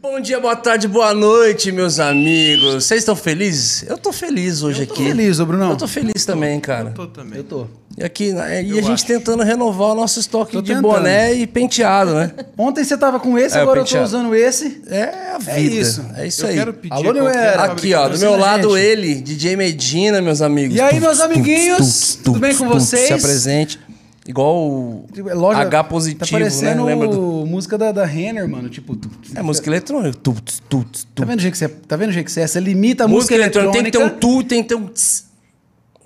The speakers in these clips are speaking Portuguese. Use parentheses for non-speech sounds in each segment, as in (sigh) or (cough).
Bom dia, boa tarde, boa noite, meus amigos. Vocês estão felizes? Eu tô feliz hoje aqui. feliz, ô Brunão. Eu tô feliz também, cara. Tô também. Eu tô. E aqui, né, e a gente tentando renovar o nosso estoque Tô de tentando. boné e penteado, né? (laughs) Ontem você tava com esse, É, agora eu tô penteado. usando esse. É a vida. É isso. É isso Eu aí. quero pedir Alô, a qualquer Noera. fabricante- Aqui, ó, do meu lado gente. ele, DJ Medina, meus amigos. E aí, meus tuts, amiguinhos? tuts, Tudo bem com vocês? Se apresente. Igual o Loja- H positivo, Tá parecendo né? Lembra do... música da, da Renner, mano. Tipo, tu- É música eletrônica. Tuts, tuts, Tá tuts. vendo o jeito que você, tá vendo o jeito que você é? Você limita a Música música, eletrônica tem que ter um tu, tem que ter um tss.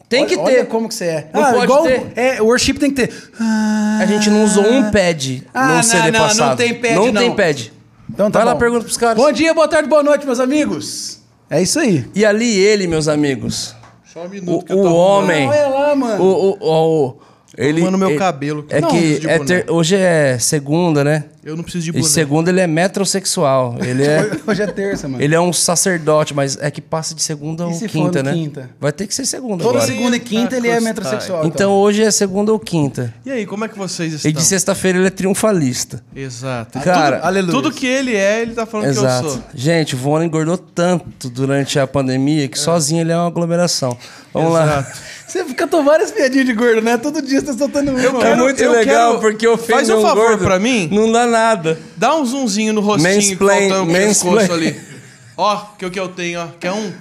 Tem que Olha- ter. Olha como que você é. Não pode igual, ter. É, o worship tem que ter. Ah, A gente não usou um pad Ah, no não, CD não, não passado. tem pad, Não, não. tem pad. Então tá Vai lá, bom. pergunta pros caras. Bom dia, boa tarde, boa noite, meus amigos. É isso aí. E ali ele, meus amigos. Só um O, minuto que eu o tô homem. Ah, olha lá, mano. O, o, o, ele, Arrumando meu ele- cabelo, que É não que é ter- hoje é segunda, né? Eu não preciso de E boné. segunda ele é metrosexual. Ele é, (laughs) Hoje é terça, mano. ele é um sacerdote, mas é que passa de segunda E ou se for quinta, no né? quinta? Vai ter que ser segunda Toda agora. segunda e quinta ele é metrosexual. Então hoje é segunda ou quinta. E aí, como é que vocês estão? E de sexta-feira ele é triunfalista. Exato. Cara, tudo, aleluia. tudo que ele é, ele tá falando que eu Exato. sou. Gente, o Vona engordou tanto durante a pandemia que sozinho ele é uma aglomeração. Vamos lá. Você cantou várias piadinhas de gordo, né? Todo dia você tá soltando uma. Eu É quero- muito eu legal quero- porque ofende Faz um um favor gordo. pra mim. Não dá nada. Dá um zoomzinho no rostinho Mansplain, que o mansplain. pescoço ali. Ó, que o que eu tenho, ó. Quer um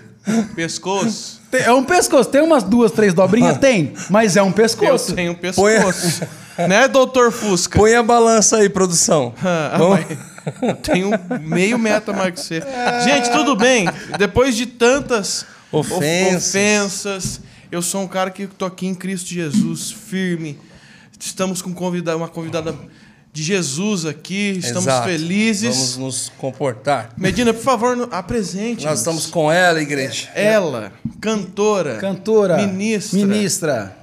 pescoço? Tem- É um pescoço. Tem umas duas, três dobrinhas? Tem. Mas é um Eu pescoço. tenho um pescoço. (laughs) né, doutor Fusca? Põe a balança aí, produção. (laughs) Ah, eu tenho meio meta mais que você. Gente, tudo bem? Depois de tantas of- Ofensas. ofensas, eu sou um cara que tô aqui em Cristo Jesus, firme. Estamos com convida- uma convidada de Jesus aqui, estamos Exato. felizes. Vamos nos comportar. Medina, por favor, apresente. Nós estamos com ela, igreja. Ela, cantora, Cantora. ministra, Ministra.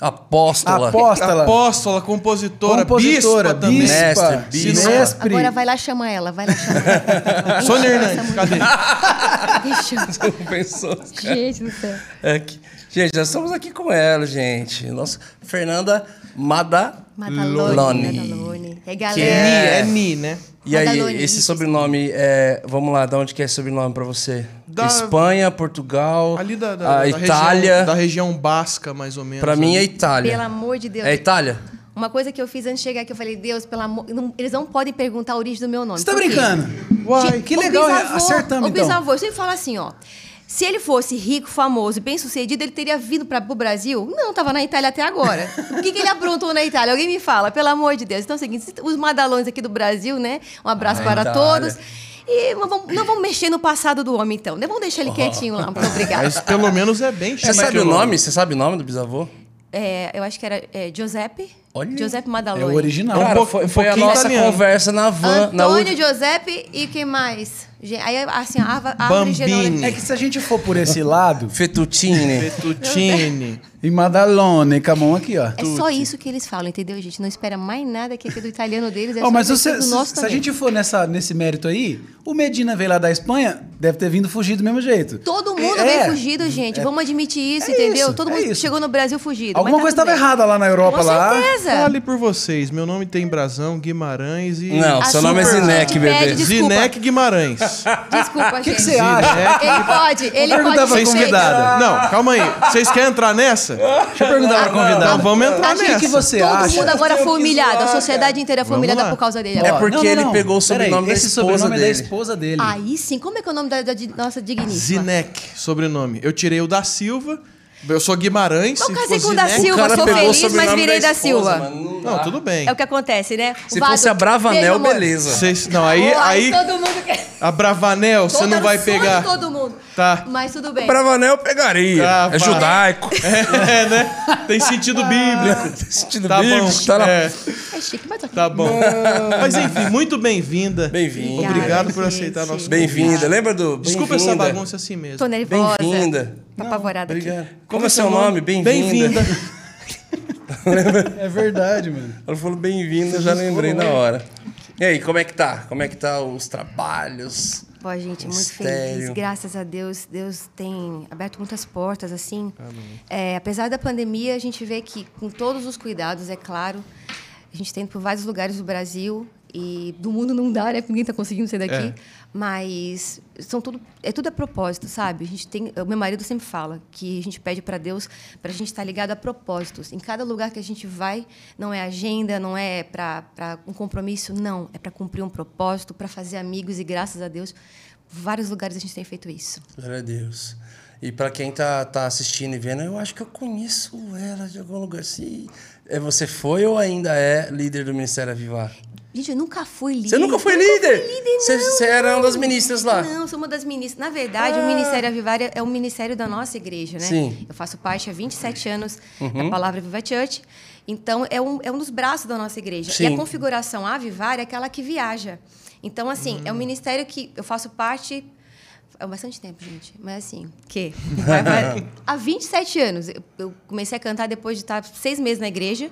Apóstola. Apóstola. apóstola, compositora, Compositora. bispa também. Bispa. Mestre, bispa. Mestre. Agora vai lá chamar ela, vai lá chamar ela. (laughs) Sônia Hernandes, cadê? Deixa eu-. Gente do céu. É que- Gente, nós estamos aqui com ela, gente. Nossa, Fernanda Mada. Madalone. Lone. Madalone. É Que galera. é Ni, É. é Ni, né? E aí, esse sobrenome é. Vamos lá, de onde que é esse sobrenome pra você? Da- Espanha, Portugal, Ali da, da, a da Itália. Região, da região basca, mais ou menos. Pra mim é. Itália. Pelo amor de Deus. É Itália? Uma coisa que eu fiz antes de chegar aqui, eu falei, Deus, pelo amor... não- eles não podem perguntar a origem do meu nome. Você tá brincando? Uai. Que O legal, bisavô- acertamos O então. bisavô, eu sempre falo assim, ó. Se ele fosse rico, famoso e bem-sucedido, ele teria vindo para o Brasil? Não, tava na Itália até agora. (laughs) O que, que ele aprontou na Itália? Alguém me fala, pelo amor de Deus. Então é o seguinte, os madalões aqui do Brasil, né? Um abraço Ah, para Itália. todos. E não vamos, não vamos mexer no passado do homem, então. Né? Vamos deixar ele quietinho lá. Muito obrigada. Mas pelo menos é bem Você sabe o nome? Você sabe o nome do bisavô? É, eu acho que era é, Giuseppe. Olha. Giuseppe É Madalone. o original. Cara, um foi, foi a nossa italiano. conversa na van. na Antônio última- Giuseppe e quem mais? Aí, assim, a árvore, a árvore Bambini. É que se a gente for por esse lado, Fettuccine. Fettuccine. e Madalone, com a mão aqui, ó. É só isso que eles falam, entendeu, gente? Não espera mais nada que aqui do italiano deles. É só mas você- do se, nosso se a gente for nessa, nesse mérito aí, o Medina veio lá da Espanha, deve ter vindo fugir do mesmo jeito. Todo mundo É, veio fugido, gente. Vamos admitir isso, É entendeu? isso, Todo é mundo isso. chegou no Brasil fugido. Alguma mas coisa tá estava errada lá na Europa, Com lá. certeza. Fale por vocês. Meu nome tem Brasão, Guimarães e. Não, A seu nome é Zinec, bebê. Zinec Guimarães. Desculpa, O que, gente. que você acha? Ele pode, ele perguntar pode. pra ser convidada. Não, calma aí. Vocês querem entrar nessa? Deixa eu perguntar pra convidada. Então vamos entrar O que, nessa. que você Todo acha? mundo agora foi humilhado. A sociedade inteira foi Vamos humilhada por causa dele. É porque ele pegou o sobrenome da esse esposa sobrenome é da dele. esposa dele. Aí sim, como é que é o nome da, da- nossa digníssima? Zinec, sobrenome. Eu tirei o da Silva. Eu sou Guimarães. Eu se casei com o da Silva, O sou pegou o feliz, mas sobrenome virei da, esposa, Silva. mano, não Não, tudo bem. É o que acontece, né? Se Vado, fosse a Bravanel, beleza. Vocês- não, aí, Ai, aí todo mundo quer. A Bravanel, você não vai pegar. todo mundo. Tá. Mas tudo bem. Bravanel pegaria. Ah, é judaico. (laughs) É, né? Tem sentido bíblico. Sentido Tá bíblico, bom. tá na- É, É chique, mas ok. tá bom. Mas enfim, muito bem-vinda. Bem-vinda. Obrigado por aceitar gente. nosso Bem-vinda. Lembra do. Desculpa essa bagunça assim mesmo. Tô nervosa. Bem-vinda. Tô apavorada aqui. Obrigado. Como é seu nome? Bem-vinda. Bem-vinda. (laughs) É verdade, mano. Ela falou bem-vinda, eu já lembrei na hora. E aí, como é que tá? Como é que tá os trabalhos? Pô, gente, muito Mistério. feliz. Graças a Deus, Deus tem aberto muitas portas, assim. É, apesar da pandemia, a gente vê que, com todos os cuidados, é claro, a gente tem ido por vários lugares do Brasil. E do mundo não dá, né? Porque ninguém tá conseguindo sair daqui. É. Mas são tudo, é tudo a propósito, sabe? A gente tem, o meu marido sempre fala que a gente pede para Deus para a gente estar ligado a propósitos. Em cada lugar que a gente vai, não é agenda, não é para um compromisso, não. É para cumprir um propósito, para fazer amigos e graças a Deus, vários lugares a gente tem feito isso. Glória a Deus. E para quem tá, tá assistindo e vendo, eu acho que eu conheço ela de algum lugar. Se é, você foi ou ainda é líder do Ministério Avivar? Gente, eu nunca fui líder. Você nunca foi líder? Nunca líder, Você- não. você era uma das ministras lá? Não, sou uma das ministras. Na verdade, o Ministério Avivária é o ministério da nossa igreja, né? Sim. Uhum. Eu faço parte há 27 anos da Palavra Viva Church. Então, é um, é um dos braços da nossa igreja. E Sim. a configuração avivária é aquela que viaja. Então, assim, Hum. é um ministério que eu faço parte... Há bastante tempo, gente. Mas assim, que? (laughs) Há 27 anos. Eu comecei a cantar depois de estar seis meses na igreja.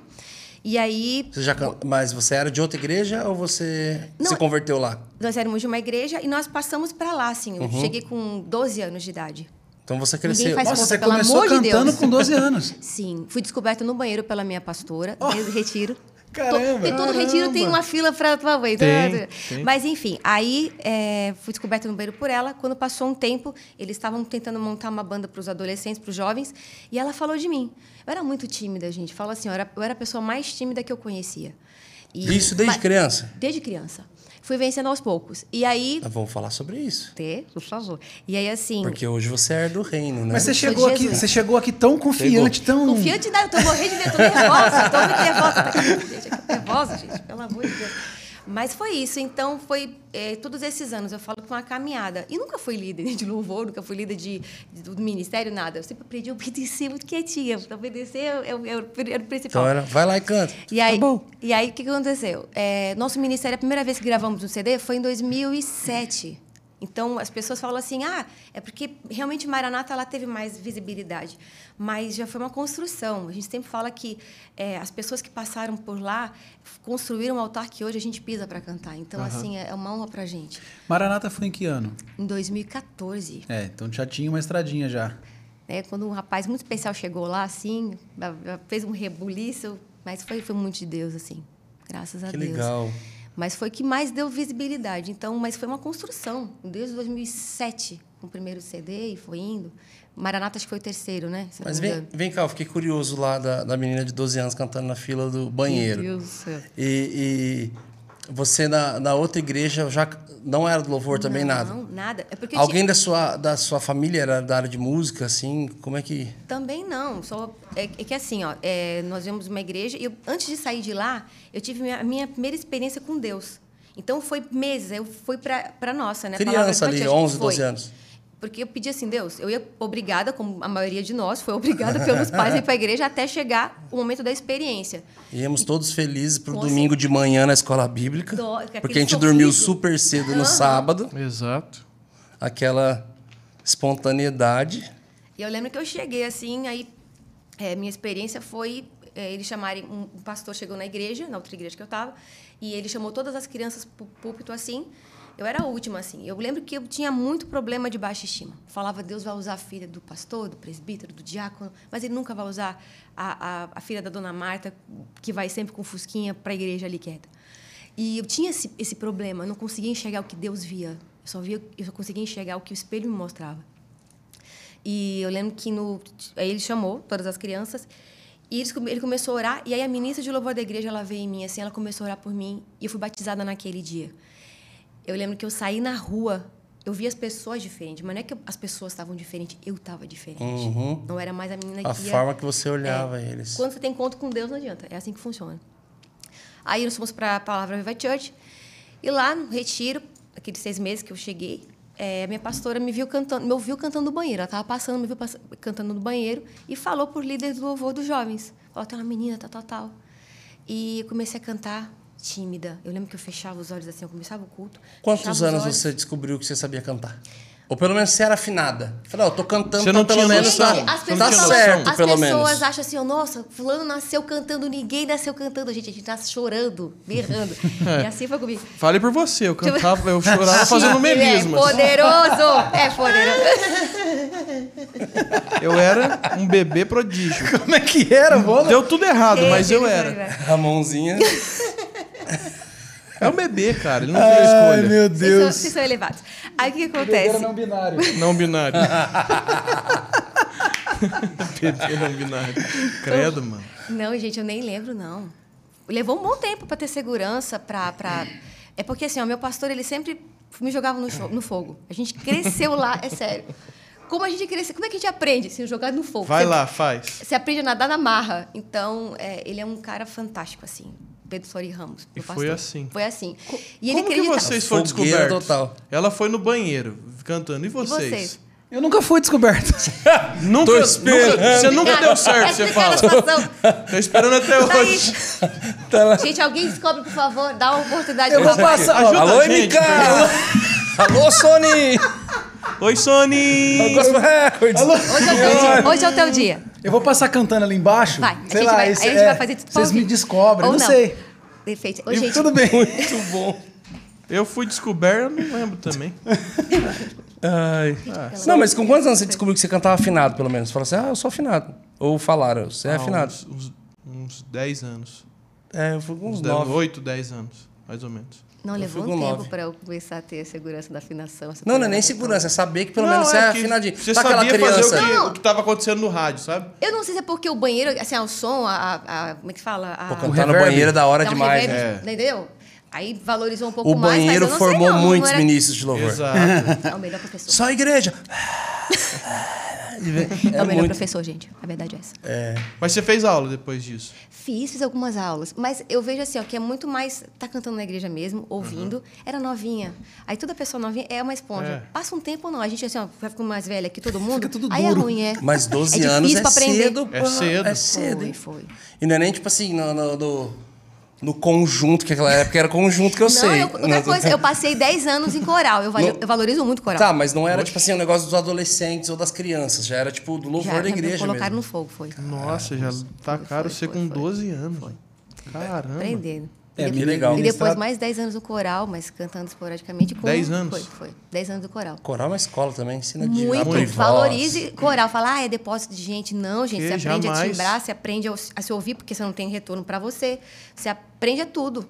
E aí, Você já Mas você era de outra igreja ou você Não, se converteu lá? nós éramos de uma igreja e nós passamos para lá, assim. Eu Uhum. cheguei com 12 anos de idade. Então você cresceu. Nossa, conta, você começou de cantando Deus. com 12 anos. (laughs) Sim, fui descoberta no banheiro pela minha pastora, desde o retiro. Caramba. Porque todo retiro tem uma fila para tua né? tem. Mas enfim, aí é, fui descoberta no banheiro por ela. Quando passou um tempo, eles estavam tentando montar uma banda para os adolescentes, para os jovens, e ela falou de mim. Eu era muito tímida, gente. Fala assim, eu era, eu era a pessoa mais tímida que eu conhecia. E- Isso desde mas- criança? Desde criança. Fui vencendo aos poucos. E aí... Nós vamos falar sobre isso. Ter, por favor. E aí, assim... Porque hoje você é do reino, né? Mas você chegou aqui, Jesus. você chegou aqui tão confiante, tão. Confiante, não, eu tô morrendo de medo, tô nervosa, tô muito nervosa. Gente, eu tô nervosa, gente, pelo amor de Deus. Mas foi isso, então foi é, todos esses anos, eu falo que foi uma caminhada. E nunca fui líder de louvor, nunca fui líder de, de- do ministério, nada. Eu sempre aprendi a obedecer muito quietinha. Obedecer é, o- é o era o principal. Então era, vai lá e canta. E aí, Tá bom. e aí o que que aconteceu? É, nosso ministério, a primeira vez que gravamos um CD foi em 2007. Então, as pessoas falam assim, ah, é porque realmente Maranata ela teve mais visibilidade. Mas já foi uma construção. A gente sempre fala que é, as pessoas que passaram por lá construíram um altar que hoje a gente pisa para cantar. Então, assim, é uma honra para gente. Maranata foi em que ano? Em 2014, É, então já tinha uma estradinha já. né, quando um rapaz muito especial chegou lá, assim, fez um rebuliço, mas foi, foi muito de Deus, assim. Graças a Que Deus. legal. Mas foi que mais deu visibilidade. Então, mas foi uma construção. Desde 2007, com o primeiro CD, e foi indo. Maranata acho que foi o terceiro, né? Se Mas vem, vem cá, eu fiquei curioso lá da, da menina de 12 anos cantando na fila do banheiro. Meu Deus do céu. E, e você na, na outra igreja já não era do louvor também, nada? Não, nada. É Alguém da sua, da sua família era da área de música, assim? Como é que. Também não. Só, é, é que assim, ó, é, nós vimos uma igreja e eu, antes de sair de lá, eu tive minha, a minha primeira experiência com Deus. Então foi meses, eu fui para para nossa, né? Criança ali, Viva Church. 11, 12 Foi. anos. Porque eu pedi assim, Deus, eu ia obrigada, como a maioria de nós, foi obrigada pelos pais a ir para a igreja até chegar o momento da experiência. Íamos todos felizes pro Com domingo de manhã na escola bíblica. Aquele porque a gente dormiu sorriso. super cedo no Aham. sábado. Exato. Aquela espontaneidade. E eu lembro que eu cheguei assim, aí é, minha experiência foi é, eles chamarem um, um pastor chegou na igreja, na outra igreja que eu estava, e ele chamou todas as crianças para o púlpito assim. Eu era a última assim. Eu lembro que eu tinha muito problema de baixa estima. Falava Deus vai usar a filha do pastor, do presbítero, do diácono, mas ele nunca vai usar a, a, a filha da dona Marta que vai sempre com fusquinha para a igreja ali quieta. E eu tinha esse, esse problema, eu não conseguia enxergar o que Deus via. Eu só via, eu só conseguia enxergar o que o espelho me mostrava. E eu lembro que no, aí ele chamou todas as crianças e ele começou a orar e aí a ministra de louvor da igreja ela veio em mim assim, ela começou a orar por mim e eu fui batizada naquele dia. Eu lembro que eu saí na rua, eu vi as pessoas diferentes, mas não é que as pessoas estavam diferentes, eu estava diferente. Uhum. Não era mais a menina A que ia forma que você olhava é, eles. Quando você tem contato com Deus, não adianta. É assim que funciona. Aí nós fomos para a Palavra Viva Church. E lá no retiro, aqueles seis meses que eu cheguei, é, a minha pastora me viu cantando, me ouviu cantando no banheiro. Ela estava passando, me viu pass- cantando no banheiro e falou por líder do louvor dos jovens. Falou, tem uma menina, tal, tal, tal. E eu comecei a cantar tímida. Eu lembro que eu fechava os olhos assim, eu começava o culto. Quantos anos você descobriu que você sabia cantar? Ou pelo menos você era afinada? Falei, ó, eu tô cantando, Você então não pelo tinha menos noção. tá, as Não pessoas, tá certo, as pelo pessoas menos. acham assim, ó, nossa, fulano nasceu cantando, ninguém nasceu cantando. Gente, a gente nasce chorando, berrando. (laughs) e assim foi comigo. Fale por você, eu cantava, eu chorava (laughs) fazendo Ele melismas. É poderoso! É poderoso. (laughs) Eu era um bebê prodígio. Como é que era, vamos? Deu tudo errado, mas eu era. A mãozinha. É um bebê, cara. Ele não tem Ai, escolha. meu Vocês são, Deus. vocês são elevados. Aí o que, que Bebê acontece? não binário. Não binário. (laughs) bebê não binário. Credo, mano. Não, gente, eu nem lembro, não. Levou um bom tempo para ter segurança, pra, pra... É porque, assim, o meu pastor, ele sempre me jogava no, no fogo. A gente cresceu lá, é sério. Como a gente cresceu... Como é que a gente aprende? Se jogar no fogo. Vai Você- lá, faz. Você aprende a nadar na marra. Então, é, ele é um cara fantástico, assim. Pedro Sori Ramos. E meu foi pastor. assim. Foi assim. E ele Como que vocês foram Fogueira descobertos? total. Ela foi no banheiro cantando. E vocês? vocês? Eu nunca fui descoberto. Nunca, (laughs) Tô nunca- você nunca deu certo, É você a fala. Tô esperando até Tá hoje. (laughs) Tá. Gente, alguém descobre, por favor, dá uma oportunidade Eu vou passar. Ajuda Alô, a gente, MK! Alô, Sony! Oi, Sony! Gospel Records! Hoje é o teu dia. Hoje é o teu dia. Eu vou passar cantando ali embaixo. Vai, a sei gente lá, vai- esse- aí a gente é, vai fazer tudo Vocês me descobrem, Ou não, não. sei. Perfeito. Ô, E gente, Tudo bem. Muito bom. Eu fui descoberto, eu não lembro também. (laughs) Ai. Não, mas com quantos anos você descobriu que você cantava afinado, pelo menos? Você falou assim, ah, eu sou afinado. Ou falaram, você é Ah, afinado. Uns, uns, uns 10 anos. É, eu fui com uns Uns nove. 8, 10 anos, mais ou menos. Não eu levou um tempo para eu começar a ter a segurança da afinação. Não, não é nem coisa. segurança, é saber que pelo Não, menos você é que afinadinho. Você Tá sabia fazer criança. o que, Não. o que tava acontecendo no rádio, sabe? Eu não sei se é porque o banheiro, assim, ah, o som, a, a- a- como é que fala? A, Pô, O cantar no reverb. banheiro é da hora dá um demais, reverb, né? É. Entendeu? Aí valorizou um pouco O mais, mas banheiro não formou não, não muitos era- ministros de louvor. Exato. É o melhor professor. Só a igreja. (laughs) (laughs) É, o melhor muito. professor, gente. A verdade é essa. Mas você fez aula depois disso? Fiz, fiz algumas aulas, mas eu vejo assim, ó, que é muito mais tá cantando na igreja mesmo, ouvindo. Era novinha. Aí toda pessoa novinha é uma esponja. É. Passa um tempo ou não, a gente assim, ó, vai ficando mais velha que todo (laughs) mundo. Fica tudo aí duro. é ruim, é. Mas 12 é anos é pra aprender. cedo. É pô. cedo. É cedo, Foi, foi. E não é nem tipo assim, no, no, no- no conjunto, que aquela época era conjunto que eu Não, sei. eu, outra Não- coisa, eu passei 10 anos em coral. Eu, Não- eu valorizo muito coral. Tá, mas não era tipo assim um negócio dos adolescentes ou das crianças. Já era tipo do louvor Já, da igreja colocaram mesmo. no fogo, foi. Nossa, já tacaram foi, você foi, com foi. 12 anos. Caramba. Aprendendo. É, e, que depois, legal. e depois mais 10 anos no coral, mas cantando esporadicamente. Com, 10 anos? Foi, foi. 10 anos do coral. Coral é uma escola também, ensina de Muito. voz. Valorize coral. Fala, ah, é depósito de gente. Não, gente. Que você aprende a jamais. timbrar, você aprende a, a se ouvir, porque você não tem retorno para você. Você aprende a tudo.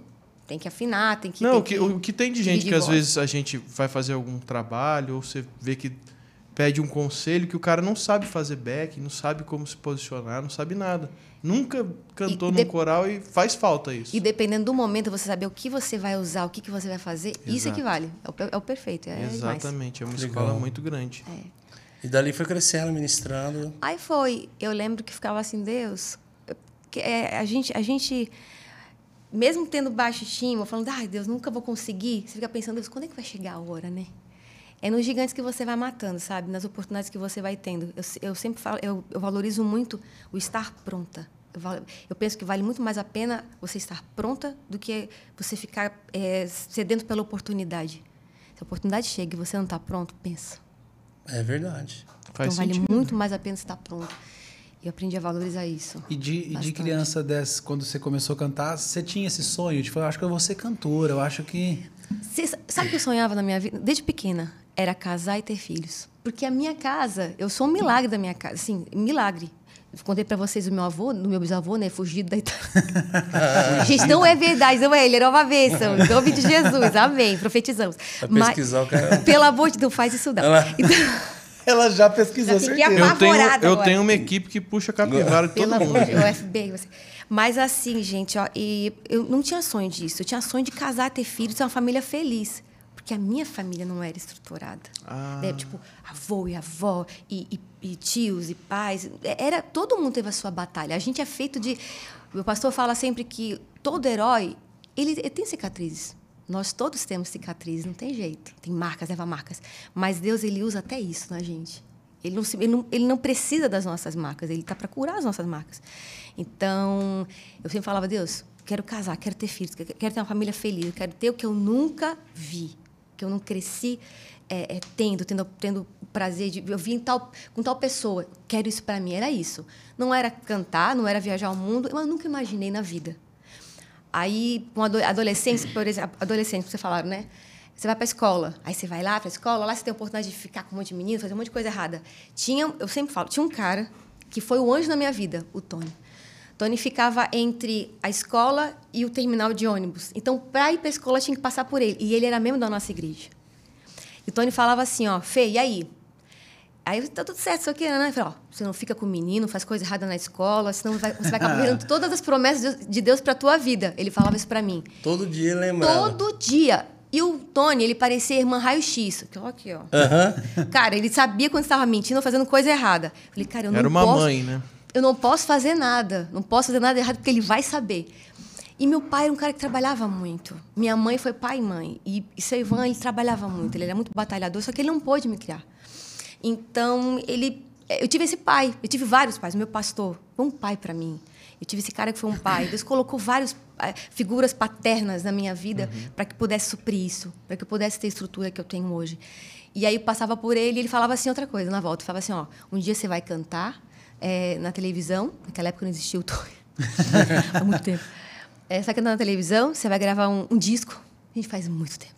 Tem que afinar, tem que. Não, tem o que, o que tem de gente que às vezes a gente vai fazer algum trabalho, ou você vê que pede um conselho que o cara não sabe fazer back, não sabe como se posicionar, não sabe nada. Nunca cantou E num de- coral e faz falta isso. E dependendo do momento, você saber o que você vai usar, o que, que você vai fazer, isso é que Exato. vale. É o, é o perfeito. É demais. Exatamente, é uma Legal. escola muito grande. E dali foi crescendo, ministrando. Aí foi. Eu lembro que ficava assim, Deus. que, é, a, gente, a gente, mesmo tendo baixa estima, falando, ai, Deus, nunca vou conseguir, você fica pensando, Deus, quando é que vai chegar a hora, né? É nos gigantes que você vai matando, sabe? Nas oportunidades que você vai tendo. Eu, eu sempre falo, eu, eu valorizo muito o estar pronta. Eu, eu penso que vale muito mais a pena você estar pronta do que você ficar é, sedento pela oportunidade. Se a oportunidade chega e você não está pronto, pensa. É verdade. Faz então sentido. vale muito mais a pena estar pronto. E eu aprendi a valorizar isso. E de, e de criança, dessa, quando você começou a cantar, você tinha esse sonho de falar, acho que eu vou ser cantora, eu acho que. Você sabe o que eu sonhava na minha vida? Desde pequena. Era casar e ter filhos. Porque a minha casa, eu sou um milagre da minha casa. Assim, milagre. Eu contei pra vocês o meu avô, do meu bisavô, né? Fugido da Itália. (laughs) Gente, não é verdade, não é ele, era uma bênção. Em nome de Jesus, amém. Profetizamos. Vai pesquisar o cara. Pelo amor de Deus, faz isso não. Ela- Então, (laughs) Ela já pesquisou, Já certeza. Eu tenho, eu agora. tenho uma equipe que puxa a capivara de todo Pelo amor mundo. Deus, o FBI. Você... Mas assim, gente, ó, e eu não tinha sonho disso. Eu tinha sonho de casar, ter filhos, ter uma família feliz. Porque a minha família não era estruturada. Ah. Né? Tipo, avô e avó, e, e- e tios e pais. Era, todo mundo teve a sua batalha. A gente é feito de. Meu pastor fala sempre que todo herói, ele, ele tem cicatrizes. Nós todos temos cicatrizes, não tem jeito. Tem marcas, leva marcas. Mas Deus, ele usa até isso na gente. Ele não, se- ele não, ele não precisa das nossas marcas, ele está para curar as nossas marcas. Então, eu sempre falava, Deus, quero casar, quero ter filhos, quero quero ter uma família feliz, quero ter o que eu nunca vi, que eu não cresci é, é, tendo, tendo, tendo o prazer de eu vim tal, com tal pessoa, quero isso para mim, era isso. Não era cantar, não era viajar ao mundo, eu nunca imaginei na vida. Aí, com ado- adolescência, por exemplo, adolescente, que você falaram, né? Você vai para a escola, aí você vai lá para a escola, lá você tem a oportunidade de ficar com um monte de menino, fazer um monte de coisa errada. Tinha, eu sempre falo, tinha um cara que foi o anjo na minha vida, o Tony. Tony ficava entre a escola e o terminal de ônibus. Então, para ir para a escola, tinha que passar por ele. E ele era membro da nossa igreja. E Tony falava assim, ó, Fê, e aí? Aí tá tudo certo, isso aqui, né? Eu falei, ó, você não fica com o menino, faz coisa errada na escola, senão vai, você vai acabar (laughs) perdendo todas as promessas de Deus para tua vida. Ele falava isso para mim. Todo dia ele lembrava. Todo dia. E o Tony, ele parecia irmã raio-x. Aqui, ó, aqui, ó. Aham. Cara, ele sabia quando estava mentindo ou fazendo coisa errada. Eu falei, cara, eu não Era uma posso... mãe, né? Eu não posso fazer nada. Não posso fazer nada errado porque ele vai saber. E meu pai era um cara que trabalhava muito. Minha mãe foi pai e mãe. E, e seu Ivan, ele trabalhava muito. Ele era muito batalhador, só que ele não pôde me criar. Então, ele... Eu tive esse pai. Eu tive vários pais. O meu pastor foi um pai para mim. Eu tive esse cara que foi um pai. Deus colocou várias figuras paternas na minha vida uhum. para que pudesse suprir isso, para que eu pudesse ter a estrutura que eu tenho hoje. E aí eu passava por ele e ele falava assim outra coisa na volta. Falava assim, ó, um dia você vai cantar é, na televisão. Naquela época não existia o Tony. (laughs) Há muito tempo. É, você vai cantar na televisão, você vai gravar um, um disco. A gente faz muito tempo.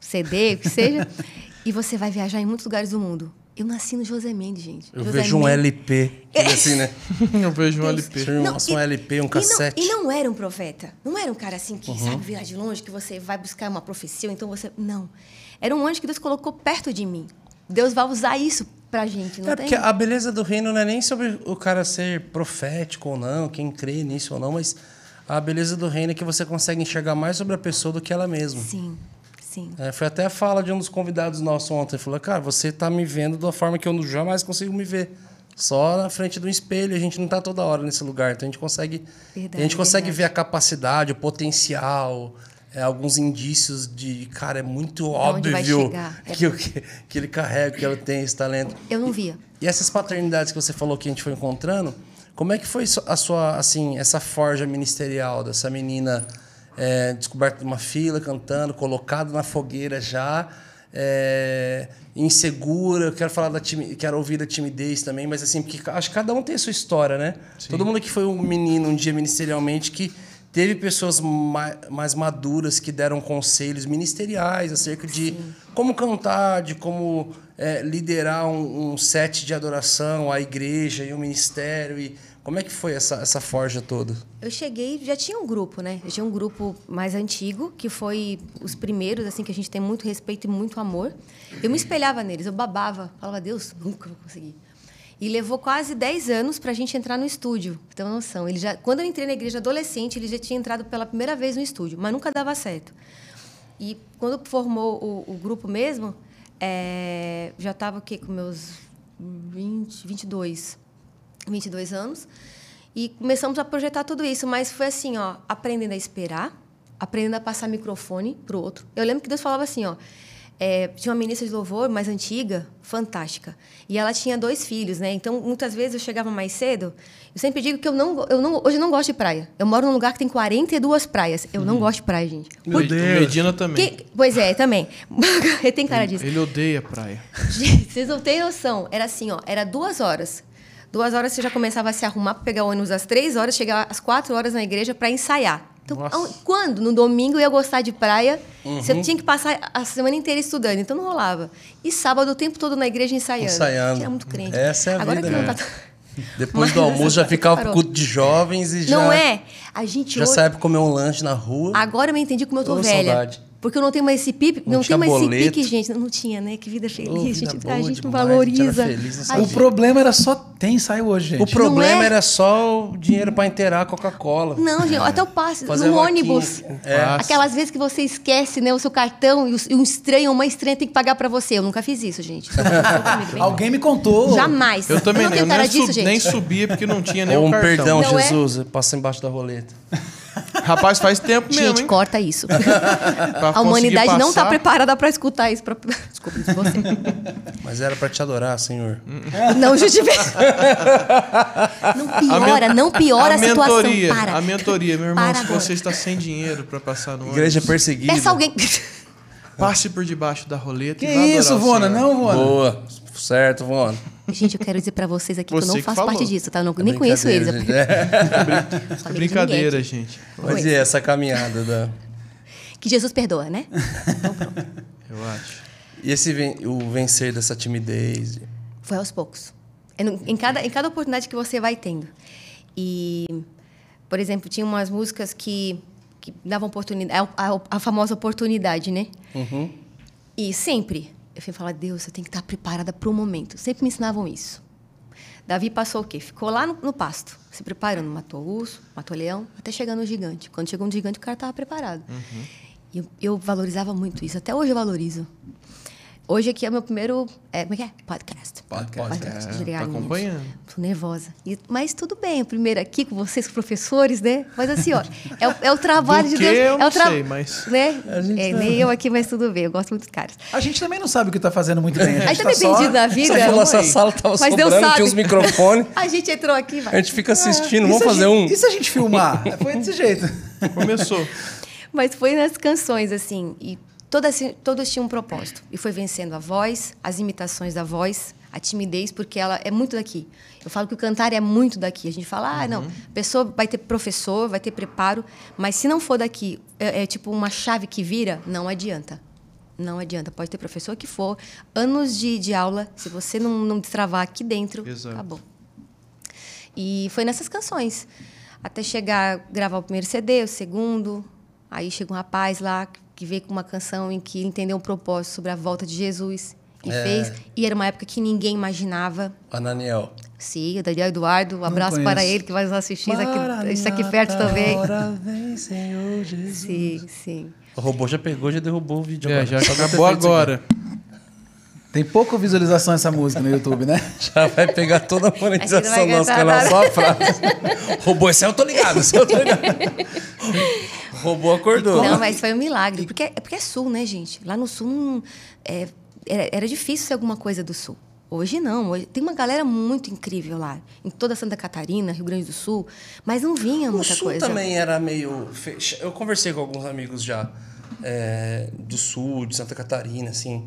CD, o que seja. (laughs) e você vai viajar em muitos lugares do mundo. Eu nasci no José Mendes, gente. Eu José vejo um Mendes. LP. É. Assim, né? (laughs) Eu vejo um Deus. LP. Seu irmão lança um LP, um cassete. E não, e não era um profeta. Não era um cara assim que sabe virar de longe, que você vai buscar uma profecia, então você. Não. Era um anjo que Deus colocou perto de mim. Deus vai usar isso pra gente, não É tem? porque a beleza do reino não é nem sobre o cara ser profético ou não, quem crê nisso ou não, mas a beleza do reino é que você consegue enxergar mais sobre a pessoa do que ela mesma. Sim, sim. É, foi até a fala de um dos convidados nossos ontem. Ele falou, cara, você tá me vendo de uma forma que eu jamais consigo me ver. Só na frente do espelho, a gente não tá toda hora nesse lugar. Então a gente consegue, Verdade, a gente consegue verdade. ver a capacidade, o potencial, é, alguns indícios de, cara, é muito óbvio. (laughs) É que, que, que ele carrega, que ele tem esse talento. Eu não via. E essas paternidades que você falou que a gente foi encontrando, como é que foi a sua, assim, essa forja ministerial dessa menina é, descoberta de uma fila, cantando, colocada na fogueira já, é, insegura? Eu quero falar da quero ouvir da timidez também, mas assim, porque acho que cada um tem a sua história, né? Todo mundo que foi um menino um dia ministerialmente que teve pessoas ma- mais maduras que deram conselhos ministeriais acerca de como cantar, de como é, liderar um, um set de adoração, a igreja e o ministério. E como é que foi essa, essa forja toda? Eu cheguei, já tinha um grupo, né? Já tinha um grupo mais antigo, que foi os primeiros, assim, que a gente tem muito respeito e muito amor. Eu me espelhava neles, eu babava. Falava, Deus, nunca vou conseguir. E levou quase 10 anos para a gente entrar no estúdio, uma noção. Ele já, quando eu entrei na igreja adolescente, ele já tinha entrado pela primeira vez no estúdio, mas nunca dava certo. E quando formou o, o grupo mesmo, é, já estava o quê? Com meus 20, 22, 22 anos. E começamos a projetar tudo isso, mas foi assim, ó, aprendendo a esperar, aprendendo a passar microfone pro outro. Eu lembro que Deus falava assim, ó, é, tinha uma ministra de louvor mais antiga, fantástica, e ela tinha dois filhos, né? Então muitas vezes eu chegava mais cedo. Eu sempre digo que eu não, eu não, hoje eu não gosto de praia. Eu moro num lugar que tem 42 praias. Eu não gosto de praia, gente. O Medina também. Que- pois é, também. (laughs) Ele tem cara disso. Ele odeia praia. Gente, vocês não têm noção. Era assim, ó, era duas horas. Duas horas você já começava a se arrumar para pegar o ônibus às três horas, chegar às quatro horas na igreja para ensaiar. Então, Nossa. quando? No domingo eu ia gostar de praia, Uhum. você tinha que passar a semana inteira estudando, então não rolava. E sábado o tempo todo na igreja ensaiando. Ensaiando. Era muito crente. Essa é a Agora vida, que não né? tá... (laughs) Depois Mas do almoço já (laughs) ficava pro parou. culto de jovens e já, Não é? A gente já hoje... sai pra comer um lanche na rua. Agora eu me entendi como eu tô Ô, velha. saudade. Porque eu não tenho mais esse pipe, Não não, tenho mais boleto. esse pique, gente. Não, não tinha, né? Que vida feliz, vida gente. boa a gente não demais, gente valoriza. feliz, não A sabia. O gente- problema era só tem ensaio hoje, gente. O problema é? era só o dinheiro pra inteirar a Coca-Cola. Não, gente, até o passe Fazer no ônibus. É. Aquelas vezes que você esquece né, o seu cartão e o- e um estranho, uma estranha tem que pagar pra você. Eu nunca fiz isso, gente. Isso comigo. (laughs) Alguém me contou. Jamais. Eu também não não. tenho Eu cara nem, disso, sub- gente. nem subia porque não tinha (laughs) nem um cartão. perdão, Não é? Jesus, passa embaixo da roleta. Rapaz, faz tempo mesmo, Gente, hein? corta isso. (laughs) A humanidade não tá passar. preparada pra escutar isso. Pra... (laughs) Desculpa, isso você. Mas era pra te adorar, Senhor. Não justifica. Não piora, não piora a, a situação. mentoria, Para. a mentoria, meu irmão, Para se agora. você está sem dinheiro pra passar no Igreja ônibus, perseguida. Peça alguém. passe por debaixo da roleta Que e vá adorar isso, Vona? Não, Vona. Boa. Certo, Vona. Gente, eu quero dizer pra vocês aqui que eu Você não faço parte disso, tá? Eu não, É nem conheço eles. gente. (laughs) É. Brincadeira, gente. Mas e essa caminhada da... (laughs) Que Jesus perdoa, né? (laughs) Eu acho. E esse o vencer dessa timidez? Foi aos poucos. É Em cada, em cada oportunidade que você vai tendo. E Por exemplo, tinha umas músicas que, que davam oportunidade, a, a, a famosa oportunidade, né? Uhum. E sempre, eu sempre falava, Deus, você tem que estar preparada para o momento. Sempre me ensinavam isso. Davi passou o quê? Ficou lá no, no pasto, se preparando. Matou urso, matou leão, até chegar no gigante. Quando chegou no gigante, o cara estava preparado. E eu, eu valorizava muito isso. Até hoje eu valorizo. Hoje aqui é o meu primeiro. É, como é que é? Podcast. Podcast. É, Obrigada, tá meninos. acompanhando. Tô nervosa. E- mas tudo bem, o primeiro aqui com vocês, com professores, né? Mas assim, ó, é o, é o trabalho Do de Deus. eu é não tra- sei, mas- Né? A gente É, tá- nem eu aqui, mas tudo bem. Eu gosto muito dos caras. A gente também não sabe o que tá fazendo muito bem. A A gente gente tá tá só... perdido na vida. Você falou, essa sala tava Mas sobrando, tinha os microfones. (laughs) A gente entrou aqui, A vai. gente fica assistindo, E vamos a fazer gente- um. E se a gente filmar? (laughs) Foi desse jeito. Começou. Mas foi nas canções, assim. E todas, todas tinham um propósito. E foi vencendo a voz, as imitações da voz, a timidez, porque ela é muito daqui. Eu falo que o cantar é muito daqui. A gente fala, ah, não, a pessoa vai ter professor, vai ter preparo, mas se não for daqui, é, é tipo uma chave que vira, não adianta. Não adianta. Pode ter professor que for, anos de, de aula, se você não, não destravar aqui dentro, Exato. acabou. E foi nessas canções. Até chegar, gravar o primeiro CD, o segundo. Aí chega um rapaz lá que veio com uma canção em que entendeu um propósito sobre a volta de Jesus. E É. fez. E era uma época que ninguém imaginava. Ananiel. Sim, o Daniel Eduardo, um abraço para ele que vai nos assistir. Isso aqui, isso aqui perto também. Vem, Senhor Jesus. Sim, sim. O robô já pegou, já derrubou o vídeo É, agora. já acabou agora. (laughs) Tem pouca visualização essa música no YouTube, né? (laughs) Já vai pegar toda a monetização do nosso canal, nada. só a frase. (laughs) robô, esse eu tô ligado, esse eu tô ligado. O robô acordou. Não, mas foi um milagre. Porque, é porque é sul, né, gente? Lá no sul não- é, era, era difícil ser alguma coisa do sul. Hoje não. Hoje, tem uma galera muito incrível lá. Em toda Santa Catarina, Rio Grande do Sul. Mas não vinha O muita sul coisa. também era meio. fecha- Eu conversei com alguns amigos já é, do sul, de Santa Catarina, assim.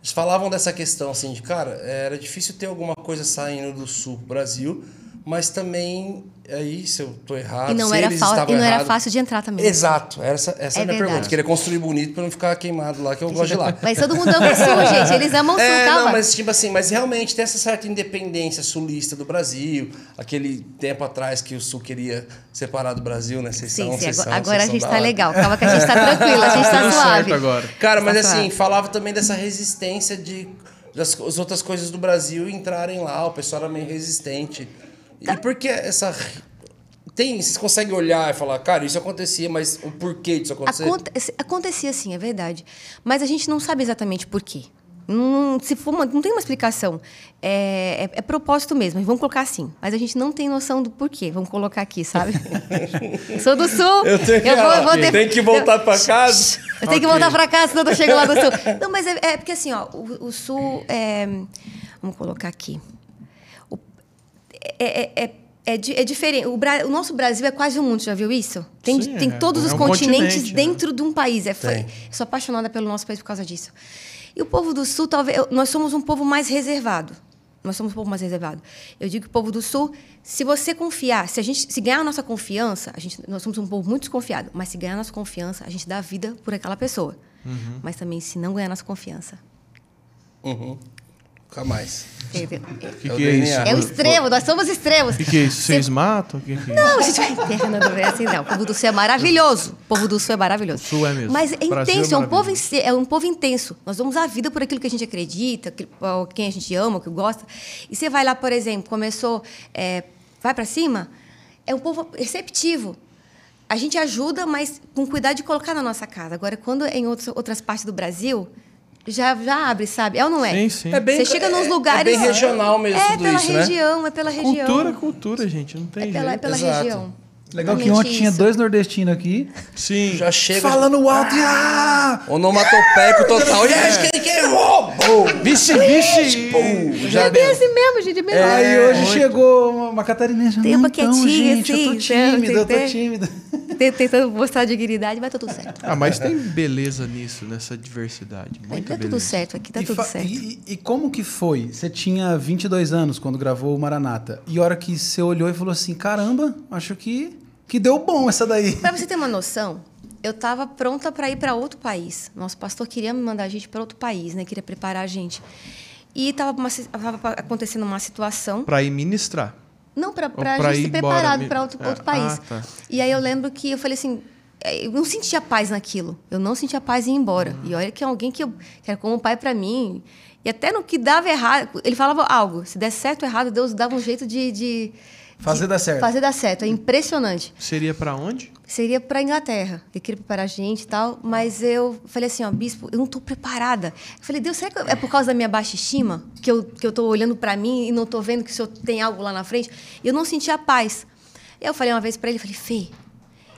Eles falavam dessa questão, assim, de cara, era difícil ter alguma coisa saindo do sul pro Brasil, mas também, aí, se eu tô errado, E não, se era, eles e não era errados- fácil de entrar também. Exato, essa, essa é, É a minha verdade. pergunta. Queria construir bonito pra não ficar queimado lá, que eu gosto de lá. Mas todo mundo ama o sul, (laughs) gente. Eles amam o sul, É, calma. não, mas tipo assim, mas realmente tem essa certa independência sulista do Brasil. Aquele tempo atrás que o sul queria separar do Brasil, né? Vocês Sim, sim. vocês Agora, são, agora a gente tá hora. legal. Calma que a gente tá tranquila, a (laughs) gente tá Tudo suave. certo agora. Cara, mas Tá assim, suave. falava também dessa resistência de das as outras coisas do Brasil entrarem lá, o pessoal era meio resistente. E por que essa tem, vocês conseguem olhar e falar, cara, isso acontecia, mas o porquê disso acontecer? Aconte- acontecia sim, é verdade. Mas a gente não sabe exatamente por quê. Não, se for uma- não tem uma explicação. É, é- é propósito mesmo. Vamos colocar assim. Mas a gente não tem noção do porquê. Vamos colocar aqui, sabe? (laughs) Sou do sul. Eu tenho que, vou- vou ter- tem que voltar pra casa. (laughs) Eu tenho que Ok. voltar pra casa, senão eu chego lá do (laughs) sul. Não, mas é, é porque assim, ó, o, o sul é. Vamos colocar aqui. O- é, é, é, é é diferente. O, Bra- o nosso Brasil é quase um mundo, já viu isso? Tem, Sim, tem é. todos É os um continentes continente, né? dentro de um país. É, foi- sou apaixonada pelo nosso país por causa disso. E o povo do sul, talvez. Nós somos um povo mais reservado. Nós somos um povo mais reservado. Eu digo que o povo do sul, se você confiar, se a gente se ganhar a nossa confiança, a gente, nós somos um povo muito desconfiado, mas se ganhar a nossa confiança, a gente dá a vida por aquela pessoa. Uhum. Mas também se não ganhar a nossa confiança. Uhum. Nunca mais. Entendeu? O que, É o que é isso? É o extremo, nós somos extremos. O que, que é isso? Vocês matam? O que, que é isso? Não, a gente vai enterrando não é assim, não. O povo do sul é maravilhoso. O povo do sul é maravilhoso. O sul é mesmo. Mas é Brasil é intenso, é, um povo, é um povo intenso. Nós damos a vida por aquilo que a gente acredita, quem a gente ama, que gosta. E você vai lá, por exemplo, começou, é, vai para cima, é um povo receptivo. A gente ajuda, mas com cuidado de colocar na nossa casa. Agora, quando é em outros, outras partes do Brasil, já, já abre, sabe? É ou não é? Sim, sim. É bem- Você chega nos é- lugares. É bem regional mesmo É tudo pela isso, né? região, é pela região. Cultura, cultura, gente. Não tem É pela, é jeito. pela Exato. região. Legal que ontem tinha dois nordestinos aqui, Sim. Já chega. falando alto e... Ah! Onomatopeico total. E aí, quem que é? Uou, bum. Vixe, vixe. Já já é bem assim mesmo, gente. é bem Aí assim. hoje chegou uma, uma catarinense. Tem Não, uma então, quietinha, gente, eu tô assim, tímida, eu tô tímida. Te- Tentando mostrar dignidade, vai tá tudo certo. Ah, mas tem beleza nisso, nessa diversidade. Muita tá tudo beleza. certo aqui, tá e, tudo certo. e- e como que foi? Você tinha 22 anos quando gravou o Maranata. E a hora que você olhou e falou assim, caramba, acho que, que deu bom essa daí. Pra você ter uma noção, eu tava pronta para ir para outro país. Nosso pastor queria me mandar a gente para outro país, né? Queria preparar a gente. E tava, uma si- tava acontecendo uma situação. Pra ir ministrar. Não, para pra gente ir preparado para outro, Ah, outro país. ah, tá. E aí eu lembro que eu falei assim, é, eu não sentia paz naquilo. Eu não sentia paz em ir embora. E olha que é alguém que, eu, que era como um pai para mim. E até no que dava errado, ele falava algo. Se desse certo ou errado, Deus dava um jeito de... de Fazer dar certo. Fazer dar certo. É impressionante. Seria pra onde? Seria para Inglaterra. Ele queria preparar a gente e tal. Mas eu falei assim, ó, bispo, eu não estou preparada. Eu falei, Deus, será que é por causa da minha baixa estima? Que eu, que eu tô olhando para mim e não tô vendo que o senhor tem algo lá na frente? E eu não sentia paz. E eu falei uma vez para ele, falei, Fê,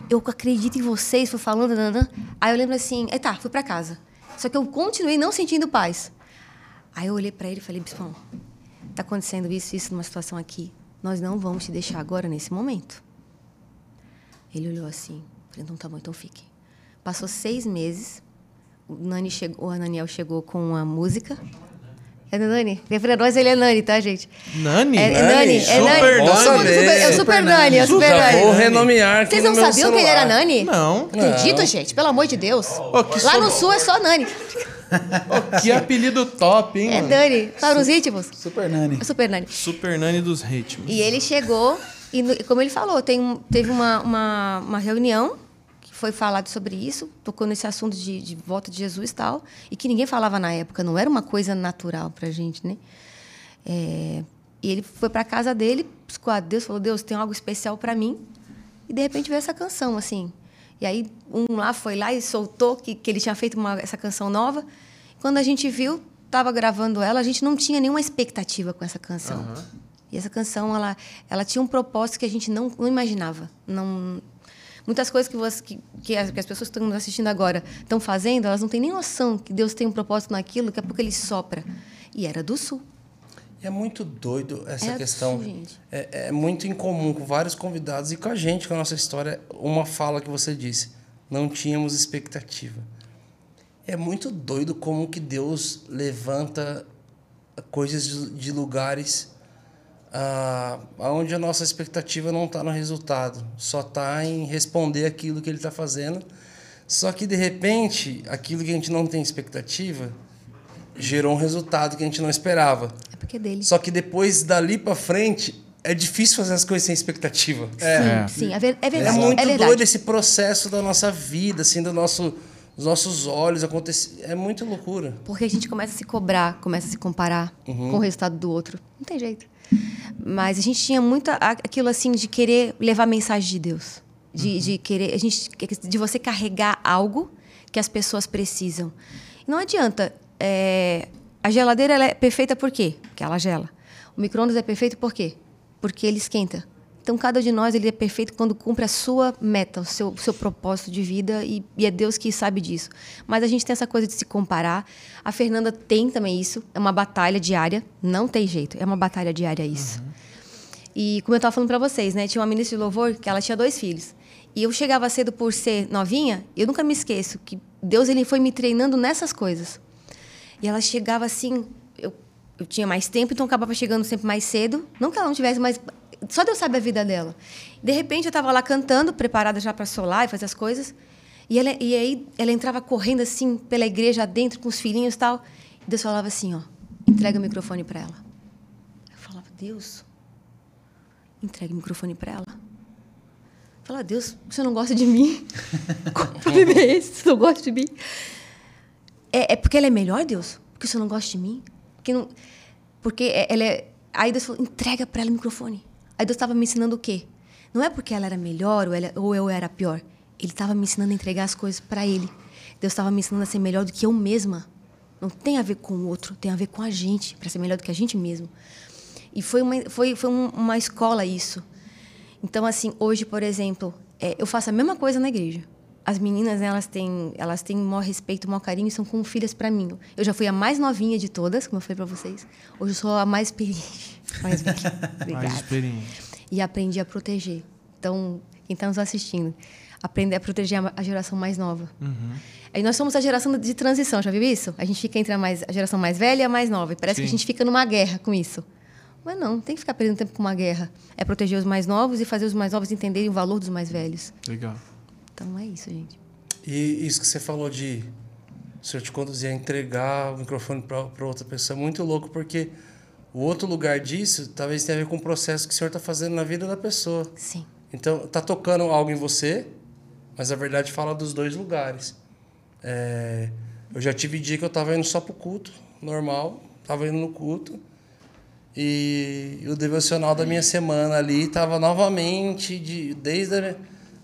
eu acredito em vocês, fui falando, nananã. aí eu lembro assim, é tá, fui para casa. Só que eu continuei não sentindo paz. Aí eu olhei para ele e falei, bispão, tá acontecendo isso, isso numa situação aqui. Nós não vamos te deixar agora nesse momento. Ele olhou assim, falei, então tá bom, então fique. Passou seis meses, o, Nani chegou, o Ananiel chegou com uma música. É Nani? Pra nós ele é Nani, tá, gente? Nani? É, é Nani, Nani, é super Nani. Nani. Todo mundo super- É o Super Super Nani. Nani, é o Super Já vou Nani. renomear aqui Vocês no não meu sabiam que ele era celular. Nani? Não. Acredito, gente, pelo amor de Deus. Que Lá no sul é só Nani. Que apelido top, hein, É mano? Nani. Para os ritmos. Super Nani. É Super Nani. Super Nani dos ritmos. E ele chegou, e como ele falou, tem, teve uma, uma, uma reunião foi falado sobre isso, tocou nesse assunto de, de volta de Jesus e tal, e que ninguém falava na época, não era uma coisa natural pra gente, né? É, e ele foi pra casa dele, buscou a Deus, falou: Deus, tem algo especial pra mim. E de repente veio essa canção, assim. E aí um lá foi lá e soltou que, que ele tinha feito uma, essa canção nova. Quando a gente viu, estava gravando ela, a gente não tinha nenhuma expectativa com essa canção. E essa canção, ela, ela tinha um propósito que a gente não, não imaginava. Não, muitas coisas que, você, que, que, as, que as pessoas que estão nos assistindo agora estão fazendo, elas não têm nem noção que Deus tem um propósito naquilo, daqui a pouco ele sopra. E era do Sul. E é muito doido essa É questão. É, é muito incomum com vários convidados e com a gente, com a nossa história, uma fala que você disse. Não tínhamos expectativa. É muito doido como que Deus levanta coisas de, de lugares ah, onde a nossa expectativa não está no resultado, só está em responder aquilo que Ele está fazendo. Só que de repente, aquilo que a gente não tem expectativa gerou um resultado que a gente não esperava. É porque é dele. Só que depois dali pra frente é difícil fazer as coisas sem expectativa. É. Sim, sim, é, é É, verdade. muito é verdade. doido esse processo da nossa vida, assim, do nosso, dos nossos olhos acontecer. É muita loucura. Porque a gente começa a se cobrar, começa a se comparar com o resultado do outro. Não tem jeito. Mas a gente tinha muito aquilo assim de querer levar a mensagem de Deus. De, de querer. A gente, de você carregar algo que as pessoas precisam. E não adianta. é, a geladeira ela é perfeita por quê? Porque ela gela. O micro-ondas é perfeito por quê? Porque ele esquenta. Então, cada um de nós ele é perfeito quando cumpre a sua meta, o seu, seu propósito de vida, e, e é Deus que sabe disso. Mas a gente tem essa coisa de se comparar. A Fernanda tem também isso. É uma batalha diária. Não tem jeito. É uma batalha diária isso. E como eu estava falando para vocês, né? Tinha uma ministra de louvor que ela tinha dois filhos. E eu chegava cedo por ser novinha, eu nunca me esqueço que Deus ele foi me treinando nessas coisas. E ela chegava assim, eu, eu tinha mais tempo, então acabava chegando sempre mais cedo. Não que ela não tivesse, mas só Deus sabe a vida dela. De repente eu estava lá cantando, preparada já para solar e fazer as coisas. E, ela, e aí ela entrava correndo assim pela igreja dentro com os filhinhos e tal. E Deus falava assim, ó, entrega o microfone para ela. Eu falava, Deus, entrega o microfone para ela. Eu falava, Deus, você não gosta de mim? Qual problema é esse? Você não gosta de mim? É, é porque ela é melhor, Deus? Porque você não gosta de mim? Porque, não, porque é- ela é. Aí Deus falou: entrega para ela o microfone. Aí Deus estava me ensinando o quê? Não é porque ela era melhor ou, ela- ou eu era pior. Ele estava me ensinando a entregar as coisas para ele. Deus estava me ensinando a ser melhor do que eu mesma. Não tem a ver com o outro, tem a ver com a gente, para ser melhor do que a gente mesmo. E foi uma, foi, foi um- uma escola isso. Então, assim, hoje, por exemplo, é, eu faço a mesma coisa na igreja. As meninas, né, elas têm, elas têm o maior respeito, o maior carinho e são como filhas para mim. Eu já fui a mais novinha de todas, como eu falei para vocês. Hoje eu sou a mais experiente. Mais velha. (laughs) Mais experiente. E aprendi a proteger. Então, quem está nos assistindo, aprender a proteger a, geração mais nova. Aí nós somos a geração de transição, já viu isso? A gente fica entre a, mais, a geração mais velha e a mais nova. E parece que a Sim. gente fica numa guerra com isso. Mas não, não tem que ficar perdendo tempo com uma guerra. É proteger os mais novos e fazer os mais novos entenderem o valor dos mais velhos. Legal. Então é isso, gente. E isso que você falou de o senhor te conduzir a entregar o microfone para outra pessoa é muito louco, porque O outro lugar disso talvez tenha a ver com o processo que o senhor está fazendo na vida da pessoa. Sim. Então, tá tocando algo em você, mas a verdade fala dos dois lugares. É, eu já tive dia que eu tava indo só pro culto, normal, tava indo no culto. E o devocional da minha semana ali tava novamente, de, desde a,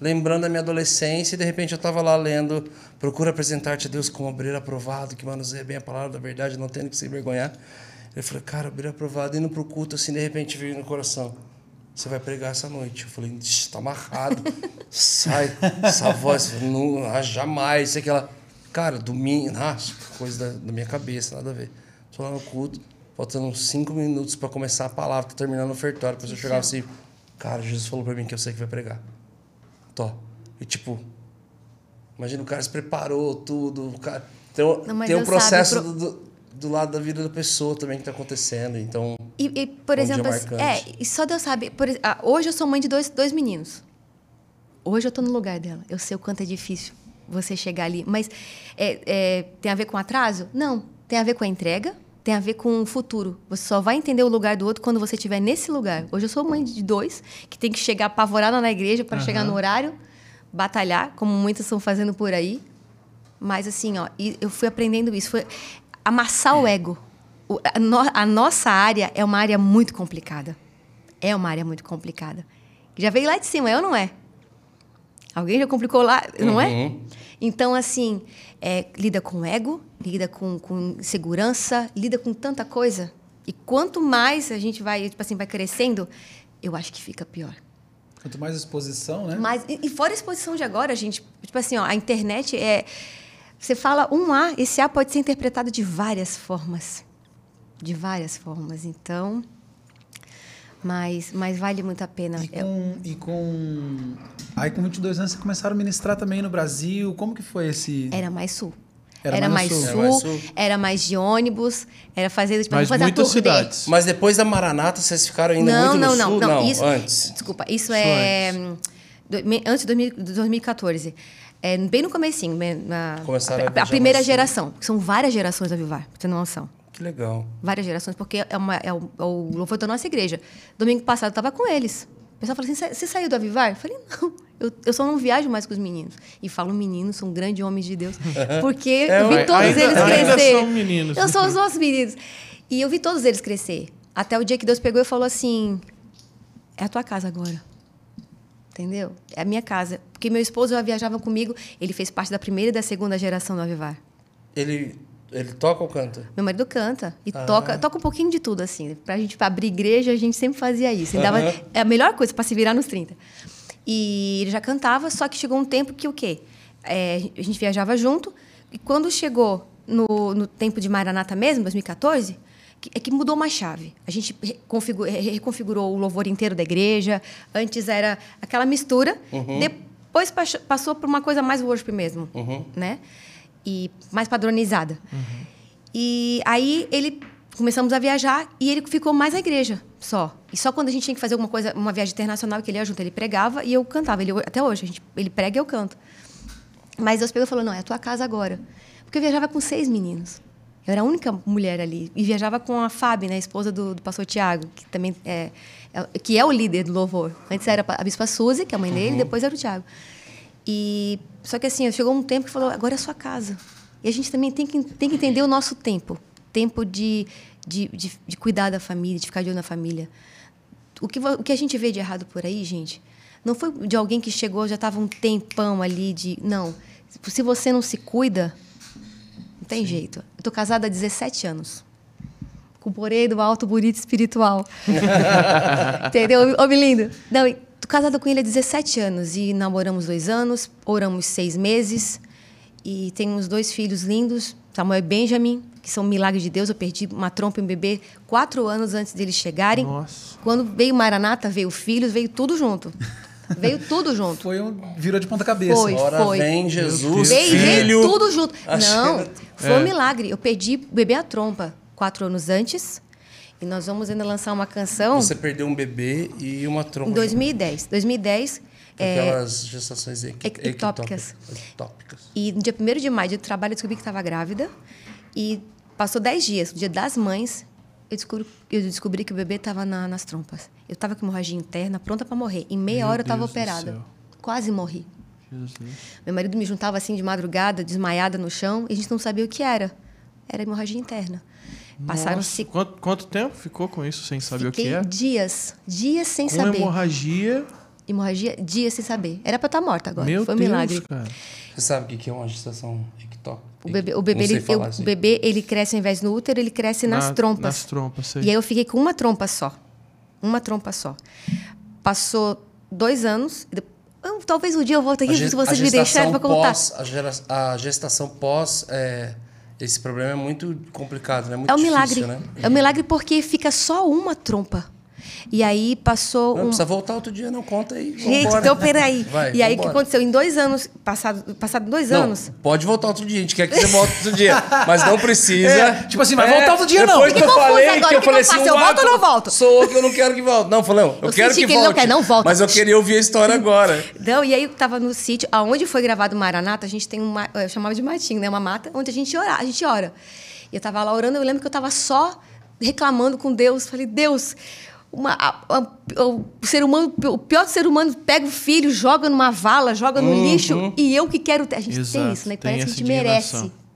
lembrando da minha adolescência, e de repente eu tava lá lendo Procura apresentar-te a Deus como obreiro aprovado, que manuseia bem a palavra da verdade, não tendo que se envergonhar. Eu falei, cara, obreiro aprovado, indo pro culto, assim, de repente veio no coração você vai pregar essa noite. Eu falei, está amarrado. (laughs) Sai, essa voz, não, ah, jamais, sei que ela. Cara, domingo, nossa, coisa da, da, minha cabeça, nada a ver. Tô lá no culto, faltando uns cinco minutos para começar a palavra, tô terminando o ofertório. Depois eu chegava assim, cara, Jesus falou para mim que eu sei que vai pregar. Tô. E tipo, imagina, o cara se preparou tudo, o cara. Tem, não, tem um processo pro... do, do lado da vida da pessoa também que está acontecendo. Então. E, e por um exemplo, é, e só Deus sabe. Por, ah, hoje eu sou mãe de dois, dois meninos. Hoje eu estou no lugar dela. Eu sei o quanto é difícil você chegar ali. Mas é, é, tem a ver com atraso? Não. Tem a ver com a entrega, tem a ver com o futuro. Você só vai entender o lugar do outro quando você estiver nesse lugar. Hoje eu sou mãe de dois, que tem que chegar apavorada na igreja para uhum. chegar no horário, batalhar, como muitas estão fazendo por aí. Mas assim, ó, eu fui aprendendo isso. Foi, amassar o ego. O, a, no, a, nossa área é uma área muito complicada. É uma área muito complicada. Já veio lá de cima, é ou não é? Alguém já complicou lá, não é? uhum. é? Então, assim, é, lida com ego, lida com, com segurança, lida com tanta coisa. E quanto mais a gente vai, tipo assim, vai crescendo, eu acho que fica pior. Quanto mais exposição, né? Mas, e, e fora a exposição de agora, gente, tipo assim, ó, a internet é você fala um A, esse A pode ser interpretado de várias formas. De várias formas. Então, mas, mas vale muito a pena. E com, e com. Aí, com 22 anos, você começaram a ministrar também no Brasil. Como que foi esse. Era mais sul. Era, era mais, sul. Era mais sul, era mais de ônibus, era fazer, tipo, Mas fazer muitas cidades. Mas depois da Maranata, vocês ficaram ainda não, muito não, no não, sul? Não, não, isso, antes. Desculpa, isso, isso é... Antes. antes de 2014. É, bem no comecinho, na, a, a, a primeira geração. São várias gerações a Vivar, pra ter noção. Que legal. Várias gerações, porque é, uma, é, o, é o louvor da nossa igreja. Domingo passado eu estava com eles. O pessoal falou assim: você saiu do Avivar? Eu falei: não, eu, eu só não viajo mais com os meninos. E falo meninos, são grandes homens de Deus. (laughs) Porque é, eu vi todos ainda, eles crescer. São meninos. Eu sou os nossos meninos. E eu vi todos eles crescer. Até o dia que Deus pegou e falou assim: é a tua casa agora. Entendeu? É a minha casa. Porque meu esposo já viajava comigo, ele fez parte da primeira e da segunda geração do Avivar. Ele, ele toca ou canta? Meu marido canta. E ah. toca, toca um pouquinho de tudo, assim. Pra gente pra abrir igreja, a gente sempre fazia isso. Uhum. Dava, é a melhor coisa para se virar nos 30. E ele já cantava, só que chegou um tempo que o quê? É, a gente viajava junto. E quando chegou no, no tempo de Maranata mesmo, 2014, é que mudou uma chave. A gente reconfigurou o louvor inteiro da igreja. Antes era aquela mistura. Uhum. Depois passou por uma coisa mais worship mesmo, uhum. né? E mais padronizada. Uhum. E aí ele começamos a viajar e ele ficou mais na igreja só. E só quando a gente tinha que fazer alguma coisa, uma viagem internacional que ele ia junto, ele pregava e eu cantava. Ele, até hoje, a gente, ele prega e eu canto. Mas Deus pegou e falou: não, é a tua casa agora. Porque eu viajava com seis meninos. Eu era a única mulher ali. E viajava com a Fábio, né, a esposa do, do pastor Tiago, que também é, é, que é o líder do louvor. Antes era a bispa Suzy, que é a mãe dele, uhum. depois era o Tiago. E só que assim, chegou um tempo que falou: agora é a sua casa. E a gente também tem que, tem que entender o nosso tempo tempo de, de, de, de cuidar da família, de ficar de olho na família. O que, o que a gente vê de errado por aí, gente, não foi de alguém que chegou, já estava um tempão ali de. Não. Se você não se cuida, não tem Sim. jeito. Eu tô casada há 17 anos. Com porém do alto, bonito espiritual. (laughs) Entendeu? Homem lindo. Não, tô casada com ele há 17 anos e namoramos dois anos, oramos seis meses e temos dois filhos lindos, Samuel e Benjamin, que são milagres de Deus. Eu perdi uma trompa e um bebê quatro anos antes deles chegarem. Nossa. Quando veio Maranata, veio filhos, veio tudo junto. Veio tudo junto. Foi um virou de ponta cabeça. Foi, Ora foi. vem Jesus, veio, filho. Veio tudo junto. Não, foi é. um milagre. Eu perdi bebê a trompa quatro anos antes. E nós vamos ainda lançar uma canção. Você perdeu um bebê e uma trompa. Em 2010. 2010. Aquelas é, gestações ectópicas. ectópicas. E no dia 1 de maio de trabalho eu descobri que estava grávida. E passou 10 dias, no dia das mães, eu descobri, eu descobri que o bebê estava nas trompas. Eu estava com hemorragia interna, pronta para morrer. Em meia Meu hora eu estava operada. Quase morri. Jesus. Meu marido me juntava assim de madrugada, desmaiada no chão, e a gente não sabia o que era. Era hemorragia interna. Passaram-se. Quanto, quanto tempo ficou com isso sem saber o que Fiquei é? dias, dias sem Com saber. hemorragia. Hemorragia, dias sem saber. Era pra estar morta agora. Meu Foi um Deus, milagre. cara. Você sabe o que é uma gestação ectópica? O bebê, o, bebê, ele, eu- assim. o bebê, ele cresce ao invés no útero, ele cresce nas Na- trompas. Nas trompas, sei. E aí eu fiquei com uma trompa só. Uma trompa só. Passou dois anos. e eu- Talvez um dia eu volte aqui, se vocês me deixarem pra contar. pós- a, gera- a gestação pós, é, esse problema é muito complicado, né? Muito É um difícil, milagre. né? É um milagre porque fica só uma trompa. E aí passou Não um. precisa voltar outro dia, não. Conta aí. Gente, vambora. então peraí. Vai, e aí o que aconteceu? Em dois anos, passado, passado dois Não, anos. pode voltar outro dia. A gente quer que você volte outro dia. Mas não precisa. (laughs) É, tipo assim, vai voltar outro dia, não. Depois que eu Fiquei confusa falei, agora, que eu que falei que eu assim? Eu volto ou não volto? Sou que eu não quero que volte. Não, falei, não, eu, Eu quero senti que que ele não volte. quer, não volta. Mas eu queria ouvir a história (laughs) agora. Não, e aí eu tava no sítio, aonde foi gravado o Maranata, a gente tem uma, eu chamava de matinho, né? Uma mata, onde a gente ora, a gente ora. E eu tava lá orando, eu lembro que eu tava só reclamando com Deus. Falei, Deus, uma, a- a- o ser humano, o pior ser humano pega o filho, joga numa vala, joga no lixo, e eu que quero ter. A gente tem Exato, isso, né? tem Parece que a gente merece. indignação.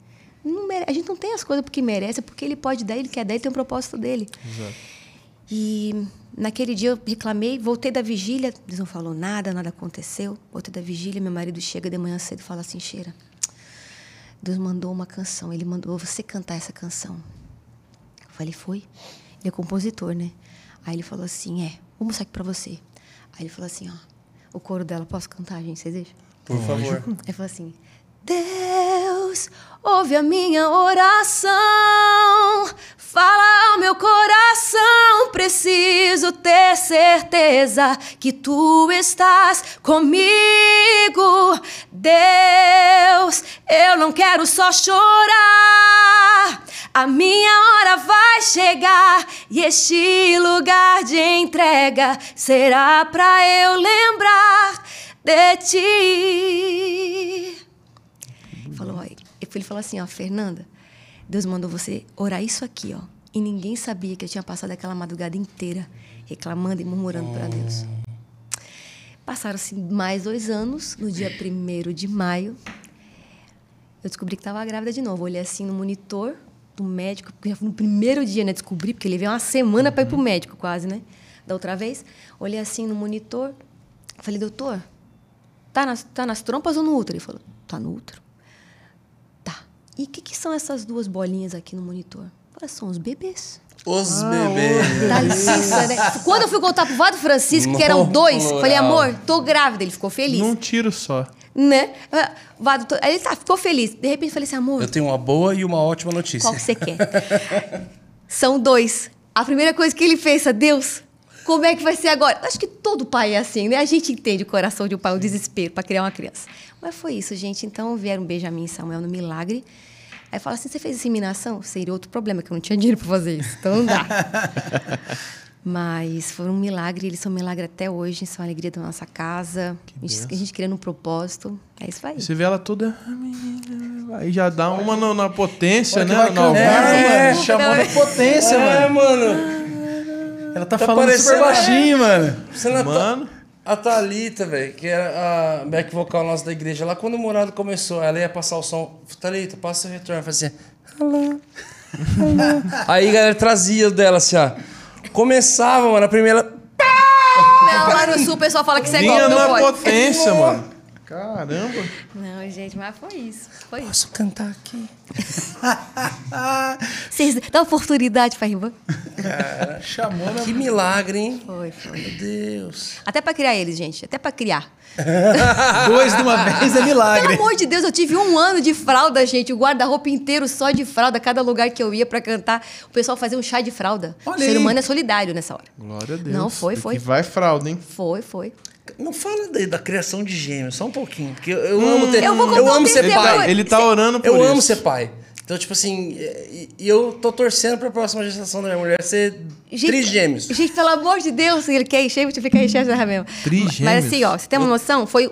Não mere- A gente não tem as coisas porque merece, é porque ele pode dar, ele quer dar, ele tem um propósito dele. Exato. E naquele dia eu reclamei, voltei da vigília, eles não falou nada, nada aconteceu. Voltei da vigília, meu marido chega de manhã cedo e fala assim: Cheira, Deus mandou uma canção, ele mandou você cantar essa canção. Eu falei: Foi? Ele é compositor, né? Aí ele falou assim: É, vou mostrar aqui pra você. Aí ele falou assim: Ó, o coro dela, posso cantar, gente? Vocês deixam? Por favor. Ele falou assim: Deus, ouve a minha oração, fala ao meu coração. Preciso ter certeza que tu estás comigo. Deus, eu não quero só chorar. A minha hora vai chegar e este lugar de entrega será pra eu lembrar de ti. Falou, ele falou assim, ó, Fernanda, Deus mandou você orar isso aqui, ó. E ninguém sabia que eu tinha passado aquela madrugada inteira reclamando e murmurando para Deus. Passaram-se mais dois anos, no dia 1 de maio, eu descobri que estava grávida de novo. Olhei assim no monitor do médico, porque já foi no primeiro dia, né? Descobri, porque ele veio uma semana para ir pro médico, quase, né? Da outra vez. Olhei assim no monitor, falei, doutor, tá nas, tá nas trompas ou no útero? Ele falou, tá no útero. Tá. E o que, que são essas duas bolinhas aqui no monitor? Falei, são os bebês. Os bebês. Dá licença, né? Quando eu fui contar pro Vado Francisco, que eram dois, falei, amor, tô grávida. Ele ficou feliz. Num tiro só. Né? Ah. Aí ele tá, ficou feliz. De repente eu falei assim, amor, Eu tenho uma boa e uma ótima notícia. qual que você quer? (laughs) São dois. A primeira coisa que ele fez Deus, como é que vai ser agora? Acho que todo pai é assim, né? A gente entende o coração de um pai, o desespero para criar uma criança. Mas foi isso, gente. Então vieram Benjamin e Samuel no milagre. Aí fala assim: você fez inseminação? Seria outro problema, que eu não tinha dinheiro para fazer isso. Então não dá. (laughs) Mas foi um milagre, eles são um milagre até hoje, são a alegria da nossa casa. A gente, a gente criando um propósito. É isso aí. Você vê ela toda. Aí já dá uma na, na potência, né? cantar, alvar. É, mano. Chamou na potência, É, mano. mano. Ela tá, Tá falando super baixinho, mano. Você não Mano. A Thalita, velho, que era a back vocal nossa da igreja, lá quando o Morado começou, ela ia passar o som. Thalita, passa o retorno. Fazia assim. Alô. alô. (laughs) Aí a galera trazia o dela assim, ó. Começava, mano, a primeira. Não, lá no sul o pessoal fala que isso é Vinha golpe, na não pode. potência, mano. Caramba. Não, gente, mas foi isso. Foi isso. Posso cantar aqui? (laughs) Vocês dão oportunidade pra Rivan? Chamou na Que milagre, hein? Foi, foi. Meu Deus. Até pra criar eles, gente. Até pra criar. (laughs) dois de uma vez é milagre. Pelo amor de Deus, eu tive um ano de fralda, gente. O guarda-roupa inteiro só de fralda. Cada lugar que eu ia pra cantar, o pessoal fazia um chá de fralda. Olha o ser aí. humano é solidário nessa hora. Glória a Deus. Não, foi, E foi. vai fralda, hein? Foi, foi. Não fala daí da criação de gêmeos, só um pouquinho. Porque eu, eu amo ter. Eu eu amo ser pai. Ele tá orando por Eu isso. amo ser pai. Então, tipo assim, e, e eu tô torcendo pra próxima gestação da minha mulher ser trigêmeos. Gente, pelo amor de Deus, ele quer encher, você fica enchendo essa mesmo. Trigêmeos? Mas assim, ó, você tem uma noção? Foi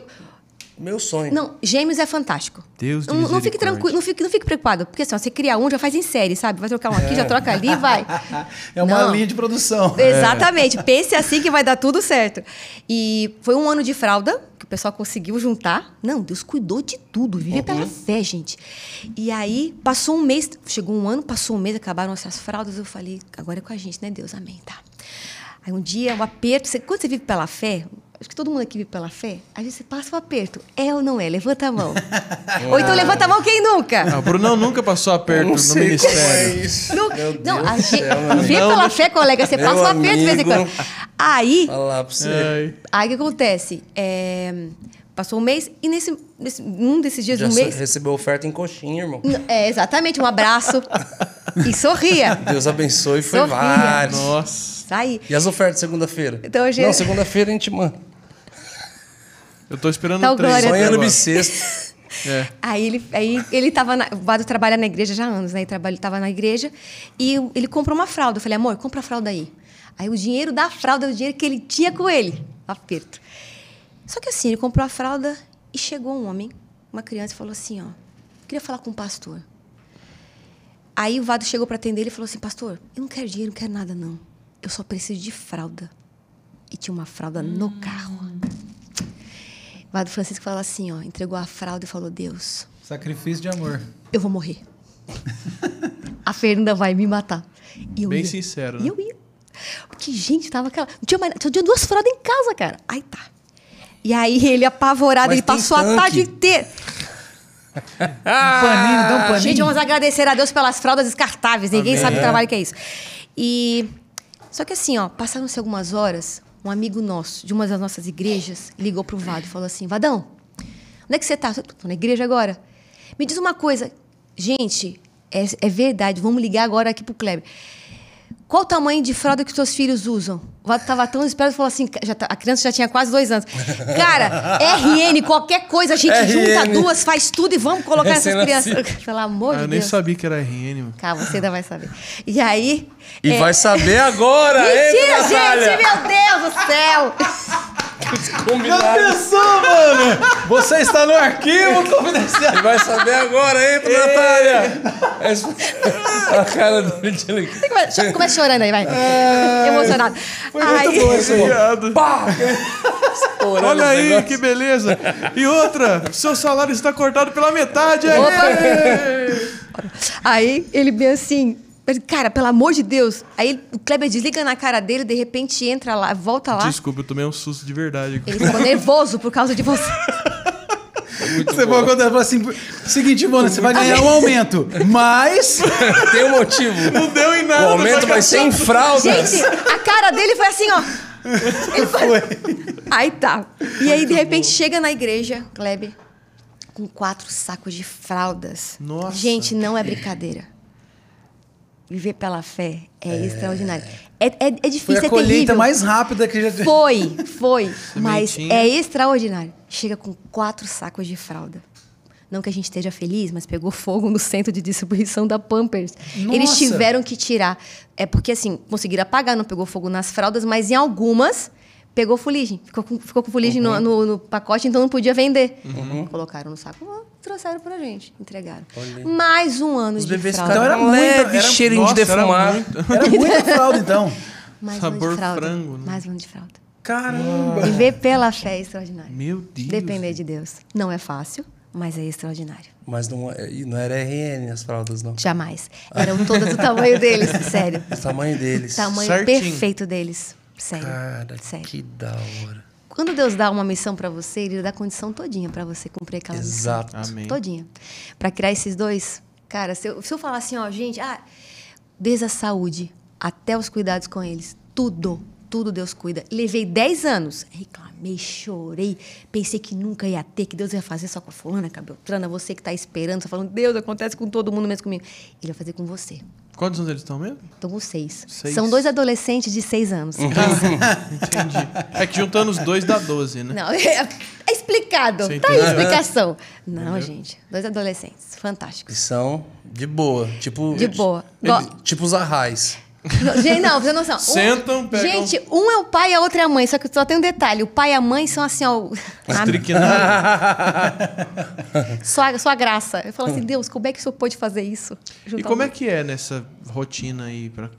Meu sonho. Não, gêmeos é fantástico. Deus de não, não fique tranquilo, não fique, não fique preocupado. Porque assim, ó, você cria um, já faz em série, sabe? Vai trocar um aqui, já troca ali vai. (laughs) É uma Não. linha de produção. (laughs) Exatamente. Pense assim que vai dar tudo certo. E foi um ano de fralda que o pessoal conseguiu juntar. Não, Deus cuidou de tudo. Vivia pela fé, gente. E aí, passou um mês, chegou um ano, passou um mês, acabaram essas fraldas. Eu falei, agora é com a gente, né, Deus? Amém, tá. Aí um dia, um aperto. você- quando você vive pela fé, acho que todo mundo aqui vive pela fé, vezes você passa um aperto. É ou não é? Levanta a mão. (laughs) ou então levanta a mão quem nunca? Ah, o Brunão nunca passou aperto não no sei como é ministério. isso. Não, Meu Deus não, a gente, amigo. pela fé, colega, você Meu passa um aperto de vez em quando. Aí, Falar pra você. Ai. aí o que acontece? É, passou um mês e nesse, nesse um desses dias Já do mês. recebeu oferta em coxinha, irmão. É, exatamente, um abraço. e sorria. Deus abençoe, foi Sorria. vários. Nossa. Aí. E as ofertas segunda-feira? Então, hoje- Não, segunda-feira a gente manda. Eu tô esperando Tá o o trem. glória Sonhando agora. bissexto. É. Aí ele, aí ele tava na, o Vado trabalha na igreja já há anos, né? Ele trabalha, ele tava na igreja e ele comprou uma fralda. Eu falei, amor, compra a fralda aí. Aí o dinheiro da fralda é o dinheiro que ele tinha com ele. Aperto. Só que assim, ele comprou a fralda e chegou um homem, uma criança, e falou assim, ó, queria falar com o pastor. Aí o Vado chegou para atender ele e falou assim, pastor, eu não quero dinheiro, não quero nada não. Eu só preciso de fralda. E tinha uma fralda no carro. O Vado Francisco falou assim, ó, entregou a fralda e falou, Deus, Sacrifício de amor. eu vou morrer. a Fernanda vai me matar. E eu Bem ia. sincero, E né? eu ia. Porque, gente, tava aquela. Não tinha mais. Só tinha duas fraldas em casa, cara. Aí tá. E aí ele apavorado, Mas ele passou a tanque. tarde inteira. (laughs) Um paninho, dá um paninho. Gente, vamos agradecer a Deus pelas fraldas descartáveis. Ninguém Amém. sabe o trabalho que é isso. E. Só que assim, ó, passaram-se algumas horas, um amigo nosso, de uma das nossas igrejas, ligou pro Vado e falou assim: Vadão, onde é que você tá? Eu Tô na igreja agora. Me diz uma coisa. Gente, é, é verdade, vamos ligar agora aqui pro Kleber. Qual o tamanho de fralda que os seus filhos usam? O Vado tava tão desesperado e falou assim: já tá- a criança já tinha quase dois anos. Cara, RN, qualquer coisa, a gente RN. junta duas, faz tudo e vamos colocar essas crianças. Pelo amor Ah, de eu nem Deus. sabia que era RN, mano. Calma, você ainda vai saber. E aí. E é, vai saber agora, hein, Mentira, gente! Meu Deus do céu! Já Combinado. pensou, mano? Você está no arquivo confidencial. E vai saber agora, entra, Natália. Essa- a cara dele de. Começa começa chorando aí, vai. Emocionado. Foi muito Aí- bom. Viado. Pá! Olha aí, que beleza. E outra, seu salário está cortado pela metade. aí. Aí ele bem assim. Cara, pelo amor de Deus. Aí o Kleber desliga na cara dele, de repente entra lá, volta lá. Desculpa, eu tomei um susto de verdade. Ele ficou nervoso por causa de você. Você pode contar falar assim: seguinte, Ivona, você vai ganhar um aumento, mas. (laughs) Tem um motivo. Não deu em O nada. aumento vai ser em fraldas. Gente, a cara dele foi assim, ó. Ele foi- Aí tá. E aí, de repente, chega na igreja, Kleber, com quatro sacos de fraldas. Nossa. Gente, não é brincadeira. Viver pela fé é, extraordinário. É, é, é Foi difícil, a é colheita terrível. mais rápida que já Foi, foi. (laughs) mas é extraordinário. Chega com quatro sacos de fralda. Não que a gente esteja feliz, mas pegou fogo no centro de distribuição da Pampers. Eles Nossa! tiveram que tirar. É porque, assim, conseguiram apagar, não pegou fogo nas fraldas, mas em algumas pegou fuligem. Ficou com, ficou com fuligem Uhum. no, no- no pacote, então não podia vender. Colocaram no saco, trouxeram pra gente, entregaram. Mais um ano Os de bebês fralda. Então era ficaram muita- leve, era- cheirinho Nossa, de era muito. (laughs) Era muita fralda, então. (laughs) Mais um Sabor ano de fralda. frango, né? Mais um ano de fralda. Caramba. Viver pela fé é extraordinário. Meu Deus. Depender de Deus. Não é fácil, mas é extraordinário. Mas não, é- não era RN as fraldas, não. Jamais. Eram todas do tamanho deles, (laughs) sério. O tamanho deles. Tamanho Certinho. perfeito deles. Sério. Cara, sério. que da hora. Quando Deus dá uma missão pra você, ele dá a condição todinha pra você cumprir aquela missão. Exato. Amém. Todinha. Pra criar esses dois, cara, se eu, se eu falar assim, ó, gente, ah, desde a saúde até os cuidados com eles, tudo, tudo Deus cuida. Levei 10 anos, reclamei, chorei, pensei que nunca ia ter, que Deus ia fazer só com a fulana, com a Beltrana, você que tá esperando, tá falando, Deus, acontece com todo mundo, menos comigo. Ele vai fazer com você. Quantos anos eles estão mesmo? Tô com seis. Seis. São dois adolescentes de seis anos. (laughs) Entendi. É que juntando os dois dá 12, né? Não, (laughs) é, é explicado. Você tá aí a entendeu? explicação. Não, gente. Dois adolescentes. Fantásticos. E são de boa. Tipo. De boa. ele- Go- tipo os arrais. Gente, não, você não noção. Um- Sentam, pegam- Gente, um é o pai e a outra é a mãe. Só que só tem um detalhe: o pai e a mãe são assim, ó. a- Triquinado. só, a- só a graça. Eu falo assim, Deus, como é que o senhor pode fazer isso? E como é que é nessa rotina aí? Pra...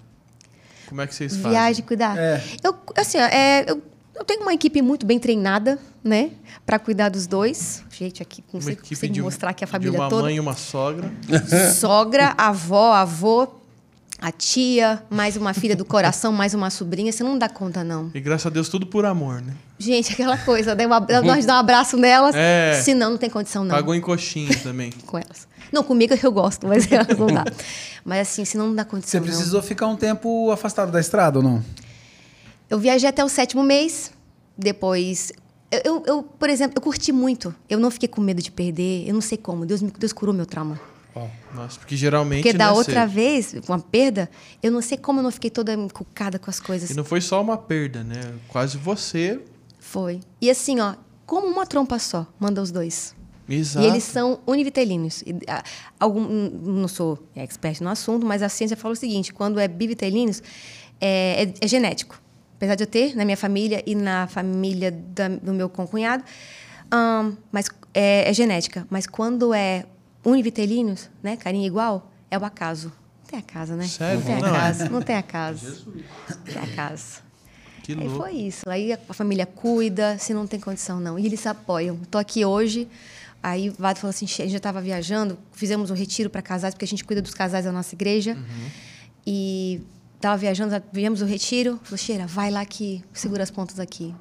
Como é que vocês fazem? Viagem, cuidar. É. Eu, assim, é, eu, eu tenho uma equipe muito bem treinada, né? Pra cuidar dos dois. Gente, aqui consigo de, um- mostrar aqui a de família uma toda. mãe e uma sogra. Sogra, avó, avô, a tia, mais uma filha do coração, mais uma sobrinha. Você não dá conta, não. E graças a Deus, tudo por amor, né? Gente, aquela coisa, né? Um nós dá um abraço nelas, É. senão não tem condição, não. Pagou em coxinha também. (laughs) Com elas. Não, comigo eu gosto, mas (laughs) elas não dá. Mas assim, senão não dá Você condição. não. precisou ficar um tempo afastado da estrada ou não? Eu viajei até o sétimo mês. Depois. Eu, eu, eu, por exemplo, eu curti muito. Eu não fiquei com medo de perder. Eu não sei como. Deus, me, Deus curou meu trauma. Nossa, porque geralmente. Porque da né, outra você- vez, com a perda, eu não sei como eu não fiquei toda encucada com as coisas. E não foi só uma perda, né? Quase você. Foi. E assim, ó, como uma trompa só, manda os dois. Exato. E eles são univitelinos. E, ah, algum, não sou expert no assunto, mas a ciência fala o seguinte: quando é bivitelinos, é, é- é genético. Apesar de eu ter na minha família e na família da- do meu concunhado, ahn, mas é, é genética. Mas quando é univitelinos, né, carinha igual, é o acaso. Não tem acaso, né? Sério? Não tem Não, é. acaso. Não tem acaso. Não tem acaso. Que Aí louco. foi isso. Aí a família cuida, se não tem condição, não. E eles apoiam. Tô aqui hoje. Aí o Vado falou assim: "Che- a gente já estava viajando, fizemos um retiro para casais, porque a gente cuida dos casais da nossa igreja. E estava viajando, viemos o retiro. Falou: Cheira, vai lá que segura as pontas aqui.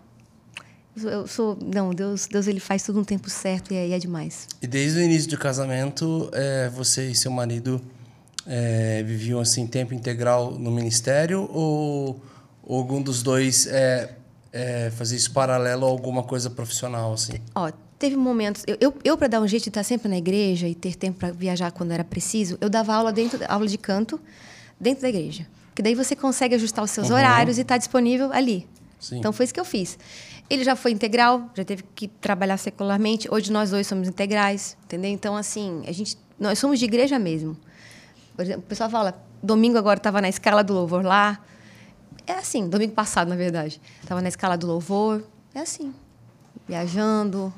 Eu sou-. Não, Deus, Deus ele faz tudo no tempo certo e é, e é demais. E desde o início do casamento, é, você e seu marido é, viviam assim tempo integral no ministério ou, ou algum dos dois é, é, fazia isso paralelo a alguma coisa profissional assim? Ó, teve momentos. Eu, eu, eu para dar um jeito de estar sempre na igreja e ter tempo para viajar quando era preciso, eu dava aula dentro aula de canto dentro da igreja. Porque daí você consegue ajustar os seus horários e estar disponível ali. Sim. Então foi isso que eu fiz. Ele já foi integral, já teve que trabalhar secularmente. Hoje nós dois somos integrais, entendeu? Então assim, a gente nós somos de igreja mesmo. Por exemplo, o pessoal fala, domingo agora estava na escala do louvor lá. É assim, domingo passado, na verdade. Estava na escala do louvor. É assim, viajando.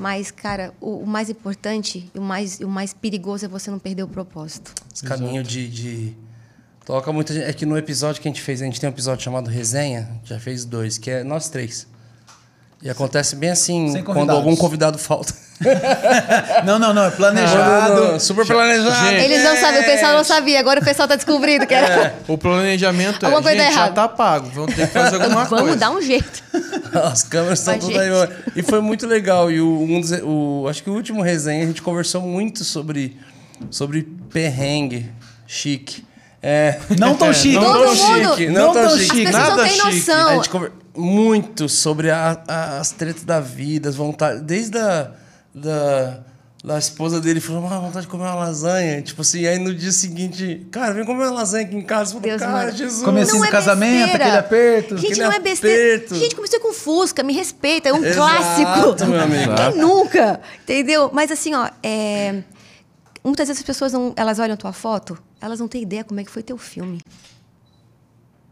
Mas, cara, o, o mais importante e o mais, o mais perigoso é você não perder o propósito. Esse caminho de, de. Toca muita gente. É que no episódio que a gente fez, a gente tem um episódio chamado Resenha, já fez dois, que é nós três. E acontece bem assim, quando algum convidado falta. (laughs) Não, não, não. É planejado. Não, não, não, super planejado. Gente. Eles não sabem, o pessoal não sabia, agora o pessoal está descobrindo que era. O planejamento é, coisa gente, já tá pago. Vamos ter que fazer alguma Vamos coisa. dar um jeito. (laughs) As câmeras estão tudo aí. E foi muito legal. E o, um dos- o- acho que o último resenha a gente conversou muito sobre, sobre perrengue chique. É, Não tão chique. não Todo tão mundo- chique. não Não tão chique. pessoas nada não têm chique. A noção. gente conver... muito sobre a- a- as tretas da vida, as vontades. Desde a da, da esposa dele falou, ah, vontade de comer uma lasanha. Tipo assim, aí no dia seguinte, cara, vem comer uma lasanha aqui em casa. Falei, Deus, cara, mano. Jesus. Comecinho Não do é casamento, besteira. aquele aperto. Gente, aquele não é besteira. Gente, comecei com Fusca, me respeita, é um Exato, clássico. meu amigo. Quem (laughs) nunca? Entendeu? Mas assim, ó, é, muitas vezes as pessoas não, elas olham a tua foto, elas não têm ideia como é que foi teu filme.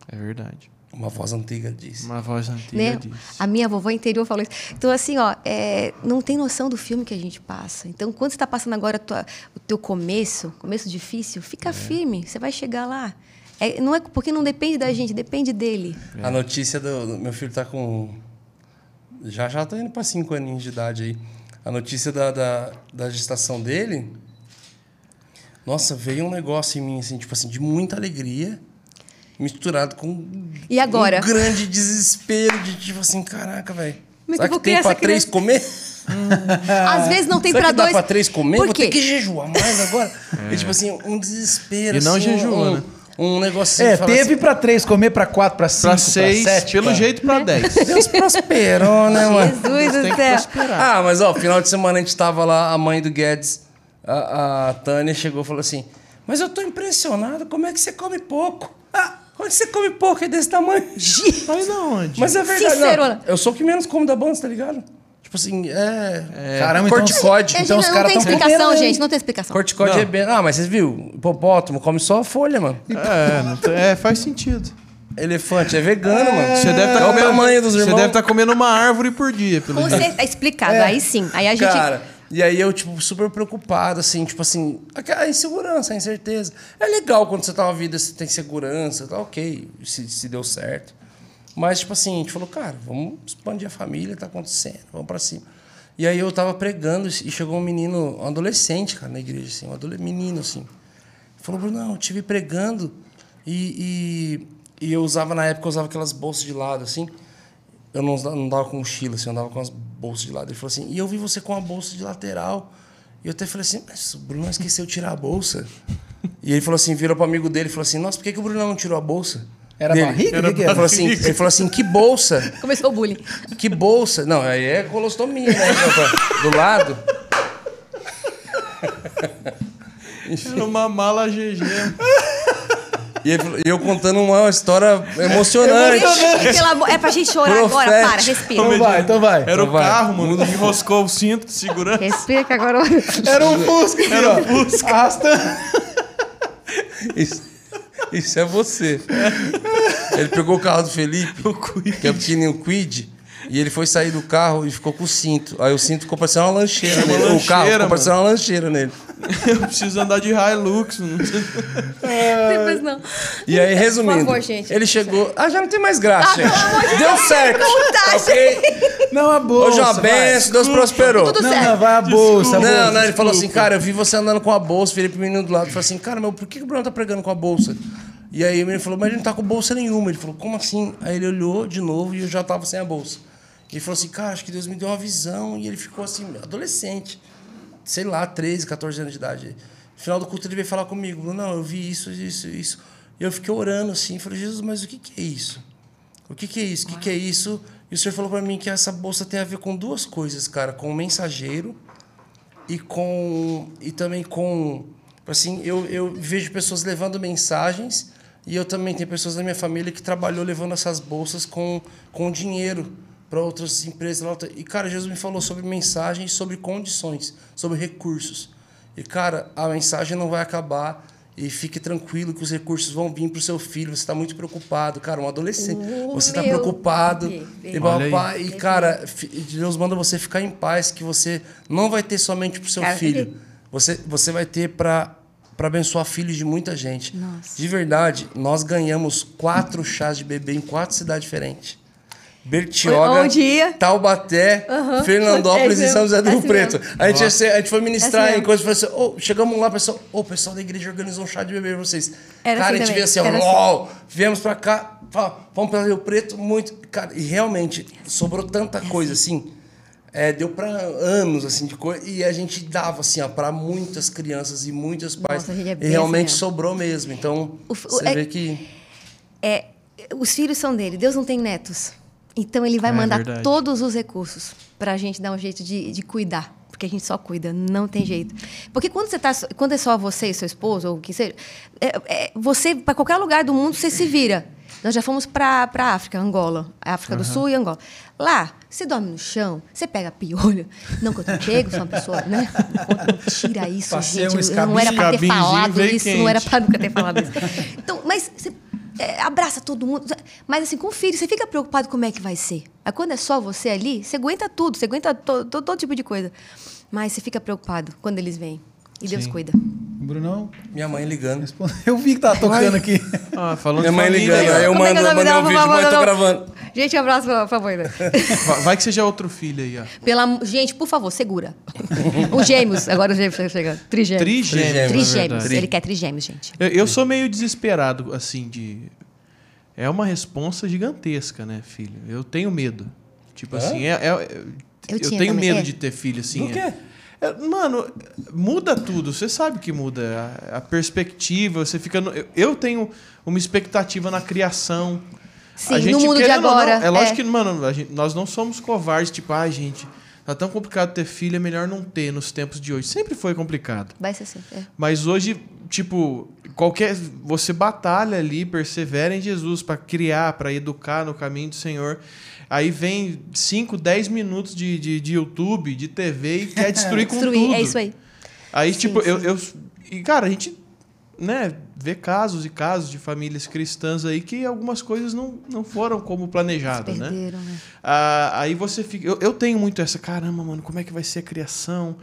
É verdade. Uma voz antiga disse. Uma voz antiga Né? disso. A minha vovó interior falou isso. Então, assim, ó, é, não tem noção do filme que a gente passa. Então, quando você está passando agora tua- o teu começo, começo difícil, É. fica firme, você vai chegar lá. É, não é porque não depende da gente, depende dele. A notícia do, do- Meu filho tá com. Já já tá indo para cinco aninhos de idade aí. A notícia da, da, da gestação dele. Nossa, veio um negócio em mim, assim, tipo assim, de muita alegria, misturado com E agora? um grande desespero de tipo assim, caraca, velho. É que Será vou que tem pra três comer? (laughs) Às vezes não tem Será para que dá dois. pra três comer? Por Vou ter que jejuar mais (laughs) agora. E, tipo assim, um desespero. E não assim, jejua, um, né? Um negocinho. É, teve assim, pra três comer, pra quatro, pra cinco, Pra seis, sete. pelo pra- jeito pra dez. (laughs) Deus prosperou, né, mano? Jesus do que céu. Ah, mas ó, final de semana a gente tava lá, a mãe do Guedes, a, a Tânia, chegou e falou assim: Mas eu tô impressionado, como é que você come pouco? Ah, onde você come pouco é desse tamanho? Mas da onde? Mas é verdade. Sincero, não, eu sou o que menos como da banda, tá ligado? Tipo assim, é. Caramba, então- corticóide. É, Então gente, os não caras tem tão explicação, comendo, gente. Não tem explicação. Corticóide Não. é bem. Ah, mas vocês viram? Hipopótamo come só a folha, mano. É, não tem- é, faz sentido. Elefante é vegano, mano. Você deve estar é o comendo, tamanho dos Você irmãos. deve estar comendo uma árvore por dia, pelo Com jeito. certeza, explicado. É. Aí sim. Aí a gente. Cara, e aí eu, tipo, super preocupado, assim, tipo assim, a insegurança, a incerteza. É legal quando você tá uma vida, você tem segurança, tá ok, se, se deu certo. Mas, tipo assim, a gente falou, cara, vamos expandir a família, tá acontecendo, vamos pra cima. E aí eu tava pregando e chegou um menino, um adolescente, cara, na igreja, assim, um menino, assim. Falou, Bruno, eu te vi pregando e, e, e eu usava, na época, eu usava aquelas bolsas de lado, assim. Eu não, não dava com mochila, assim, eu andava com as bolsas de lado. Ele falou assim, e eu vi você com a bolsa de lateral. E eu até falei assim, mas o Bruno esqueceu de tirar a bolsa. (laughs) e ele falou assim, virou pro amigo dele e falou assim, nossa, por que, que o Bruno não tirou a bolsa? Era Dele. barriga? O que era? falou, assim, ele falou assim, que bolsa? (laughs) Começou o bullying. Que bolsa? Não, aí é colostomia, né? Do lado. Era uma mala GG. (laughs) E eu contando uma história emocionante. É pra gente chorar agora. Para, respira. Então vai, então vai. Era o Então vai. carro, mano, que enroscou o cinto de segurança. Respira que agora. Era um Fusca, Era um Fusca. Arrastando. Isso, isso é você. Ele pegou o carro do Felipe, que é o pequenininho Quid, e ele foi sair do carro e ficou com o cinto. Aí o cinto ficou parecendo uma lancheira Uma nele. o carro lancheira, ficou parecendo uma lancheira nele. (laughs) Eu preciso andar de Hilux. Não sei. (laughs) Depois não. E aí, resumindo, Por favor, gente. ele chegou. Ah, já não tem mais graça, Ah, gente. Deu certo. conta, Tá ok? Não, a bolsa. Hoje é uma benção, Deus prosperou. Tudo Não, certo. não, vai a bolsa. a Não, bolsa. não, ele falou assim, cara, eu vi você andando com a bolsa, virei pro menino do lado e falei assim, cara, meu, por que que o Bruno tá pregando com a bolsa? E aí o menino falou, mas ele não tá com bolsa nenhuma. Ele falou, como assim? Aí ele olhou de novo e eu já tava sem a bolsa. E ele falou assim, cara, acho que Deus me deu uma visão. E ele ficou assim, adolescente, sei lá, 13, 14 anos de idade. No final do culto ele veio falar comigo, não, eu vi isso, isso, isso. E eu fiquei orando assim, falei, Jesus, mas o que que é isso? O que, que é isso? O que, que é isso? E o senhor falou para mim que essa bolsa tem a ver com duas coisas, cara, com o mensageiro e com e também com assim, eu, eu vejo pessoas levando mensagens e eu também tenho pessoas da minha família que trabalhou levando essas bolsas com com dinheiro para outras empresas lá. e cara, Jesus me falou sobre mensagens, sobre condições, sobre recursos. E cara, a mensagem não vai acabar e fique tranquilo que os recursos vão vir para o seu filho. Você está muito preocupado, cara, um adolescente. Oh, você está preocupado. Deus. E, Olha aí. papá, e cara, Deus manda você ficar em paz, que você não vai ter somente para o seu Cara, filho. Você, você vai ter para para abençoar filhos de muita gente. Nossa. De verdade, nós ganhamos quatro chás de bebê em quatro cidades diferentes. Bertioga, Onde? Taubaté, Aham. Fernandópolis É e São José do assim Rio Preto. mesmo. A gente, a gente foi ministrar É assim em coisas e falou assim: "Ô, chegamos lá, pessoal, ô, o pessoal da igreja organizou um chá de bebê pra vocês. Era cara, assim a gente veio assim, ó, Era assim. "Uau!" viemos pra cá, fala, vamos para Rio Preto, muito. Cara, e realmente sobrou tanta coisa assim. É, deu para anos assim de coisa e a gente dava assim para muitas crianças e muitos pais Nossa, é e realmente assim mesmo. sobrou mesmo então O você é- vê que É, os filhos são dele. Deus não tem netos. Então ele vai É mandar verdade. todos os recursos pra gente dar um jeito de, de cuidar. Porque a gente só cuida, não tem jeito. Porque quando você tá, quando é só você e seu esposo, ou o que seja, é, é, você, para qualquer lugar do mundo, você se vira. Nós já fomos para a África, Angola. África do Sul e Angola. Lá, você dorme no chão, você pega piolho. Não que eu tenho pego, sou uma pessoa, né? Tira isso, Passei gente. um não era para ter falado isso, não era quente. para nunca ter falado isso. Então, mas você é, abraça todo mundo. Mas assim, com o filho, você fica preocupado como é que vai ser. Aí quando é só você ali, você aguenta tudo, você aguenta to- to- todo tipo de coisa. Mas você fica preocupado quando eles vêm. E Deus Sim. cuida. Brunão minha mãe ligando. Eu vi que tava tocando aqui. Ah, falando minha mãe ligando aí eu Como é mando é mandei um vídeo mãe tô não? gravando Gente, um abraço, por favor. né? Vai- Vai que seja outro filho aí, ó. Pela, gente, por favor, segura. Os gêmeos, agora os gêmeos estão chegando. Trigêmeos. Trigêmeos, na Trigêmeos. Ele quer trigêmeos, gente. Eu, eu sou meio desesperado, assim, de. É uma responsa gigantesca, né, filho? Eu tenho medo. Tipo Hã? assim, é, é- eu, Eu tenho também, medo é. de ter filho, assim. Do quê? é- é, mano, muda tudo. Você sabe que muda. A, a perspectiva, você fica. no- eu, eu tenho uma expectativa na criação. Sim, A no gente, mundo de ou não, agora. é lógico é. que, mano, gente- nós não somos covardes, tipo, ai, gente, Tá tão complicado ter filho, é melhor não ter nos tempos de hoje. Sempre foi complicado. Vai ser assim. É. Mas hoje, tipo, qualquer você batalha ali, persevera em Jesus para criar, para educar no caminho do Senhor. Aí vem 5, 10 minutos de, de, de YouTube, de TV e quer (laughs) destruir com Destruir, tudo. é isso aí. Aí, Sim, tipo, Eu, sim. eu. E, cara, a gente, né, vê casos e casos de famílias cristãs aí que algumas coisas não, não foram como planejado, né? Perderam, né? Ah, aí você fica. Eu, eu tenho muito essa, caramba, mano, como é que vai ser a criação?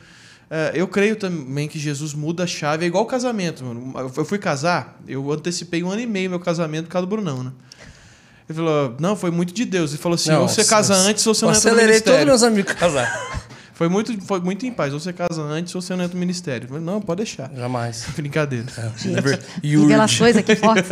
Ah, eu creio também que Jesus muda a chave, é igual casamento, mano. Eu fui casar, eu antecipei um ano e meio meu casamento por causa do Brunão, né? Ele falou, não, foi muito de Deus. Ele falou assim: Não, ou você casa eu- antes ou você não entra no acelerei todos ministério. meus amigos a casar. (laughs) Foi muito, foi muito em paz. Ou você casa antes ou você não entra no ministério. Eu falei, não, pode deixar. Jamais. (laughs) Brincadeira. Never- (laughs) Revelações aqui fortes.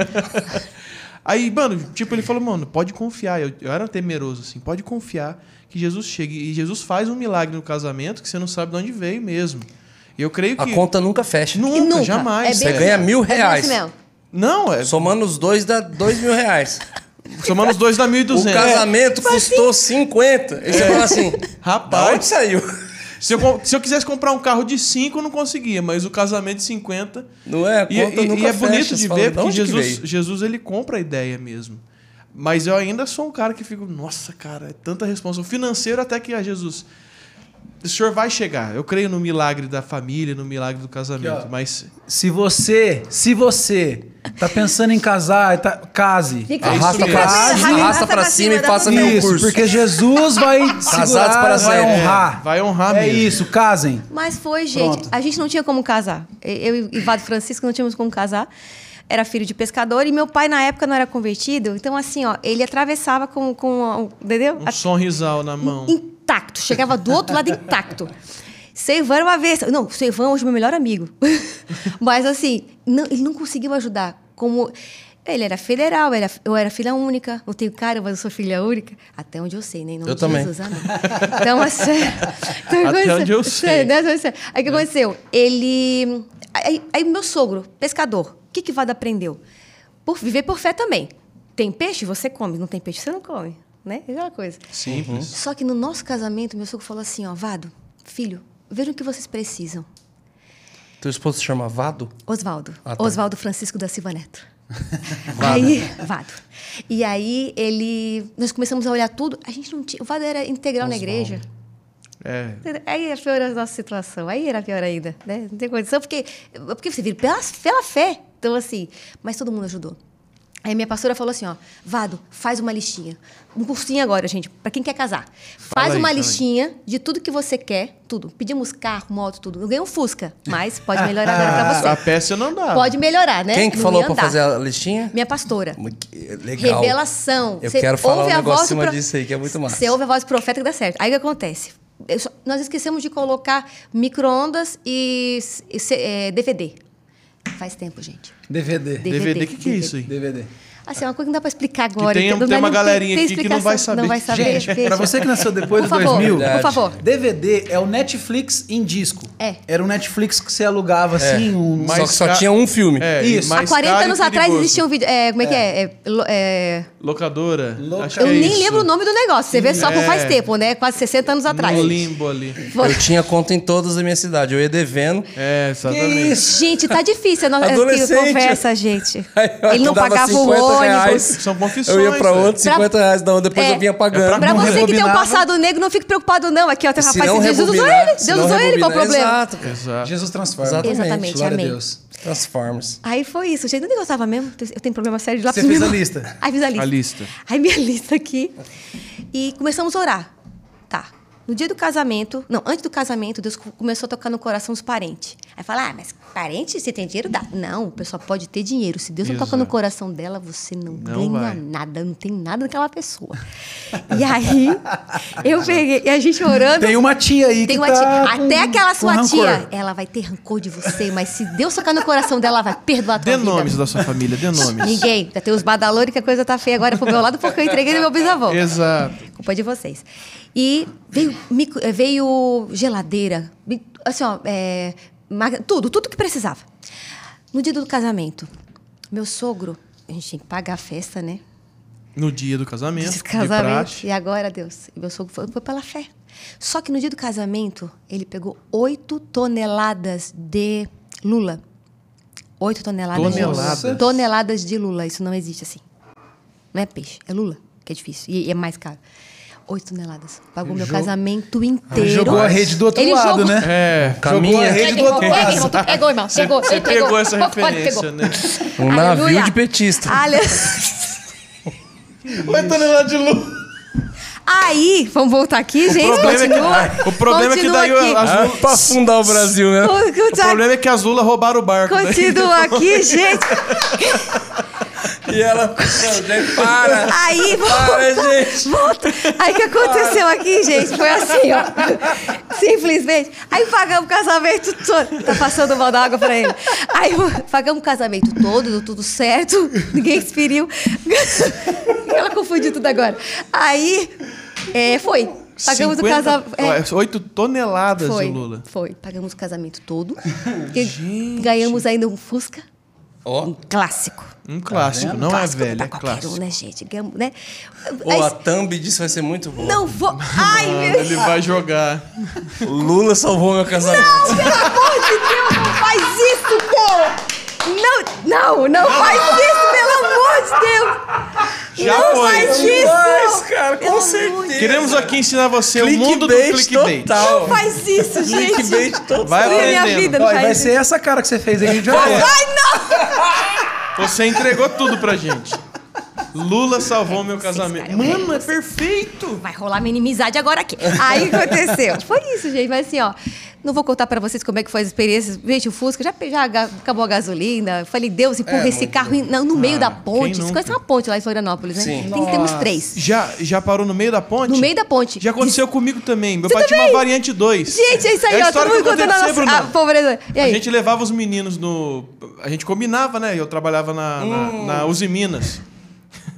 Aí, mano, tipo, ele falou, mano, pode confiar. Eu, eu era temeroso, assim, pode confiar que Jesus chegue. E Jesus faz um milagre no casamento que você não sabe de onde veio mesmo. E eu creio A que. conta nunca fecha. Nunca, nunca. jamais. É Você assim, ganha ó. mil É bem reais. assim mesmo. Não, é. Somando os dois dá dois mil reais. Somando os dois dá O 1.200. casamento custou 50. E você fala assim, (laughs) Rapaz. da onde saiu? Se eu, se eu quisesse comprar um carro de 5, eu não conseguia, mas o casamento de 50. Não é? A E, conta e- nunca e é fecha. bonito Você de ver, "Da porque que Jesus, veio?" Jesus ele compra a ideia mesmo. Mas eu ainda sou um cara que fico, nossa, cara, é tanta responsabilidade. Financeiro até que a Jesus. O senhor vai chegar. Eu creio no milagre da família, no milagre do casamento. Mas Se você, se você tá pensando em casar, tá, case. Fica- Arrasta isso pra, mesmo. cima, arrasta pra cima e faça meu Isso, curso. porque Jesus vai (laughs) segurar, para vai sempre. honrar. vai honrar É mesmo. isso, casem. Mas foi, gente. Pronto. A gente não tinha como casar. Eu e Vado Francisco não tínhamos como casar. Era filho de pescador e meu pai, na época, não era convertido. Então, assim, ó, ele atravessava com. com entendeu? Um sorrisal na mão. Intacto. Chegava do outro lado intacto. Seu Ivan era uma vez. Não, seu Ivan é hoje meu melhor amigo. (laughs) Mas, assim, não- ele não conseguiu ajudar. Como. Ele era federal, eu era, eu era filha única. Não tenho cara, mas eu sou filha única. Até onde eu sei, né? Em nome Eu de também. Jesus, amém. Então, (laughs) assim. então, Até onde eu sei. (laughs) né? Aí o que aconteceu? Ele. Aí, aí meu sogro, pescador, o que, que Vada aprendeu? Por viver por fé também. Tem peixe, você come. Não tem peixe, você não come. Né? É aquela coisa. Simples. Só que no nosso casamento, meu sogro falou assim: ó, Vado, filho, vejam o que vocês precisam. Teu esposo se chama Vado? Oswaldo. Ah, tá. Oswaldo Francisco da Silva Neto. (laughs) aí, Vado. E aí ele. Nós começamos a olhar tudo. A gente não tinha. O Vado era integral na igreja. É. Aí era pior a nossa situação. Aí era pior ainda, né? Não tem condição, porque, porque você vira pela, pela fé. Então, assim, mas todo mundo ajudou. Aí minha pastora falou assim, ó, Vado, faz uma listinha. Um cursinho agora, gente, para quem quer casar. Faz uma fala aí. listinha de tudo que você quer, tudo. Pedimos carro, moto, tudo. Eu ganhei um Fusca, mas pode melhorar agora pra (laughs) A você. peça não dá. Pode melhorar, né? Quem que Não falou pra fazer a listinha? Minha pastora. Legal. Revelação. Eu Você quero falar ouve um a negócio em cima pro- disso aí, que é muito massa. Você ouve a voz profeta que dá certo. Aí o que acontece? Só- nós esquecemos de colocar micro-ondas e, e é, DVD. Faz tempo, gente. DVD. DVD, o que, que é isso aí? DVD. Assim, é uma coisa que não dá pra explicar agora. tem- então, tem não uma tem- galerinha tem aqui que não vai saber. Não vai saber. Gente, pra você que nasceu depois Por do favor, 2000, por favor. DVD é o Netflix em disco. É. Era um Netflix que você alugava assim, um... Mas Só que só ca- tinha um filme. É, Isso. mais Há 40 caro e anos atrás existia um vídeo. é, como é que é? É, lo- é, Locadora. Loca- eu que é nem isso. lembro o nome do negócio. Você vê só por É. faz tempo, né? Quase 60 anos atrás. No limbo ali. Eu tinha conta em todas da minha cidade. Eu ia devendo. É, exatamente. isso? Gente, tá difícil a nossa Adolescente. conversa, gente. Ele não pagava o 50 ônibus. reais, São confissões. Eu ia pra velho. outro, 50 reais da outra, depois É. eu vinha pagando. Pra Não você que tem um rebobinava. passado negro, não fique preocupado, não. Aqui, ó, tem um rapaz que Deus usou ele. Deus usou ele, qual o problema? Exato, cara. Exato. Jesus transforma. Exatamente. Exatamente, Glória amém. a Deus. Transformers. Aí foi isso. Gente, onde eu gostava mesmo? Eu tenho problema sério de lápis Você fez a mesmo. lista? Aí fiz a lista. A lista. Aí minha (laughs) lista aqui. E começamos a orar. Tá. No dia do casamento, não, antes do casamento, Deus co- começou a tocar no coração dos parentes. Aí fala, ah, mas parente, se tem dinheiro, dá. Não, o pessoal pode ter dinheiro. Se Deus não toca no coração dela, você não, Não ganha vai. nada, não tem nada naquela pessoa. e aí, (laughs) eu peguei, e a gente orando. Tem uma tia aí Tem que uma tá tia. Até aquela sua rancor. tia, ela vai ter rancor de você, mas se Deus tocar no coração dela, ela vai perdoar a tua Dê vida. nomes da sua família, dê nomes. Ninguém. Tem os badalores que a coisa tá feia agora pro meu lado porque eu entreguei no meu bisavô. Exato. Culpa de vocês. E veio, veio geladeira, assim, ó, é, tudo, tudo que precisava. No dia do casamento, meu sogro, a gente tinha que pagar a festa, né? No dia do casamento. Esse casamento. E agora, Deus, e meu sogro foi, foi pela fé. Só que no dia do casamento, ele pegou 8 toneladas de lula. 8 toneladas Toneladas? de lula. Toneladas de lula. Isso não existe assim. Não é peixe, é lula, que é difícil. E, e é mais caro. 8 toneladas. Pagou meu casamento inteiro. Jogou a rede do outro Ele lado, jogou- né? É, Jogou a rede do outro lado. irmão, tu pegou, irmão. Pegou, você ele pegou essa (laughs) referência, pegou. né? Um navio Aleluia. de petista. Ale- (laughs) 8 toneladas de luz. Aí, vamos voltar aqui, gente. problema é que- Continua. o problema é que Continua daí aqui. as- Ah, pra afundar o Brasil, né? O problema é que as Lula roubaram o barco. né? Continua aqui, (laughs) gente. E ela. Gente, para! Aí, Para, volta, gente! volta. Aí o que aconteceu aqui, gente, foi assim, ó. Simplesmente. Aí pagamos o casamento todo. Tá passando mal da água pra ele. Aí pagamos o casamento todo, deu tudo certo. Ninguém experiu. Ela confundiu tudo agora. Aí, é, foi. Pagamos 50 o casamento. É, 8 toneladas foi, de Lula. foi. Pagamos o casamento todo. (laughs) Ganhamos ainda um Fusca. Ó, Um clássico. Um clássico, não clássico é velho, é clássico. um, né, gente? Né? Ô, Aí- a thumb disso vai ser muito boa. Não vou. (laughs) Ai, meu Ele vai jogar. Lula salvou meu casamento. Pelo amor de Deus, não faz isso, pô! Não, não, não faz isso, pelo amor de Deus! Já não foi. faz isso! cara, com Pelo certeza. Queremos aqui ensinar você o mundo do Clickbait total. Não faz isso, gente! Clickbait total. Vai aprendendo. vida, e vai ser essa cara que você fez aí, a gente vai ver. Ai, não! Você entregou tudo pra gente. Lula salvou meu casamento. cara, Mano, é perfeito. Vai rolar minha inimizade agora aqui. Aí aconteceu? Foi isso, gente. Mas assim, ó. Não vou contar pra vocês como é que foi as experiências. Gente, o Fusca já, já acabou a gasolina. Falei, Deus, empurra É, esse carro no meio da ponte. nunca? conhecem uma ponte lá em Florianópolis, né? Sim. Tem que ter uns três. Já, já parou no meio da ponte? No meio da ponte. Já aconteceu comigo também. Meu Você pai tinha uma também? variante 2. Gente, é isso aí, é a ó. história Todo mundo contando a você, nossa. Ah, Bruno. pobreza. E aí? A gente levava os meninos no. A gente combinava, né? Eu trabalhava na, na, Hum. na Uzi Minas.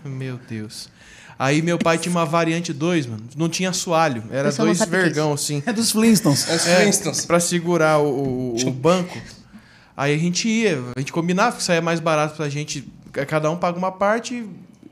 Meu Deus. Aí meu pai tinha uma variante 2, mano. Não tinha assoalho. Era dois vergão, assim. É dos Flintstones. É os É, Flintstones. pra segurar o, o- o banco. Aí a gente ia, a gente combinava que saía mais barato pra gente. Cada um paga uma parte,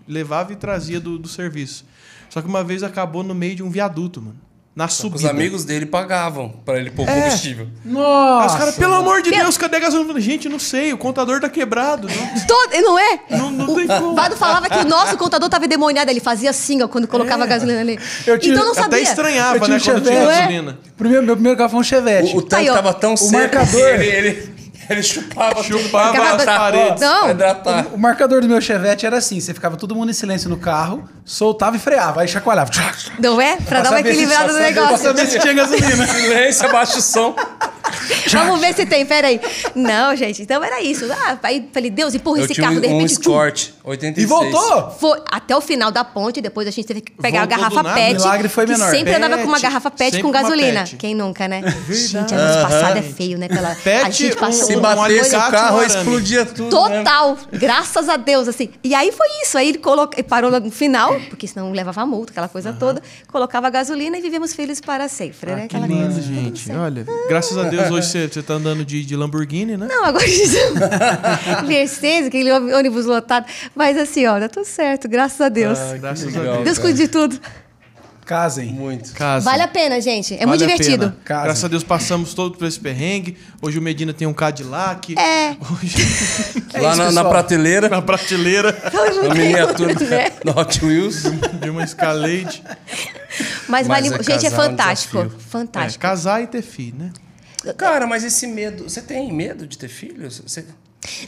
levava e trazia do, do serviço. Só que uma vez acabou no meio de um viaduto, mano. Na subida. Os amigos dele pagavam pra ele pôr É. combustível. Aí Nossa. os caras, pelo amor de Deus, cadê a gasolina? Gente, não sei, o contador tá quebrado. Não, (laughs) Todo, não é? não, não O tem como. Vado falava que o nosso contador tava endemoniado. Ele fazia assim, ó, quando colocava a gasolina ali. Eu tinha- então não Até sabia. estranhava, Eu tinha né, um quando tinha Chevette. gasolina. Primeiro, meu primeiro carro foi um Chevette. O, o tanque Aí, ó. tava tão seco marcador. ele, ele, (laughs) ele chupava, Chupava tudo. as Pra- paredes. Não. Pra hidratar. O marcador do meu Chevette era assim: você ficava todo mundo em silêncio no carro, soltava e freava, aí chacoalhava. Não é? Pra dar uma equilibrada no pra negócio. pra saber se tinha gasolina. (laughs) Silêncio, abaixa o som. (laughs) Vamos ver se tem, peraí. Não, gente, então era isso. Ah, aí falei, Deus, empurra Eu esse tinha carro, um, de um repente. tchum. Escort, 86. E voltou? Foi até o final da ponte, depois a gente teve que pegar Voltou a garrafa? PET. O milagre foi que menor. sempre andava com uma PET, garrafa PET com gasolina. PET. Quem nunca, né? Gente, anos passado é feio, né? Pela... PET, a gente passou um- Se um batesse o carro, explodia tudo. né? Total, graças a Deus, assim. E aí foi isso. Aí ele coloca, parou no final, porque senão levava multa, aquela coisa toda, colocava a gasolina e vivemos felizes para sempre, né? Ah, Que Aquela lindo, coisa. gente. Olha, graças a Deus hoje você, você tá andando de, de Lamborghini, né? Não, agora (laughs) Mercedes, aquele ônibus lotado. Mas assim, ó, dá tudo certo, graças a Deus. Ah, Graças a legal, Deus. Deus cara. cuide de tudo. Casem. Muito. Casa. Vale a pena, gente. É Vale muito a divertido. Graças a Deus passamos todo por esse perrengue. Hoje o Medina tem um Cadillac. É. Hoje, (laughs) É Lá isso, na, na prateleira, na prateleira a miniatura né? do Hot Wheels. de uma Escalade. Mas, Mas vale, é gente, é um fantástico. desafio. É, fantástico. casar e ter filho, né? Cara, mas esse medo... Você tem medo de ter filhos? Você-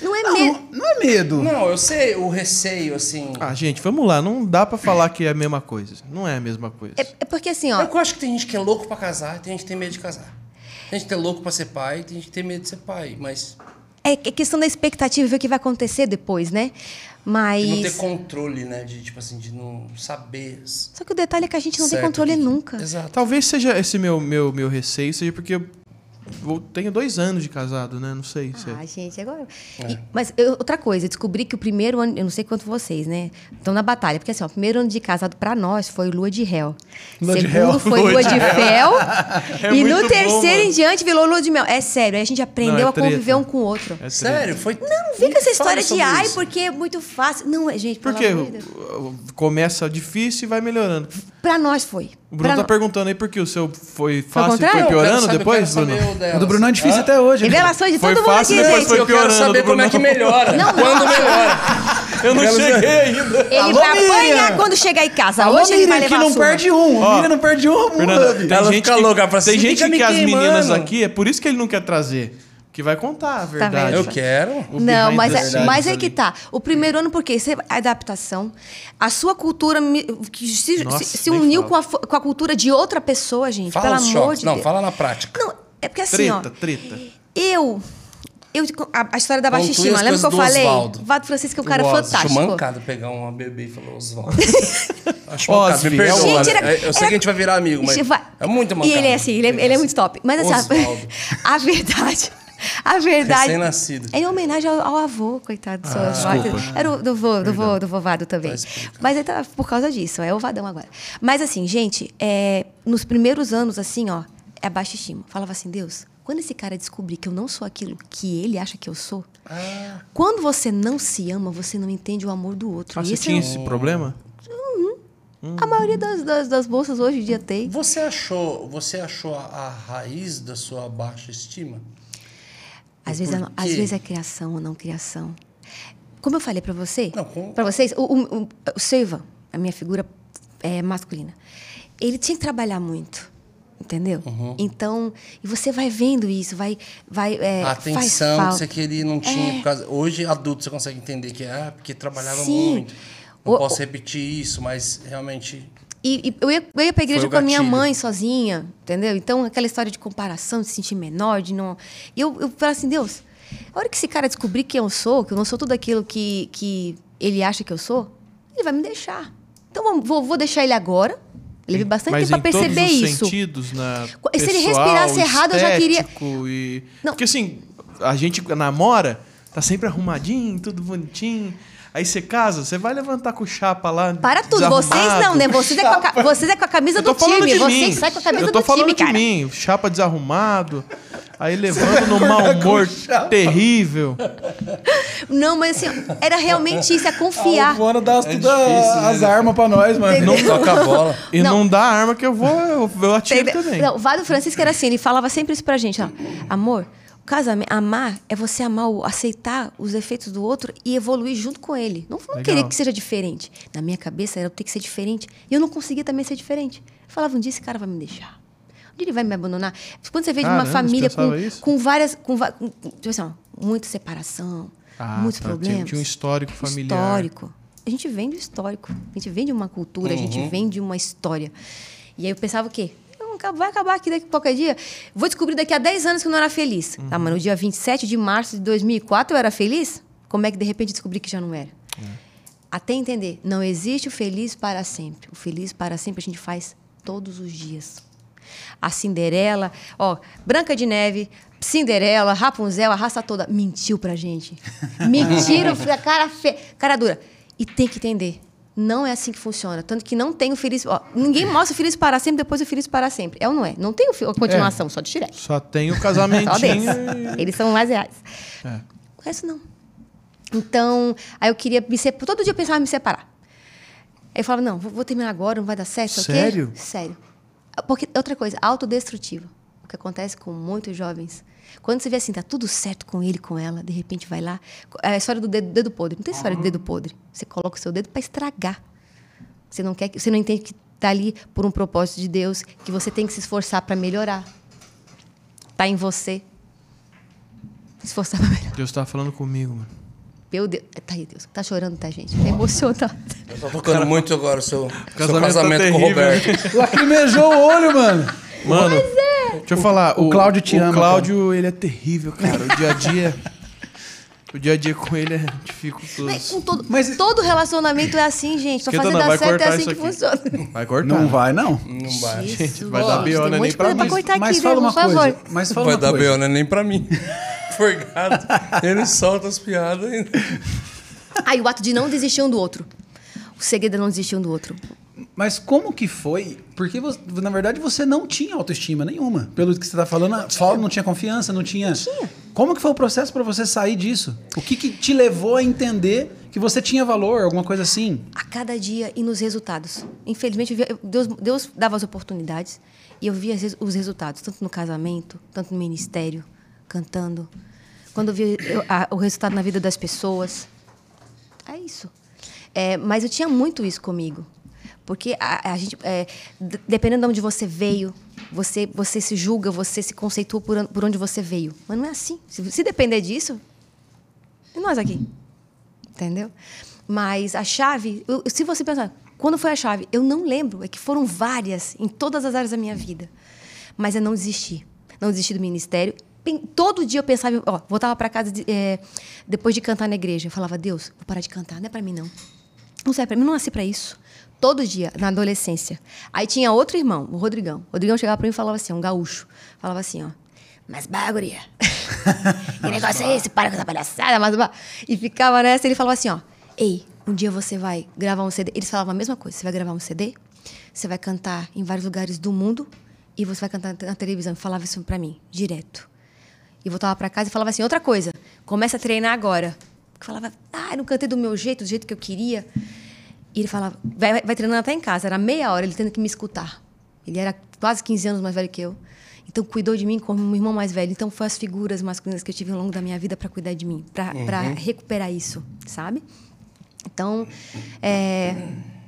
Não é mesmo. Não, não é medo. Não, eu sei o receio, assim... Ah, gente, vamos lá. Não dá pra falar que é a mesma coisa. Não é a mesma coisa. É, é porque assim, É ó. que eu acho que tem gente que é louco pra casar, tem gente que tem medo de casar. Tem gente que é louco pra ser pai, tem gente que tem medo de ser pai, mas É é questão da expectativa, ver o que vai acontecer depois, né? de não ter Mas. controle, né? De, tipo assim, de não saber. Só que o detalhe é que a gente não tem certo controle o que- nunca. Exato. Talvez seja esse meu, meu, meu receio, seja porque eu tenho dois anos de casado, né? Não sei. se é- Ah, gente, agora. É. E- mas eu- outra coisa, eu descobri que o primeiro ano, eu não sei quanto vocês, né? Estão na batalha. Porque assim, ó, o primeiro ano de casado pra nós foi lua de réu. Lua de Segundo réu. foi Lua lua de de fel. (laughs) É e no bom, terceiro mano. em diante virou lua de mel. É sério, aí a gente aprendeu Não, é a conviver um com o outro. é. Sério? Foi. Não vem com essa história de ai, isso. porque é muito fácil. Não, é, gente, Porque de começa difícil e vai melhorando. Pra nós foi. O Bruno Pra- tá perguntando aí porque o seu foi fácil e foi piorando depois, Bruno? o do Bruno é difícil Ah, até hoje. Revelações de Foi todo mundo fácil, aqui, depois gente. foi Eu quero piorando, saber como é que melhora. Não, Quando melhora. Eu não cheguei ainda. Ele Alô, vai Miriam! apanhar quando chegar em casa. Alô, Hoje ele vai Miriam, que levar não perde um. Ó, O Miriam não perde um. Fernanda, tem Ela gente fica que, louca, fala tem assim, gente que as meninas aqui, é por isso que ele não quer trazer. Que vai contar a verdade. vendo? Eu quero. Não, mas, é, mas é que tá. O primeiro ano, porque você, a adaptação, a sua cultura que se, Nossa, se- se uniu com a, com a cultura de outra pessoa, gente. Fala pelo amor choques. de Não, Deus. fala na prática. Não, é porque assim, Treta, ó. treta. Eu. eu a, a história da baixa estima, lembra que eu falei? Osvaldo. Vado Francisco é um cara Eu fantástico. Acho mancado pegar uma bebê e falar Osvaldo. (laughs) Acho mancado, me perdoa. Gente, era- eu sei era- que a gente vai virar amigo, mas Vai- é muito mancado. E ele é assim, ele é, ele é muito top. Mas assim, Osvaldo. (laughs) a verdade. A verdade. Recém-nascido. É em homenagem ao, ao avô, coitado do seu Ah. Era o do vô, do vô, do vovado também. Tá. Mas ele tá por causa disso, é o vadão agora. Mas assim, gente, é, nos primeiros anos, assim, ó, é a baixa estima. Falava assim, Deus, quando esse cara descobrir que eu não sou aquilo que ele acha que eu sou, Ah. quando você não se ama, você não entende o amor do outro. Ah, E você esse tinha é esse problema? um- a maioria das, das, das bolsas hoje em dia tem. Você achou, você achou a, a raiz da sua baixa estima? Às vezes, é, às vezes é criação ou não criação. Como eu falei pra você, com- para vocês, o, o, o, o Seiva, a minha figura é, masculina, ele tinha que trabalhar muito, entendeu? Uhum. Então, e você vai vendo isso, vai, vai é, a atenção que você queria não tinha. É. Causa, hoje, adulto, você consegue entender que é porque trabalhava Sim. muito. Não O- posso repetir isso, mas realmente. E, e eu, ia, eu ia pra igreja com a minha mãe sozinha, entendeu? Então, aquela história de comparação, de se sentir menor, de não. E eu, eu falei assim, Deus, a hora que esse cara descobrir quem eu sou, que eu não sou tudo aquilo que, que ele acha que eu sou, ele vai me deixar. Então, vou, vou deixar ele agora. Levei bastante Mas tempo todos perceber os isso. sentidos, na Se ele respirasse errado, eu já queria- E... Não. Porque assim, a gente namora, tá sempre arrumadinho, tudo bonitinho. Aí você casa, você vai levantar com chapa lá. Para tudo, desarrumado. vocês não, né? Vocês é com a, vocês é com a camisa do time. Vocês saem com a camisa Eu tô do falando time, de cara. mim. Chapa desarrumado. Aí levando no mau humor terrível. Não, mas assim, era realmente isso, é confiar. O Vona dá as, É difícil, as né? armas pra nós, mano. Não toca a bola. E Não. não, dá arma que eu vou, eu, eu atiro Entendeu? também. Não, o Vado Francisco era assim, ele falava sempre isso pra gente, ó. Amor, casamento, amar é você amar, o, aceitar os defeitos do outro e evoluir junto com ele. Não, não querer que seja diferente. Na minha cabeça era ter que ser diferente. E eu não conseguia também ser diferente. Eu falava, um dia esse cara vai me deixar. Um dia ele vai me abandonar. Quando você vê de uma família com, isso? com várias. Com, com, tipo assim, ó, muita separação, Ah, muitos tá, tinha- problemas. tinha um histórico familiar. Histórico. A gente vem do histórico. A gente vem de uma cultura, a gente vem de uma história. E aí eu pensava o quê? Vai acabar aqui daqui a qualquer dia. Vou descobrir daqui a 10 anos que eu não era feliz. Tá, mas no dia 27 de março de 2004 eu era feliz? Como é que de repente descobri que já não era? Até entender, não existe o feliz para sempre. O feliz para sempre a gente faz todos os dias. A Cinderela, ó, Branca de Neve, Cinderela, Rapunzel, a raça toda mentiu pra gente. (laughs) Mentiram, a cara fe... cara dura. E tem que entender. Não é assim que funciona. Tanto que não tem o feliz. Ó, ninguém mostra o feliz para sempre, depois o feliz para sempre. É ou não é? Não tem a continuação, só de Shrek. Só tem o (laughs) deles. Eles são mais reais. É. O resto não. Então, aí eu queria me separar. Todo dia eu pensava em me separar. Aí eu falava, não, vou, terminar agora, não vai dar certo. Sério? Sério. Porque, outra coisa, autodestrutivo. O que acontece com muitos jovens. Quando você vê assim, tá tudo certo com ele, com ela, de repente vai lá. É a história do dedo, dedo podre. Não tem história de dedo podre. Você coloca o seu dedo para estragar. Você não quer que, você não entende que tá ali por um propósito de Deus, que você tem que se esforçar para melhorar. Tá em você. Se esforçar para melhorar. Deus tava falando comigo, mano. Meu Deus. Tá aí, Deus. Tá chorando, tá, gente? Tá emocionado. Eu tô tocando muito agora o seu seu casamento casamento, tá com o. Roberto. Lacrimejou o olho, mano. Mano, deixa eu falar. o Cláudio te o ama, Cláudio, ele é terrível, cara. O dia a dia. (laughs) o dia a dia com ele é dificultoso. Mas, com todo, Mas- todo relacionamento é assim, gente. Pra fazer não, dar certo é assim que aqui. funciona. Vai cortar. Não vai, não. Não vai. Gente, vai dar B.O., monte Nem pra mim. pra Mas fala uma coisa. Mas fala Vai uma dar coisa. B.O., é nem pra mim. (laughs) Forgado. Ele solta as piadas ainda. Aí o ato de não desistir um do outro. O segredo é não desistir um do outro. Mas como que foi? Porque, você- na verdade, você não tinha autoestima nenhuma. Pelo que você está falando, a Paulo não tinha confiança, não tinha... Tinha. Como que foi o processo para você sair disso? O que, que te levou a entender que você tinha valor, alguma coisa assim. a cada dia e nos resultados. Infelizmente, eu via- eu- Deus, Deus dava as oportunidades e eu via os resultados, tanto no casamento, tanto no ministério, cantando. Quando eu via eu- a- o resultado na vida das pessoas. É isso. É, mas eu tinha muito isso comigo. Porque a, a gente, é, dependendo de onde você veio, você, você se julga, você se conceitua por, por onde você veio. Mas não é assim. Se, se depender disso, e nós aqui? Entendeu? Mas a chave, se você pensar, quando foi a chave? Eu não lembro, é que foram várias em todas as áreas da minha vida. Mas eu não desisti. Não desisti do ministério. Todo dia eu pensava, ó, voltava para casa de- é, depois de cantar na igreja. Eu falava, Deus, vou parar de cantar, não é para mim não. Não serve para mim, não nasci para isso. Todo dia, na adolescência. Aí tinha outro irmão, o Rodrigão. O Rodrigão chegava para mim e falava assim, um gaúcho. Falava assim, ó. Mas baguria. (laughs) que negócio é esse? Para com essa palhaçada. Mas... ba-" E ficava nessa, ele falava assim, ó. Ei, um dia você vai gravar um CD. Eles falavam a mesma coisa. Você vai gravar um CD, você vai cantar em vários lugares do mundo e você vai cantar na televisão. Falava isso pra mim, direto. E voltava pra casa e falava assim, outra coisa. Começa a treinar agora. Eu falava, ah, eu não cantei do meu jeito, do jeito que eu queria. E ele falava, vai, vai, treinando até em casa. Era meia hora ele tendo que me escutar. Ele era quase 15 anos mais velho que eu. Então cuidou de mim como um irmão mais velho. Então foi as figuras masculinas que eu tive ao longo da minha vida para cuidar de mim, para recuperar isso, sabe? Então, é...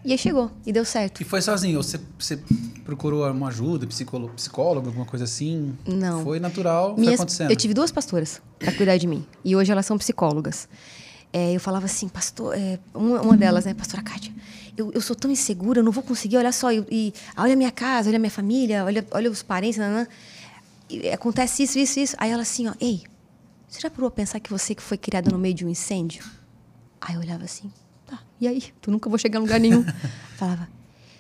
e aí chegou e deu certo. E foi sozinho? Você, você procurou uma ajuda, psicólogo, psicólogo, alguma coisa assim? Não. Foi natural, foi Minhas- acontecendo. eu tive duas pastoras para cuidar de mim. E hoje elas são psicólogas. É, eu falava assim, pastor, é, uma, uma delas, né, pastora Kátia, eu, eu sou tão insegura, eu não vou conseguir, olha só, eu- e, olha a minha casa, olha a minha família, olha, olha os parentes, nanã. E acontece isso, isso, isso. Aí ela assim, ó, ei, você já parou a pensar que você que foi criada no meio de um incêndio? Aí eu olhava assim, tá, e aí? Tu nunca vou chegar a lugar nenhum. (laughs) Falava,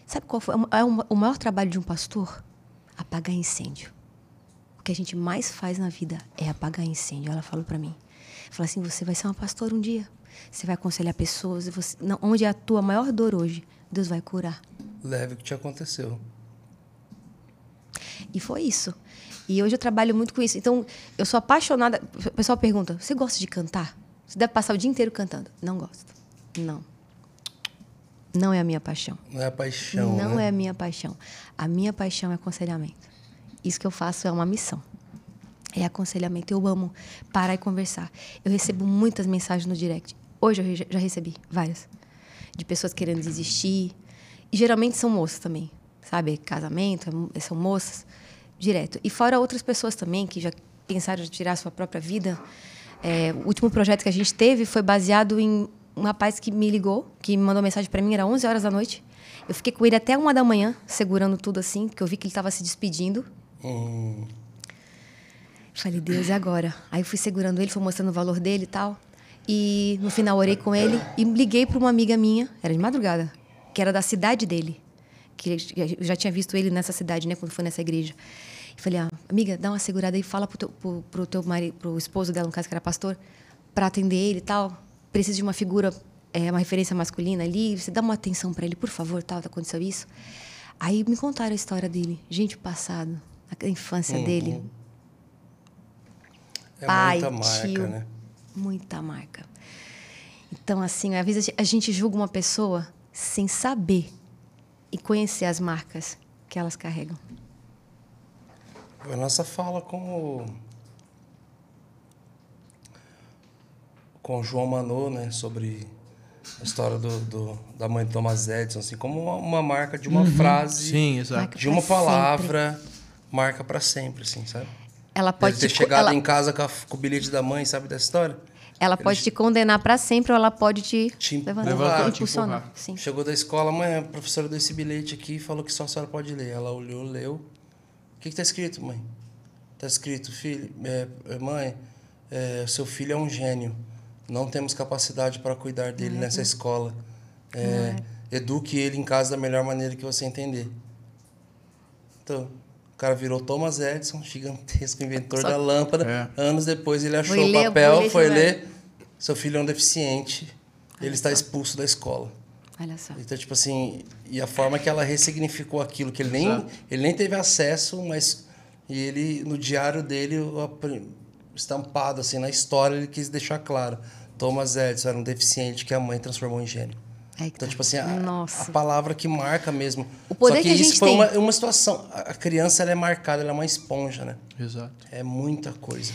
sabe qual foi é o- o maior trabalho de um pastor? Apagar incêndio. O que a gente mais faz na vida é apagar incêndio. Ela falou para mim. Falou assim: você vai ser uma pastora um dia. Você vai aconselhar pessoas. Você, não, onde é a tua maior dor hoje, Deus vai curar. Leve o que te aconteceu. E foi isso. E hoje eu trabalho muito com isso. Então, eu sou apaixonada. O pessoal pergunta: você gosta de cantar? Você deve passar o dia inteiro cantando. Não gosto. Não. Não é a minha paixão. Não é a paixão. Não né? é a minha paixão. A minha paixão é aconselhamento. Isso que eu faço é uma missão. É aconselhamento. Eu amo parar e conversar. Eu recebo muitas mensagens no direct. Hoje eu já recebi várias. De pessoas querendo desistir. E geralmente são moças também. Sabe? Casamento, é- são moças. Direto. E fora outras pessoas também que já pensaram em tirar a sua própria vida. É, o último projeto que a gente teve foi baseado em um rapaz que me ligou, que me mandou mensagem para mim, era 11 horas da noite. Eu fiquei com ele até uma da manhã, segurando tudo assim, porque eu vi que ele estava se despedindo. Hum, Falei, Deus, e agora? Aí eu fui segurando ele, fui mostrando o valor dele e tal. E no final orei com ele e liguei para uma amiga minha, era de madrugada, que era da cidade dele. Que eu já tinha visto ele nessa cidade, né, quando foi nessa igreja. E falei, ah, amiga, dá uma segurada aí, fala pro teu, pro, pro teu marido, pro esposo dela, no caso que era pastor, para atender ele e tal. Precisa de uma figura, é, uma referência masculina ali, você dá uma atenção para ele, por favor, tal, aconteceu isso. Aí me contaram a história dele, gente, o passado, a infância dele. É pai, muita marca, tio, né? muita marca. Então, assim, às vezes a gente julga uma pessoa sem saber e conhecer as marcas que elas carregam. A nossa fala com o, com o João Manô, né, sobre a história do, do- da mãe de Thomas Edison, assim, como uma, uma marca de uma frase, Sim, de uma palavra, marca para sempre, assim, sabe? Ela pode Deve ter te, chegado ela, em casa com, a- com o bilhete da mãe, sabe dessa história? ela pode te condenar para sempre ou ela pode te, Te levantar, te impulsionar. Sim. Chegou da escola, mãe, a professora deu esse bilhete aqui e falou que só a senhora pode ler. Ela olhou, leu. O que está escrito, mãe? Está escrito, filho, é, é, mãe, é, seu filho é um gênio. Não temos capacidade para cuidar dele nessa escola. É, Eduque ele em casa da melhor maneira que você entender. Então, o cara virou Thomas Edison, gigantesco inventor Só- da lâmpada. É. Anos depois ele achou o ler o papel, foi ler. Seu filho é um deficiente. Ele está expulso da escola. Olha só. Então, tipo assim, e a forma que ela ressignificou aquilo, que ele nem, Exato. ele nem teve acesso, mas e ele, no diário dele, estampado assim, na história, ele quis deixar claro. Thomas Edison era um deficiente que a mãe transformou em gênio. Que Então, tá. tipo assim, a, Nossa. a palavra que marca mesmo. O poder Só que, que a isso gente foi tem. uma, uma situação. A a criança ela é marcada, ela é uma esponja, né? Exato. É muita coisa.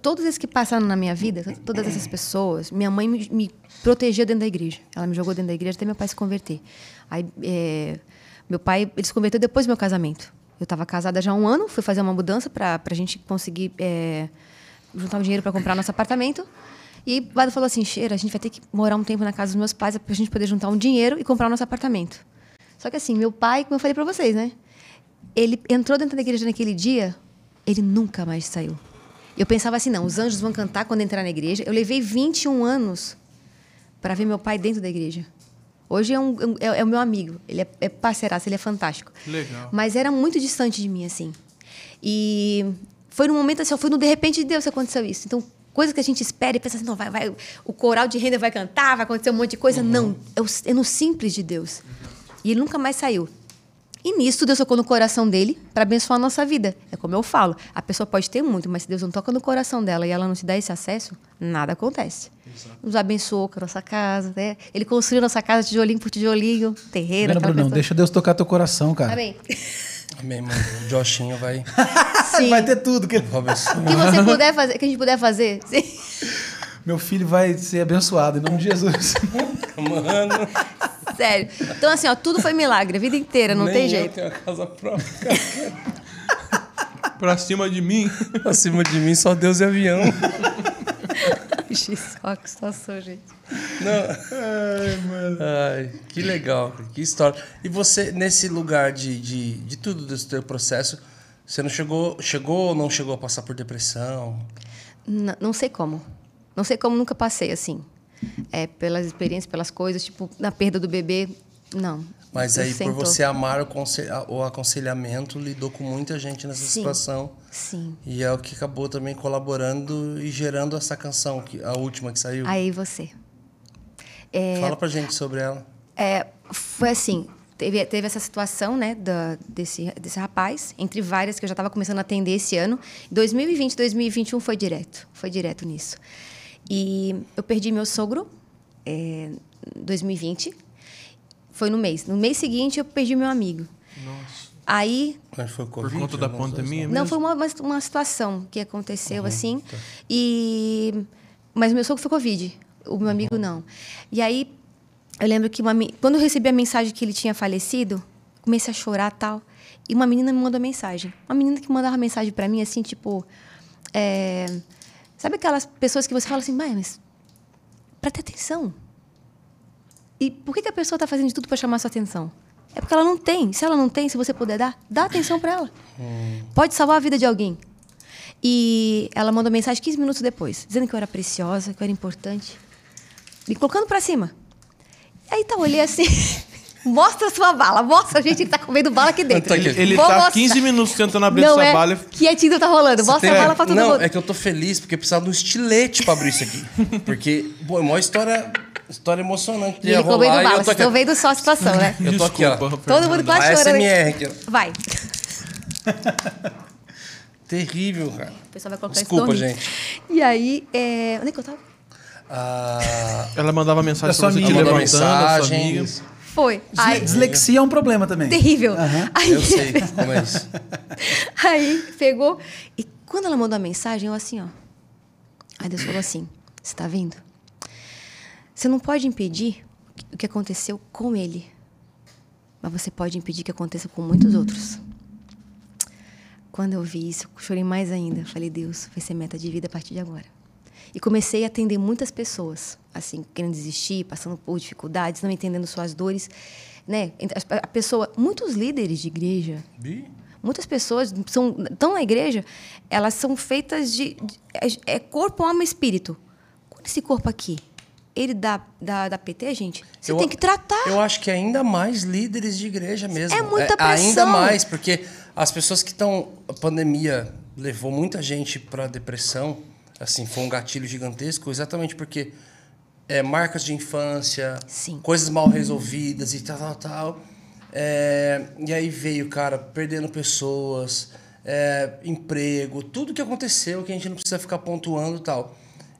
Todos esses que passaram na minha vida, todas essas pessoas, minha mãe me, me protegeu dentro da igreja. Ela me jogou dentro da igreja até meu pai se converter. Aí, é, meu pai ele se converteu depois do meu casamento. Eu estava casada já há um ano, fui fazer uma mudança para a gente conseguir é, juntar um dinheiro para comprar nosso apartamento. E o Vado falou assim: Cheira, a gente vai ter que morar um tempo na casa dos meus pais para a gente poder juntar um dinheiro e comprar o nosso apartamento. Só que assim, meu pai, como eu falei para vocês, né? Ele entrou dentro da igreja naquele dia, ele nunca mais saiu. Eu pensava assim, não, os anjos vão cantar quando entrar na igreja. Eu levei 21 anos para ver meu pai dentro da igreja. Hoje é, um, é, é o meu amigo, ele é, é parceiraço, ele é fantástico. Legal. Mas era muito distante de mim, assim. E foi num momento assim, foi no de repente de Deus que aconteceu isso. Então, coisa que a gente espera e pensa assim, não, vai, vai, o coral de renda vai cantar, vai acontecer um monte de coisa. Não, é, o- é no simples de Deus. E ele nunca mais saiu. E nisso Deus tocou no coração dele para abençoar a nossa vida. É como eu falo, a pessoa pode ter muito, mas se Deus não toca no coração dela e ela não te dá esse acesso, nada acontece. Nos abençoou com a nossa casa, né? Ele construiu nossa casa tijolinho por tijolinho, terreiro, Brunão? coisa. Deixa Deus tocar teu coração, cara. Amém. (laughs) Amém, mano. O Joshinho vai. Sim. Vai ter tudo. Que... O que você puder fazer, que a gente puder fazer. Sim. Meu filho vai ser abençoado em nome de Jesus. Mano, Sério. Então, assim, ó, tudo foi milagre, a vida inteira, não nem tem eu jeito. tenho a casa própria. cara. Pra cima de mim. Acima de mim, só Deus e avião. (laughs) Ixi, só que situação, gente. Ai, que legal, que história. E você, nesse lugar de, de, de tudo desse teu processo, você não chegou, chegou ou não chegou a passar por depressão? N- não sei como. Não sei como nunca passei assim. É, pelas experiências, pelas coisas, tipo, na perda do bebê, não. Mas aí, por você amar o, conse- o aconselhamento, lidou com muita gente nessa Sim. situação. Sim. E é o que acabou também colaborando e gerando essa canção, que, a última que saiu. Aí você. Fala pra gente sobre ela. É, foi assim, teve, teve essa situação, né, da, desse, desse rapaz, entre várias que eu já estava começando a atender esse ano. 2020, 2021 foi direto, foi direto nisso. E eu perdi meu sogro é, em 2020, foi no mês. No mês seguinte eu perdi meu amigo. Nossa. Aí Mas foi Por Covid, conta da pandemia não, mesmo? foi uma, uma, situação que aconteceu assim. E mas meu sogro foi covid, o meu amigo não. E aí eu lembro que uma, quando eu recebi a mensagem que ele tinha falecido, comecei a chorar tal. E uma menina me mandou mensagem. Uma menina que mandava mensagem para mim assim, tipo, é, sabe aquelas pessoas que você fala assim, "Mãe, mas para ter atenção. E por que, que a pessoa está fazendo de tudo para chamar sua atenção? É porque ela não tem. Se ela não tem, se você puder dar, dá atenção para ela. Pode salvar a vida de alguém. E ela mandou mensagem 15 minutos depois, dizendo que eu era preciosa, que eu era importante. Me colocando para cima. Aí tá, eu olhei assim. (laughs) mostra a sua bala, mostra, gente, ele tá comendo bala aqui dentro. Tá aqui. Ele Vou tá mostrar. 15 minutos tentando abrir Não essa é bala. quietinho tá rolando. Você Mostra tem- a bala pra todo não, mundo. é que eu tô feliz porque precisava de um estilete pra abrir isso aqui. Porque, pô, é uma história, história emocionante. E ele comendo e eu bala, tô vocês estão vendo só a situação, né? Eu tô aqui, ó. Todo mundo quase A chorando. aqui. SMR aqui, ó. Vai. (laughs) Terrível, cara. O pessoal vai colocar Desculpa, isso gente. E aí, é... onde é que eu tava? Ah, Ela mandava mensagem pra você te levantando, mensagem. Foi. Aí, Dislexia é um problema também. terrível. Aí, eu sei como é isso. (laughs) Aí pegou. E quando ela mandou a mensagem, eu assim, ó. Aí Deus falou assim: Você tá vendo? Você não pode impedir o que aconteceu com ele. Mas você pode impedir que aconteça com muitos outros. Quando eu vi isso, eu chorei mais ainda. Falei, Deus, vai ser meta de vida a partir de agora. E comecei a atender muitas pessoas, assim, querendo desistir, passando por dificuldades, não entendendo suas dores, né? A pessoa, muitos líderes de igreja, Bi? Muitas pessoas são, estão na igreja, elas são feitas de. de- é, é corpo, alma espírito. Quando esse corpo aqui, ele dá, dá, dá PT, gente, você Eu- tem que tratar. Eu acho que ainda mais líderes de igreja mesmo. É muita Ainda pressão. mais, porque as pessoas que estão. A pandemia levou muita gente para depressão. Assim, foi um gatilho gigantesco, exatamente porque é, marcas de infância, Sim. coisas mal resolvidas e tal, tal, tal. É, e aí veio, cara, perdendo pessoas, é, emprego, tudo que aconteceu que a gente não precisa ficar pontuando e tal.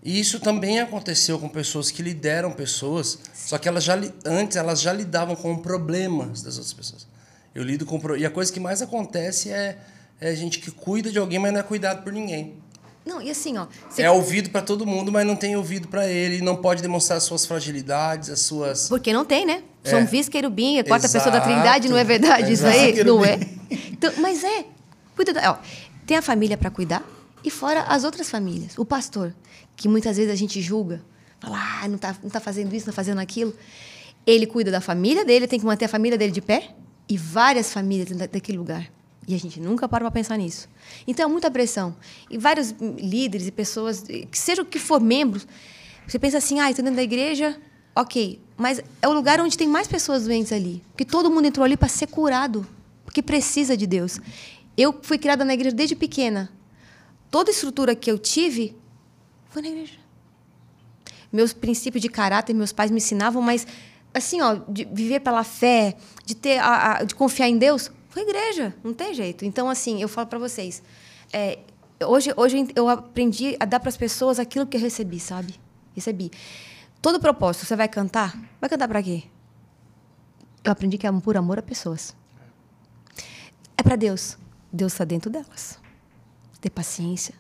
E isso também aconteceu com pessoas que lideram pessoas, só que elas já antes elas já lidavam com problemas das outras pessoas. Eu lido com e a coisa que mais acontece é, é gente que cuida de alguém, mas não é cuidado por ninguém. Não, e assim, ó. você- É ouvido para todo mundo, mas não tem ouvido para ele, não pode demonstrar as suas fragilidades, as suas Porque não tem, né? São É. vice-querubim, é a quarta Exato. pessoa da trindade, não é verdade isso aí? Exato. Não é? Então, mas é. Cuida da, ó, tem a família para cuidar e fora as outras famílias. O pastor, que muitas vezes a gente julga, fala, ah, não tá, não tá fazendo isso, não tá fazendo aquilo. Ele cuida da família dele, tem que manter a família dele de pé e várias famílias dentro da- daquele lugar. E a gente nunca para para pensar nisso. Então é muita pressão. E vários líderes e pessoas, que seja o que for membros, você pensa assim, ah, estou dentro da igreja, ok. Mas é o lugar onde tem mais pessoas doentes ali. Porque todo mundo entrou ali para ser curado. Porque precisa de Deus. Eu fui criada na igreja desde pequena. Toda estrutura que eu tive foi na igreja. Meus princípios de caráter, meus pais me ensinavam, mas assim, ó, de viver pela fé, de ter a, a- de confiar em Deus, foi igreja, não tem jeito. Então, assim, eu falo para vocês, é, hoje, hoje eu aprendi a dar para as pessoas aquilo que eu recebi, sabe? Recebi. Todo propósito, você vai cantar? Vai cantar para quê? Eu aprendi que é por amor a pessoas. É para Deus. Deus está dentro delas. Ter paciência.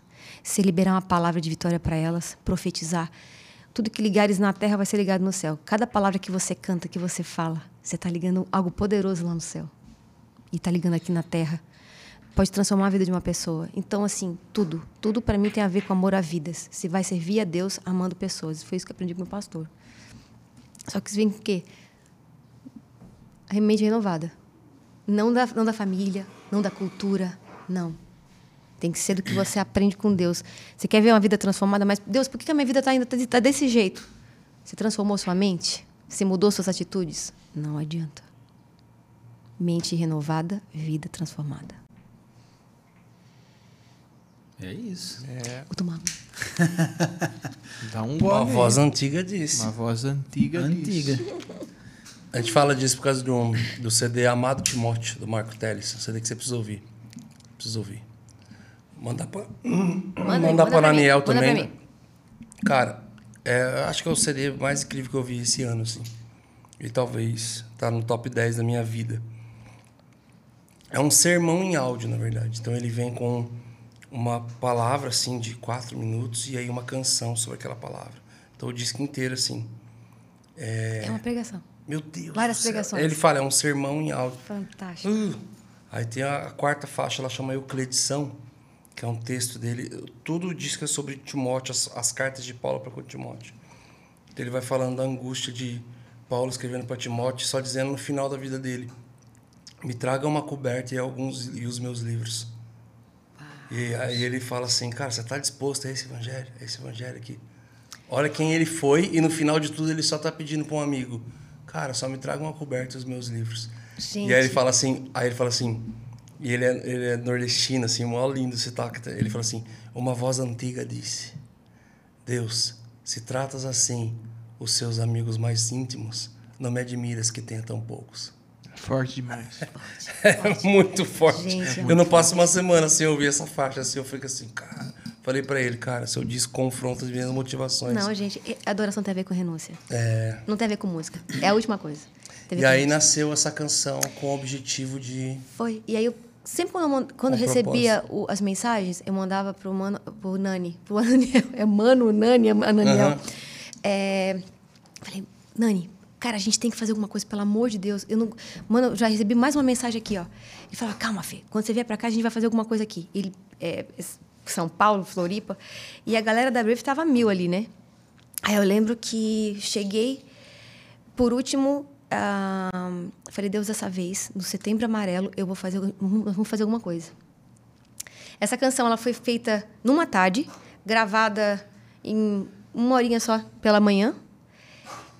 Se liberar uma palavra de vitória para elas, profetizar. Tudo que ligares na terra vai ser ligado no céu. Cada palavra que você canta, que você fala, você está ligando algo poderoso lá no céu. E está ligando aqui na terra. Pode transformar a vida de uma pessoa. Então, assim, tudo. Tudo para mim tem a ver com amor a vidas. Se vai servir a Deus amando pessoas. Foi isso que eu aprendi com meu pastor. Só que isso vem com o quê? A mente renovada. Não da, não da família, não da cultura, não. Tem que ser do que você aprende com Deus. Você quer ver uma vida transformada, mas Deus, por que a minha vida está ainda tá desse jeito? Você transformou sua mente? Você mudou suas atitudes? Não adianta. Mente renovada, vida transformada. É isso. É, Vou tomar. (laughs) dá um Uma aí. voz antiga disse. Uma voz antiga. Antiga. disso. A gente fala disso por causa do, do CD Amado Timóteo, do Marco Teles. Um CD que você precisa ouvir. Precisa ouvir. Mandar pra, Manda, mandar manda pra pra mim, Daniel manda também. pra mim. Cara, é, acho que é o CD mais incrível que eu vi esse ano, assim. E talvez tá no top 10 da minha vida. É um sermão em áudio, na verdade. Então ele vem com uma palavra, assim, de quatro minutos e aí uma canção sobre aquela palavra. Então o disco inteiro, assim. É uma pregação. Meu Deus. Várias pregações. Ele fala, é um sermão em áudio. Fantástico. Uh, aí tem a, a quarta faixa, ela chama Euclidição, que é um texto dele. Tudo diz que é sobre Timóteo, as, as cartas de Paulo para Timóteo. Então ele vai falando da angústia de Paulo escrevendo para Timóteo, só dizendo no final da vida dele: Me traga uma coberta e alguns e os meus livros. E aí ele fala assim, cara, você está disposto a esse evangelho, a esse evangelho aqui? Olha quem ele foi e no final de tudo ele só está pedindo para um amigo, cara, só me traga uma coberta e os meus livros. Gente. E aí ele fala assim, aí ele fala assim, e ele é, ele é nordestino, assim, mó lindo esse toque. Ele fala assim, uma voz antiga disse, Deus, se tratas assim os seus amigos mais íntimos, não me admiras que tenha tão poucos. Forte demais. (laughs) É muito forte. Gente, é eu muito não passo uma semana sem ouvir essa faixa, assim, eu fico assim, cara. Falei pra ele, cara, seu disco confronta as minhas motivações. Não, gente, adoração tem a ver com renúncia. É. Não tem a ver com música. É a última coisa. E aí renúncia. nasceu essa canção com o objetivo de. Foi. E aí eu sempre quando eu, quando eu recebia o- as mensagens, eu mandava pro mano, pro Nani, pro (laughs) Ananiel, é mano, Nani, Ananiel. Aham. É, falei, Nani, cara, a gente tem que fazer alguma coisa, pelo amor de Deus. Eu não, mano, eu já recebi mais uma mensagem aqui, ó. Ele fala, calma, Fê, quando você vier pra cá, a gente vai fazer alguma coisa aqui. Ele, é, São Paulo, Floripa, e a galera da Brave tava mil ali, né? Aí eu lembro que cheguei, por último, ah, falei, Deus, dessa vez, no Setembro Amarelo, eu vou fazer, vamos fazer alguma coisa. Essa canção ela foi feita numa tarde, gravada em uma horinha só pela manhã,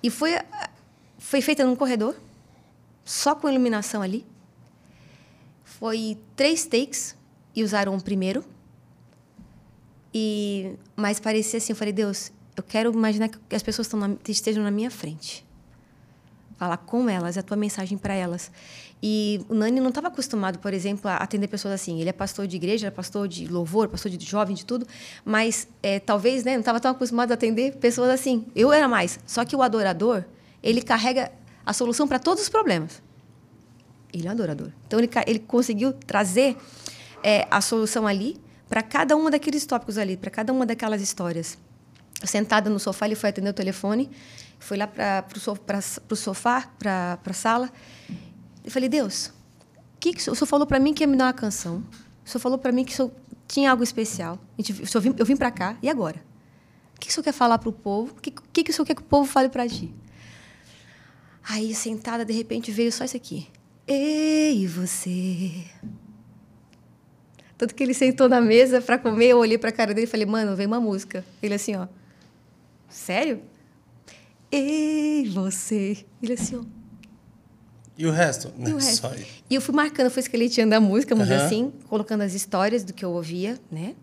e foi, foi feita num corredor, só com iluminação ali. Foi três takes e usaram o primeiro. E mas parecia assim, eu falei, Deus, eu quero imaginar que as pessoas na- estejam na minha frente falar com elas, é a tua mensagem para elas. E o Nani não estava acostumado, por exemplo, a atender pessoas assim. Ele é pastor de igreja, é pastor de louvor, pastor de jovem, de tudo, mas é, talvez né, não estava tão acostumado a atender pessoas assim. Eu era mais. Só que o adorador, ele carrega a solução para todos os problemas. Ele é um adorador. Então, ele, ele conseguiu trazer é, a solução ali para cada um daqueles tópicos ali, para cada uma daquelas histórias. Sentada no sofá, ele foi atender o telefone, foi lá para o sofá, para a sala. Eu falei, Deus, que que o senhor falou para mim que ia me dar uma canção? O senhor falou para mim que o senhor tinha algo especial. Eu vim, vim para cá, e agora? O que, que o senhor quer falar para o povo? O que, que, que o senhor quer que o povo fale para ti? Aí, sentada, de repente, veio só isso aqui. Ei, você. Tanto que ele sentou na mesa para comer, eu olhei para a cara dele e falei, mano, vem uma música. Ele assim, ó. Sério? Ei, você. Ele assim, ó. E o resto? E, o (laughs) resto. E eu fui marcando, fui esqueleteando a música, vamos uhum. dizer assim, colocando as histórias do que eu ouvia, né?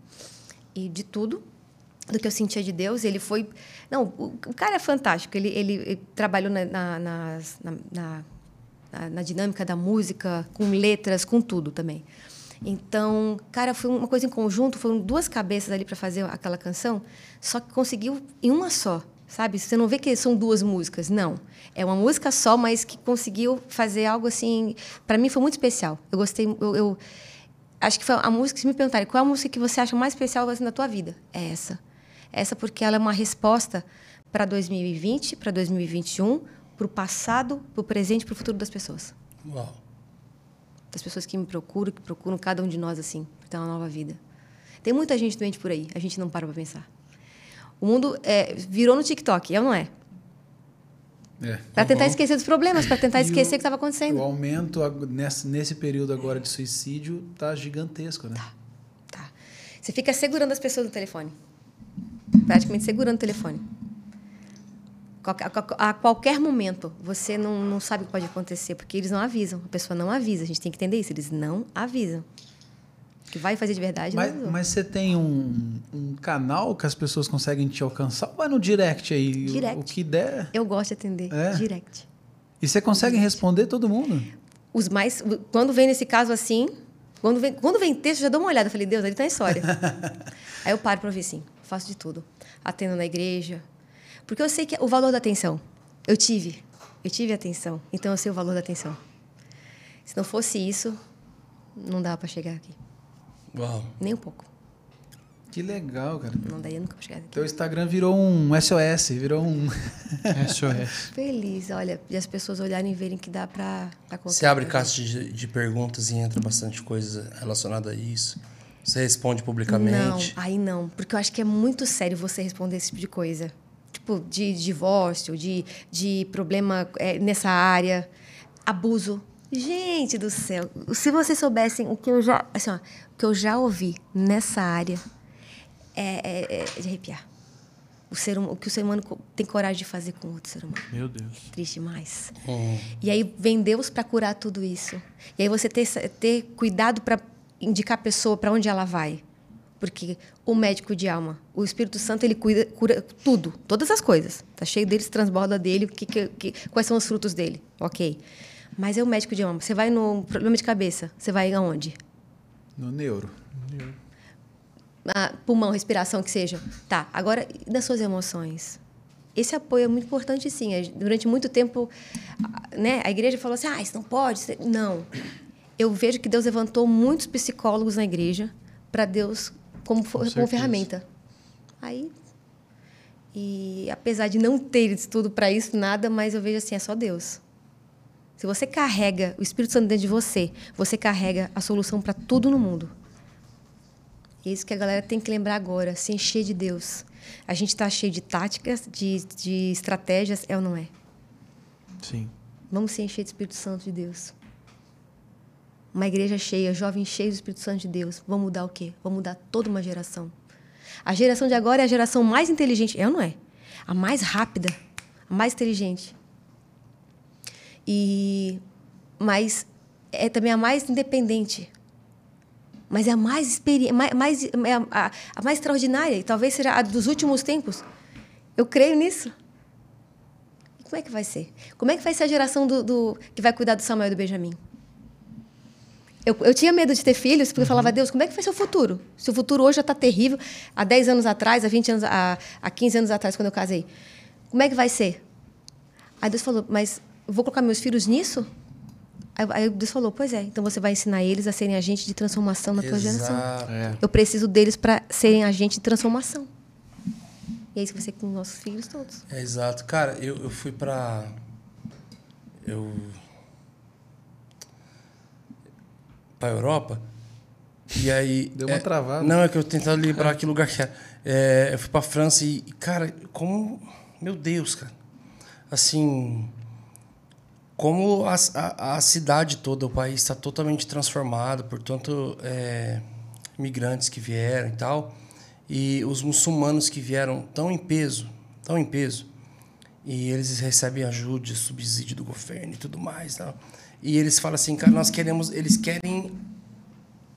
E de tudo, do que eu sentia de Deus. Ele foi. Não, o, o cara é fantástico. Ele, ele, ele trabalhou na, na, na, na na dinâmica da música, com letras, com tudo também. Então, cara, foi uma coisa em conjunto, foram duas cabeças ali para fazer aquela canção, só que conseguiu em uma só, sabe? Você não vê que são duas músicas, não. É uma música só, mas que conseguiu fazer algo assim, para mim foi muito especial. Eu gostei, eu, eu, acho que foi a música se me perguntarem qual é a música que você acha mais especial assim, na tua vida? É essa. Essa porque ela é uma resposta para 2020, para 2021 para o passado, para o presente e para o futuro das pessoas. Uau. Das pessoas que me procuram, que procuram cada um de nós assim, para ter uma nova vida. Tem muita gente doente por aí, a gente não para para pensar. O mundo é, virou no TikTok, é ou não é? É. Para tentar uhum. esquecer dos problemas, para tentar (laughs) esquecer o, que estava acontecendo. O aumento nesse, nesse período agora de suicídio tá gigantesco, né? Tá, tá. Você fica segurando as pessoas no telefone. Praticamente segurando o telefone. A qualquer momento, você não, não sabe o que pode acontecer, porque eles não avisam. A pessoa não avisa. A gente tem que entender isso. Eles não avisam. Que vai fazer de verdade mas, não Mas você tem um, um canal que as pessoas conseguem te alcançar? Ou vai no direct aí? Direct. O, o que der? Eu gosto de atender. É? Direct. E você consegue direct. responder todo mundo? Os mais... Quando vem nesse caso assim... Quando vem, quando vem texto, eu já dou uma olhada. Eu falei, Deus, ali tá história. (laughs) aí eu paro para ouvir, sim. Faço de tudo. Atendo na igreja, porque eu sei que o valor da atenção. Eu tive. Eu tive atenção. Então eu sei o valor da atenção. Se não fosse isso, não dava para chegar aqui. Uau. Nem um pouco. Que legal, cara. Não daria nunca pra chegar aqui. Teu Instagram virou um SOS, virou um. (laughs) SOS. (laughs) Feliz, olha, e as pessoas olharem e verem que dá pra, pra Você abre caixa de, de perguntas e entra bastante coisa relacionada a isso. Você responde publicamente? Não, aí não, porque eu acho que é muito sério você responder esse tipo de coisa tipo, de divórcio, de, de problema é, nessa área, abuso. Gente do céu, se vocês soubessem o que eu já, assim, ó, que eu já ouvi nessa área, é, é, é de arrepiar. O, ser, o que o ser humano tem coragem de fazer com outro ser humano. Meu Deus. É triste demais. Uhum. E aí vem Deus para curar tudo isso. E aí você ter, ter cuidado para indicar a pessoa para onde ela vai. Porque o médico de alma, o Espírito Santo, ele cuida, cura tudo, todas as coisas. Tá cheio deles, transborda dele, que, que, que, quais são os frutos dele. Ok. Mas é o médico de alma. Você vai no problema de cabeça, você vai aonde? No neuro. Ah, pulmão, respiração, que seja. Tá, agora, e das suas emoções? Esse apoio é muito importante, sim. Durante muito tempo, né, a igreja falou assim, ah, isso não pode. Não. Eu vejo que Deus levantou muitos psicólogos na igreja para Deus como, Com como ferramenta. Aí. E apesar de não ter estudo para isso, nada, mas eu vejo assim: é só Deus. Se você carrega o Espírito Santo dentro de você, você carrega a solução para tudo no mundo. É isso que a galera tem que lembrar agora, se encher de Deus. A gente está cheio de táticas, de, de estratégias, é ou não é? Sim. Vamos se encher do Espírito Santo de Deus uma igreja cheia, jovens cheios do Espírito Santo de Deus, vão mudar o quê? Vão mudar toda uma geração. A geração de agora é a geração mais inteligente, é ou não é? A mais rápida, a mais inteligente. E mas é também a mais independente. Mas é a mais experiente, mais, mais, é a, a mais extraordinária, e talvez seja a dos últimos tempos. Eu creio nisso. como é que vai ser? Como é que vai ser a geração do, do que vai cuidar do Samuel e do Benjamin? Eu, eu tinha medo de ter filhos, porque eu falava, Deus, como é que vai ser o futuro? Se o futuro hoje já está terrível, há 10 anos atrás, há 20 anos, há, há 15 anos atrás, quando eu casei. Como é que vai ser? Aí Deus falou, mas vou colocar meus filhos nisso? Aí, Deus falou, pois é, então você vai ensinar eles a serem agentes de transformação na tua geração. Exato. É. Eu preciso deles para serem agentes de transformação. E é isso que vai ser com nossos filhos todos. É, exato. Cara, eu, eu fui pra. Eu. Pra Europa. E aí. Deu uma é, travada. Não, é que eu tentando lembrar que lugar que era. É, eu fui pra França e, cara, como. Meu Deus, cara. Assim. Como a, a, a cidade toda, o país está totalmente transformado por tanto é, imigrantes que vieram e tal. E os muçulmanos que vieram tão em peso, tão em peso, e eles recebem ajuda, subsídio do governo e tudo mais. E eles falam assim, cara, nós queremos, eles querem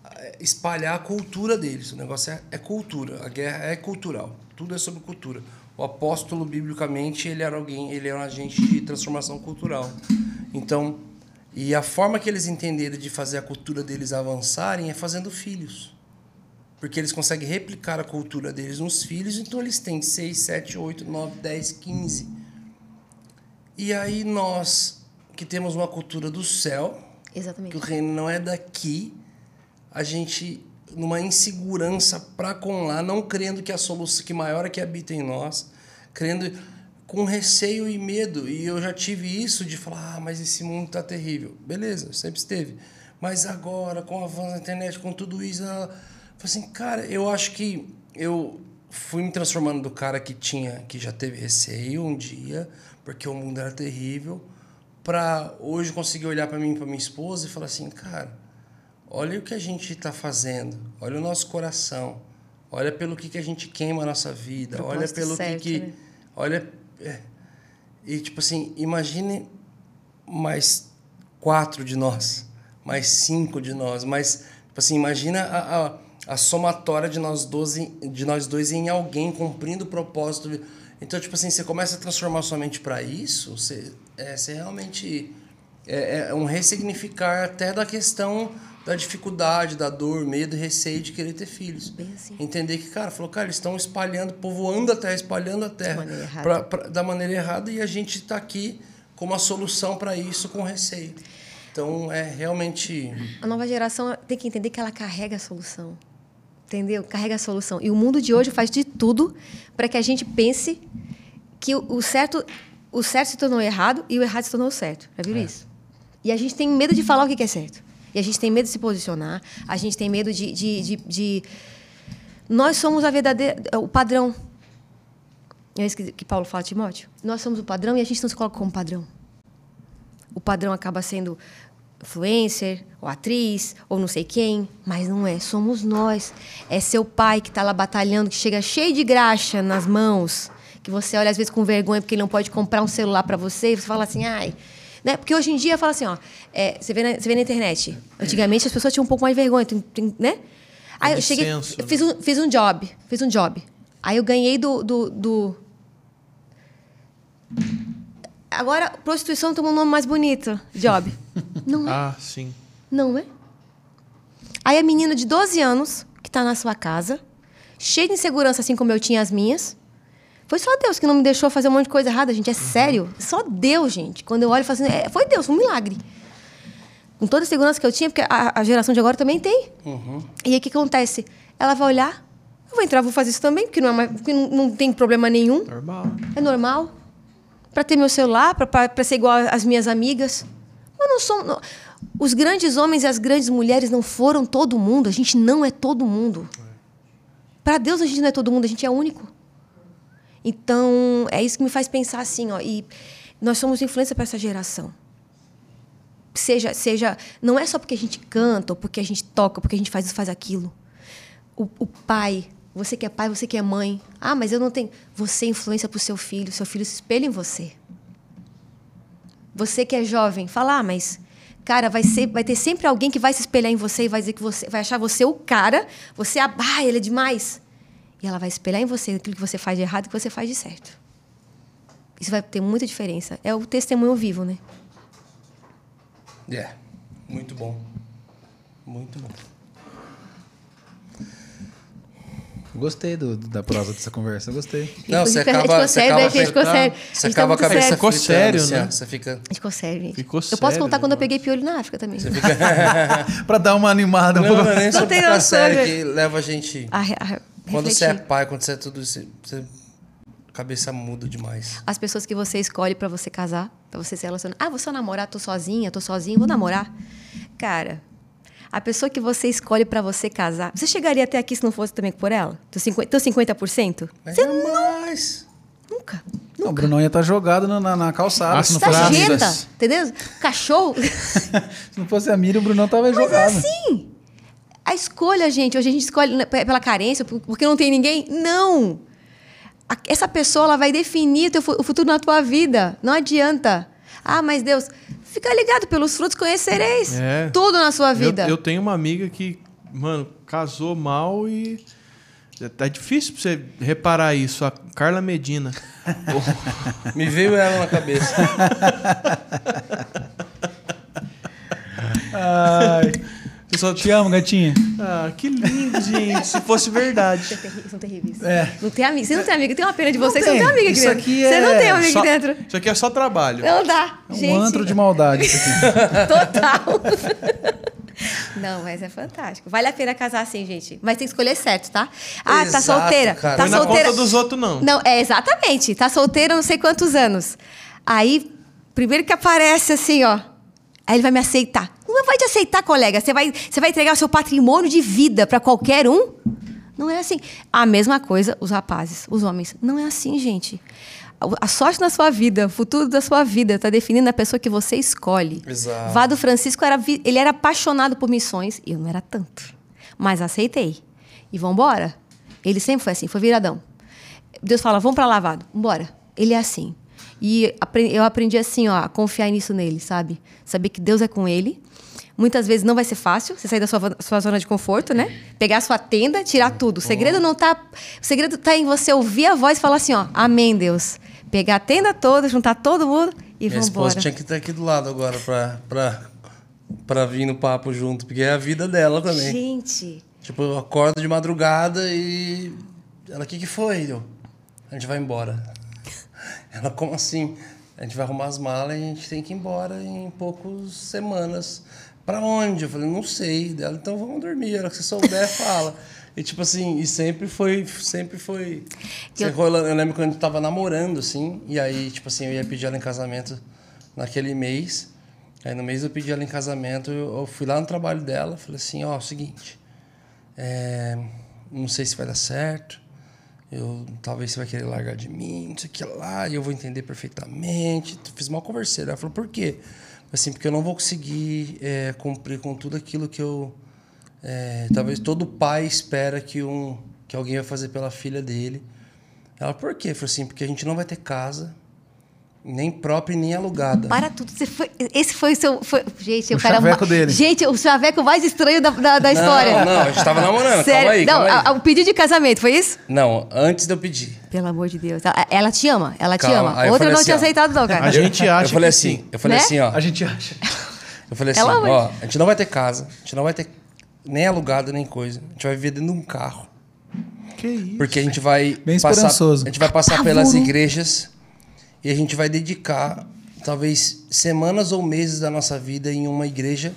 eh, espalhar a cultura deles. O negócio é, é cultura, a guerra é cultural, tudo é sobre cultura. O apóstolo, biblicamente, ele era alguém, ele era um agente de transformação cultural. Então, e a forma que eles entenderam de fazer a cultura deles avançarem é fazendo filhos. Porque eles conseguem replicar a cultura deles nos filhos, então eles têm 6, 7, 8, 9, 10, 15. E aí nós, que temos uma cultura do céu, Exatamente. que o reino não é daqui, a gente numa insegurança para com lá, não crendo que a solução que maior é que habita em nós, crendo com receio e medo. E eu já tive isso de falar: "Ah, mas esse mundo tá terrível". Beleza, sempre esteve. Mas agora, com o avanço da internet, com tudo isso, ela... assim, cara, eu acho que eu fui me transformando do cara que tinha, que já teve receio um dia, porque o mundo era terrível, para hoje conseguir olhar para mim, para minha esposa e falar assim, cara, olha o que a gente está fazendo, olha o nosso coração, olha pelo que, que a gente queima a nossa vida, olha pelo certo, que que, né? olha é. e tipo assim, imagine mais quatro de nós, mais cinco de nós, mais tipo assim, imagina a, a, a somatória de nós, 12, de nós dois em alguém cumprindo o propósito. Então, tipo assim, você começa a transformar sua mente para isso, você, é, você realmente é, é um ressignificar até da questão da dificuldade, da dor, medo e receio de querer ter filhos. Bem assim. Entender que, cara, falou, cara, eles estão espalhando, povoando a terra, espalhando a terra maneira errada. pra- pra- da maneira errada e a gente está aqui com uma solução para isso com receio. Então, é realmente. A nova geração tem que entender que ela carrega a solução. Entendeu? Carrega a solução. E o mundo de hoje faz de tudo para que a gente pense que o certo, o certo se tornou errado e o errado se tornou certo. Já viram isso? E a gente tem medo de falar o que é certo. E a gente tem medo de se posicionar. A gente tem medo de. de, de, de- Nós somos a verdadeira, o padrão. É isso que, que Paulo fala, Timóteo. Nós somos o padrão e a gente não se coloca como padrão o padrão acaba sendo influencer, ou atriz, ou não sei quem, mas não é, somos nós. É seu pai que está lá batalhando, que chega cheio de graxa nas mãos, que você olha às vezes com vergonha porque ele não pode comprar um celular para você, e você fala assim, ai. Né? Porque hoje em dia fala assim, ó, é, você, vê na, você vê na internet. Antigamente as pessoas tinham um pouco mais de vergonha, tem- tem- né? Aí eu cheguei, licença, eu fiz um, fiz um job, fiz um job. Aí eu ganhei do- do- do Agora, prostituição tem um nome mais bonito. Job. (laughs) Não é. Ah, sim. Não é. Aí a menina de 12 anos, que tá na sua casa, cheia de insegurança, assim como eu tinha as minhas. Foi só Deus que não me deixou fazer um monte de coisa errada, gente. É sério. Só Deus, gente. Quando eu olho e falo assim, é, foi Deus, um milagre. Com toda a segurança que eu tinha, porque a, a geração de agora também tem. E aí o que acontece? Ela vai olhar, eu vou entrar, vou fazer isso também, porque não, é mais- porque não, não tem problema nenhum. Normal. É normal. Para ter meu celular, para ser igual às minhas amigas. Mas não somos. não- Os grandes homens e as grandes mulheres não foram todo mundo. A gente não é todo mundo. Para Deus a gente não é todo mundo, a gente é único. Então, é isso que me faz pensar assim, ó. E nós somos influência para essa geração. Seja, seja, não é só porque a gente canta, ou porque a gente toca, porque a gente faz isso, faz aquilo. O, o pai, você que é pai, você que é mãe. Ah, mas eu não tenho. Você é influência para o seu filho, seu filho se espelha em você. Você que é jovem, fala, ah, mas cara, vai ser, vai ter sempre alguém que vai se espelhar em você e vai dizer que você vai achar você o cara, você ah, ah, ele é demais. E ela vai espelhar em você aquilo que você faz de errado e que você faz de certo. Isso vai ter muita diferença. É o testemunho vivo, né? É. Muito bom. Muito bom. Gostei do, do- da prosa dessa conversa, gostei. Não, você a gente acaba, ficou você sério, acaba, né? A gente sério. você A gente acaba a cabeça sério. Ficou fritando, sério, assim, né? Você fica... A gente ficou sério, gente. Ficou eu posso sério contar quando eu negócio. peguei piolho na África também. (laughs) pra dar uma animada Não, não nem Não ficar noção, sério né? que leva a gente... A a Quando você é refletir. pai, quando você é tudo isso, você... a cabeça muda demais. As pessoas que você escolhe pra você casar, pra você se relacionar. Ah, vou só namorar, tô sozinha, tô sozinho, vou namorar. Cara, a pessoa que você escolhe pra você casar, você chegaria até aqui se não fosse também por ela? Teu 50%? Teu 50%? Mas Você jamais. nunca. Não, o Brunão ia estar jogado na, na, na calçada. Ah, se, não se fosse a entendeu? Cachorro. (laughs) se não fosse a Miriam, o Brunão tava Mas jogado. assim, a escolha, gente, hoje a gente escolhe né, pe- pela carência, por- porque não tem ninguém. Não! Essa pessoa ela vai definir o futuro na tua vida. Não adianta. Ah, mas Deus, fica ligado, pelos frutos conhecereis É. tudo na sua Eu, vida. eu tenho uma amiga que, mano, casou mal e. Tá difícil pra você reparar isso. A Carla Medina. (laughs) Me veio ela na cabeça. (laughs) Ai, Pessoal, te amo, gatinha. ah, que lindo, gente. Se fosse verdade. São terri- São terríveis. É. Não tem amigo. Você não tem amigo. Tem uma pena de vocês. Você tem. não tem amigo aqui Isso dentro. aqui Você não é tem amigo Só- aqui dentro. Isso aqui é só trabalho. Não dá. É um gente. antro de maldade isso aqui. (laughs) Total. Não, mas é fantástico. Vale a pena casar assim, gente. Mas tem que escolher certo, tá? Ah, tá Exato, solteira. cara. Tá na solteira. conta dos outros, não. Não, é exatamente. Tá solteira não sei quantos anos. Aí, primeiro que aparece assim, ó. Aí ele vai me aceitar. Não vai te aceitar, colega. Você vai, você vai entregar o seu patrimônio de vida para qualquer um? Não é assim. A mesma coisa, os rapazes, os homens. Não é assim, gente. A- sorte na sua vida, o futuro da sua vida, está definindo a pessoa que você escolhe. Exato. Vado Francisco era, ele era apaixonado por missões e eu não era tanto. Mas aceitei. E vambora. Ele sempre foi assim, foi viradão. Deus fala, vamos para lavado, vambora. Ele é assim. E eu aprendi assim, ó, a confiar nisso nele, sabe? Saber que Deus é com ele. Muitas vezes não vai ser fácil você sair da sua, sua zona de conforto, né? Pegar a sua tenda, tirar tudo. O segredo não tá. O segredo tá em você ouvir a voz e falar assim, ó, amém, Deus. Pegar a tenda toda, juntar todo mundo e Minha vambora. esposa tinha que estar aqui do lado agora pra, pra, pra vir no papo junto, porque é a vida dela também. Gente, Tipo, eu acordo de madrugada e. Ela, o que, que foi? Eu, a gente vai embora. Ela, como assim? A gente vai arrumar as malas e a gente tem que ir embora em poucas semanas. Pra onde? Eu falei, não sei. Dela, então vamos dormir. A hora que você souber, (laughs) fala. E tipo assim, e sempre foi, sempre foi. Eu- Eu, rolando. eu lembro quando a gente tava namorando, assim, e aí, tipo assim, eu ia pedir ela em casamento naquele mês. Aí no mês eu pedi ela em casamento, eu, eu fui lá no trabalho dela, falei assim, ó, é o seguinte, é, não sei se vai dar certo. Eu, talvez você vai querer largar de mim, não sei o que lá, e eu vou entender perfeitamente. Fiz uma converseira. Ela falou, por quê? Assim, porque eu não vou conseguir é, cumprir com tudo aquilo que eu. é, talvez todo pai espera que, um, que alguém vai fazer pela filha dele. Ela, por quê? Eu assim, porque a gente não vai ter casa, nem própria e nem alugada. para tudo. Você foi, esse foi o seu. Foi, gente, O eu chaveco ma- dele. Gente, o chaveco mais estranho da, da, da história. Não, não, a gente tava namorando, Sério? calma aí, não, calma aí. a- o pedido de casamento, foi isso? Não, antes de eu pedir. Pelo amor de Deus. Ela, ela te ama, ela te Calma, ama. aí eu Outra não assim, tinha ó. aceitado, não, cara. A gente eu, acha eu falei que assim, sim. eu falei Né? assim, ó. A gente acha. Eu falei assim, Ela ama. ó, a gente não vai ter casa, a gente não vai ter nem alugado nem coisa. A gente vai viver dentro de um carro. Que isso? Porque a gente vai Bem passar, esperançoso. a gente vai passar Tá pelas igrejas e a gente vai dedicar talvez semanas ou meses da nossa vida em uma igreja.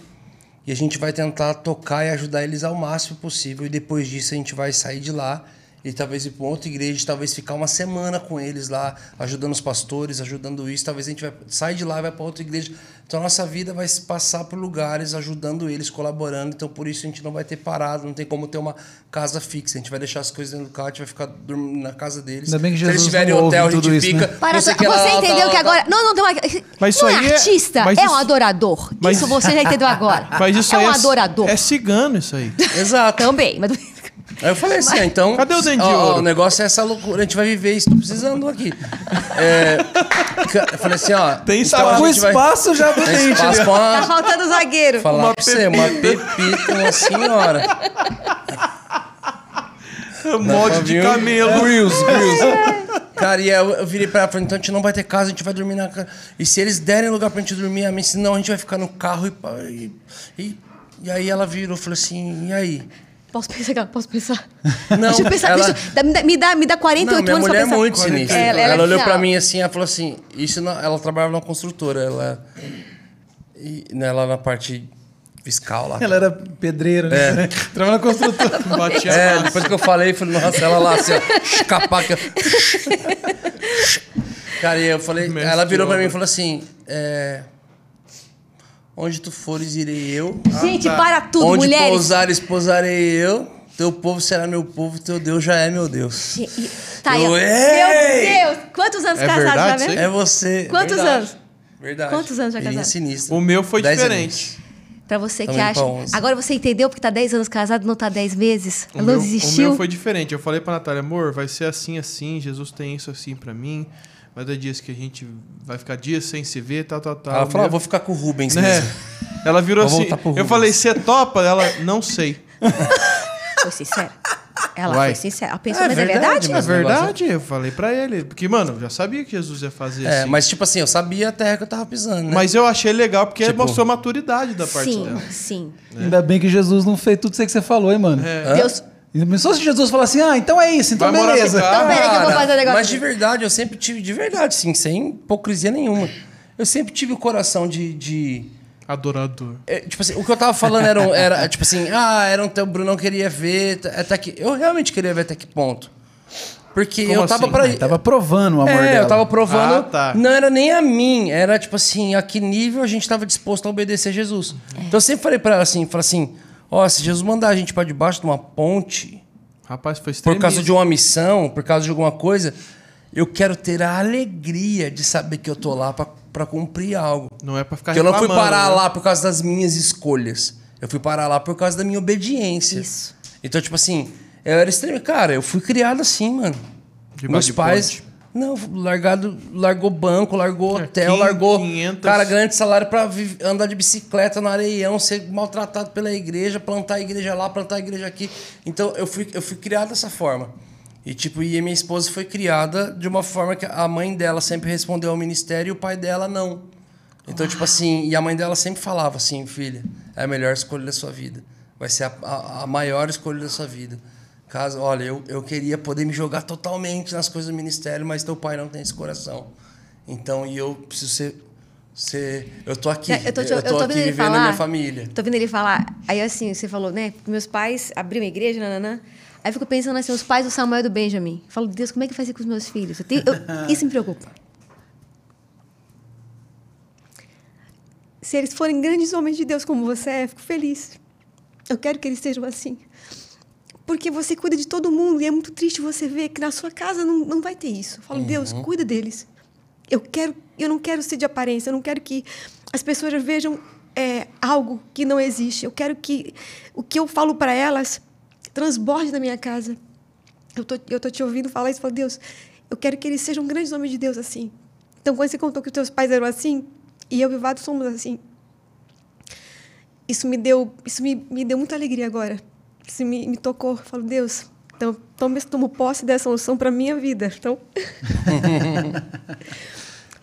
E a gente vai tentar tocar e ajudar eles ao máximo possível. E depois disso a gente vai sair de lá e talvez ir para outra igreja, talvez ficar uma semana com eles lá, ajudando os pastores, ajudando isso, talvez a gente vai sair de lá e vai para outra igreja. Então a nossa vida vai se passar por lugares, ajudando eles, colaborando. Então por isso a gente não vai ter parado, não tem como ter uma casa fixa. A gente vai deixar as coisas dentro do carro, a gente vai ficar dormindo na casa deles. Ainda bem que Se eles Jesus tiverem não ouve hotel, a gente isso, fica. né? Para não você lá, entendeu lá, que agora. Não, não, tem uma. Mas não é aí é- artista, mas é isso- um adorador. Mas- Isso você já entendeu agora. (laughs) Mas isso é um é, adorador. é cigano isso aí. Exato. Também, mas. Aí eu falei assim, ah, então. Cadê o dente de ó, ó, ouro? O negócio é essa loucura, a gente vai viver isso, tô precisando aqui. É, eu falei assim, ó. Tem então salário. a O gente vai- espaço já do Tem dente. espaço né? pra Tá uma, faltando zagueiro. falar Uma pra você, uma pepita, uma senhora. Molde de Viu? camelo. Grills, grills. Cara, e eu, eu virei pra ela e falei, então a gente não vai ter casa, a gente vai dormir na casa. E se eles derem lugar pra gente dormir, amém. Senão a gente vai ficar no carro e. E, e, e aí ela virou e falou assim, e aí? Posso pensar, cara? Posso pensar? (laughs) Não, deixa eu pensar, ela- deixa, dá- me, dá, me, dá, me dá 48 Não, minha anos mulher é pra pensar. muito sinistra. Ela- Ela, ela é olhou assim, pra ó. mim assim, ela falou assim, isso não- ela trabalhava numa construtora, ela e, né, lá na parte fiscal lá. Ela era pedreira, né? (laughs) Trabalhava na construtora. (laughs) Batia É, massa. depois que eu falei, eu falei, nossa, ela lá assim, ó, escapaca. Cara, e eu falei, Mestre ela virou pra mim e falou assim, é, onde tu fores, irei eu. Gente, tá. para tudo, onde mulheres. pousares, pousarei eu. Teu povo será meu povo, teu Deus já é meu Deus. E- Tá. Eu-! Meu Deus! Quantos anos É casados verdade já isso vem? É você. Quantos verdade. anos? Verdade. Quantos anos já Menina casado? sinistra. O meu foi Dez diferente. Pra você que Também acha. pra onze. Agora você entendeu porque tá 10 anos casado e não tá 10 meses? O meu, o meu foi diferente. Eu falei pra Natália, amor, vai ser assim, assim. Jesus tem isso assim pra mim. Vai ter dias que a gente vai ficar dias sem se ver, tal, tal, tal. Ela falou, ah, vou ficar com o Rubens né? mesmo. (laughs) Ela virou Vou assim. Eu falei, você topa? Ela, não sei. (laughs) Foi sincera. Ela Uai. foi sincera. Ela pensou, É mas é verdade, verdade? É Mas o verdade, eu falei pra ele. Porque, mano, eu já sabia que Jesus ia fazer É, assim. mas tipo assim, eu sabia a terra que eu tava pisando, né? Mas eu achei legal porque Tipo- mostrou maturidade da parte Sim, dela. sim. Ainda bem que Jesus não fez tudo isso aí que você falou, hein, mano? É. Deus. E Pensou se Jesus falar assim, ah, então é isso, então Vai beleza. o. Então, peraí que eu vou fazer um negócio. Mas de verdade, eu sempre tive, de verdade, sim, sem hipocrisia nenhuma. Eu sempre tive o coração de. de Adorador. é, tipo assim, o que eu tava falando era, um- era tipo assim, ah, era um teu Brunão queria ver, até que. Eu realmente queria ver até que ponto. Porque Como eu tava assim? pra. Ele tava provando o amor é, dela. eu tava provando. Ah, tá. Não era nem a mim, era tipo assim, a que nível a gente tava disposto a obedecer a Jesus. Então eu sempre falei pra ela assim, falei assim, ó, se Jesus mandar a gente pra debaixo de uma ponte, Rapaz, foi por extremista. causa de uma missão, por causa de alguma coisa, eu quero ter a alegria de saber que eu tô lá pra, pra cumprir algo. Não é pra ficar Que eu não fui parar né? lá por causa das minhas escolhas. Eu fui parar lá por causa da minha obediência. Isso. Então, tipo assim, eu era extremo. Cara, eu fui criado assim, mano. Debaixo Meus de pais. ponte. Não, largado, largou banco, largou É, hotel, quin- largou 500. cara grande salário pra vi- andar de bicicleta no areião, ser maltratado pela igreja, plantar a igreja lá, plantar a igreja aqui. Então eu fui, eu fui criado dessa forma. E tipo, e minha esposa foi criada de uma forma que a mãe dela sempre respondeu ao ministério e o pai dela não. Então, tipo assim, e a mãe dela sempre falava assim, filha, é a melhor escolha da sua vida. Vai ser a, a, a maior escolha da sua vida. Caso, olha, eu, eu queria poder me jogar totalmente nas coisas do ministério, mas teu pai não tem esse coração. Então, e eu preciso ser. ser eu tô aqui. Eu tô, te- eu eu tô tô aqui vivendo falar. a minha família. Tô vendo ele falar. Aí assim, você falou, né? Meus pais abriram a igreja, nananã. Aí eu fico pensando assim, os pais do Samuel e do Benjamin. Eu falo, Deus, como é que vai ser com os meus filhos? Eu tenho- eu- (laughs) isso me preocupa. Se eles forem grandes homens de Deus como você é, eu fico feliz. Eu quero que eles sejam assim. Porque você cuida de todo mundo e é muito triste você ver que na sua casa não, não vai ter isso. Eu falo, Deus, cuida deles. Eu quero, eu não quero ser de aparência, eu não quero que as pessoas vejam é, algo que não existe. Eu quero que o que eu falo para elas transborde na minha casa. Eu tô, eu tô te ouvindo falar isso, eu falo, Deus, eu quero que eles sejam grandes homens de Deus assim. Então, quando você contou que os teus pais eram assim, e eu e o Vado somos assim, isso me deu, isso me, me deu muita alegria agora. Isso me, me tocou. Eu falo, Deus, então tomo, tomo posse dessa unção para minha vida. Então. (laughs)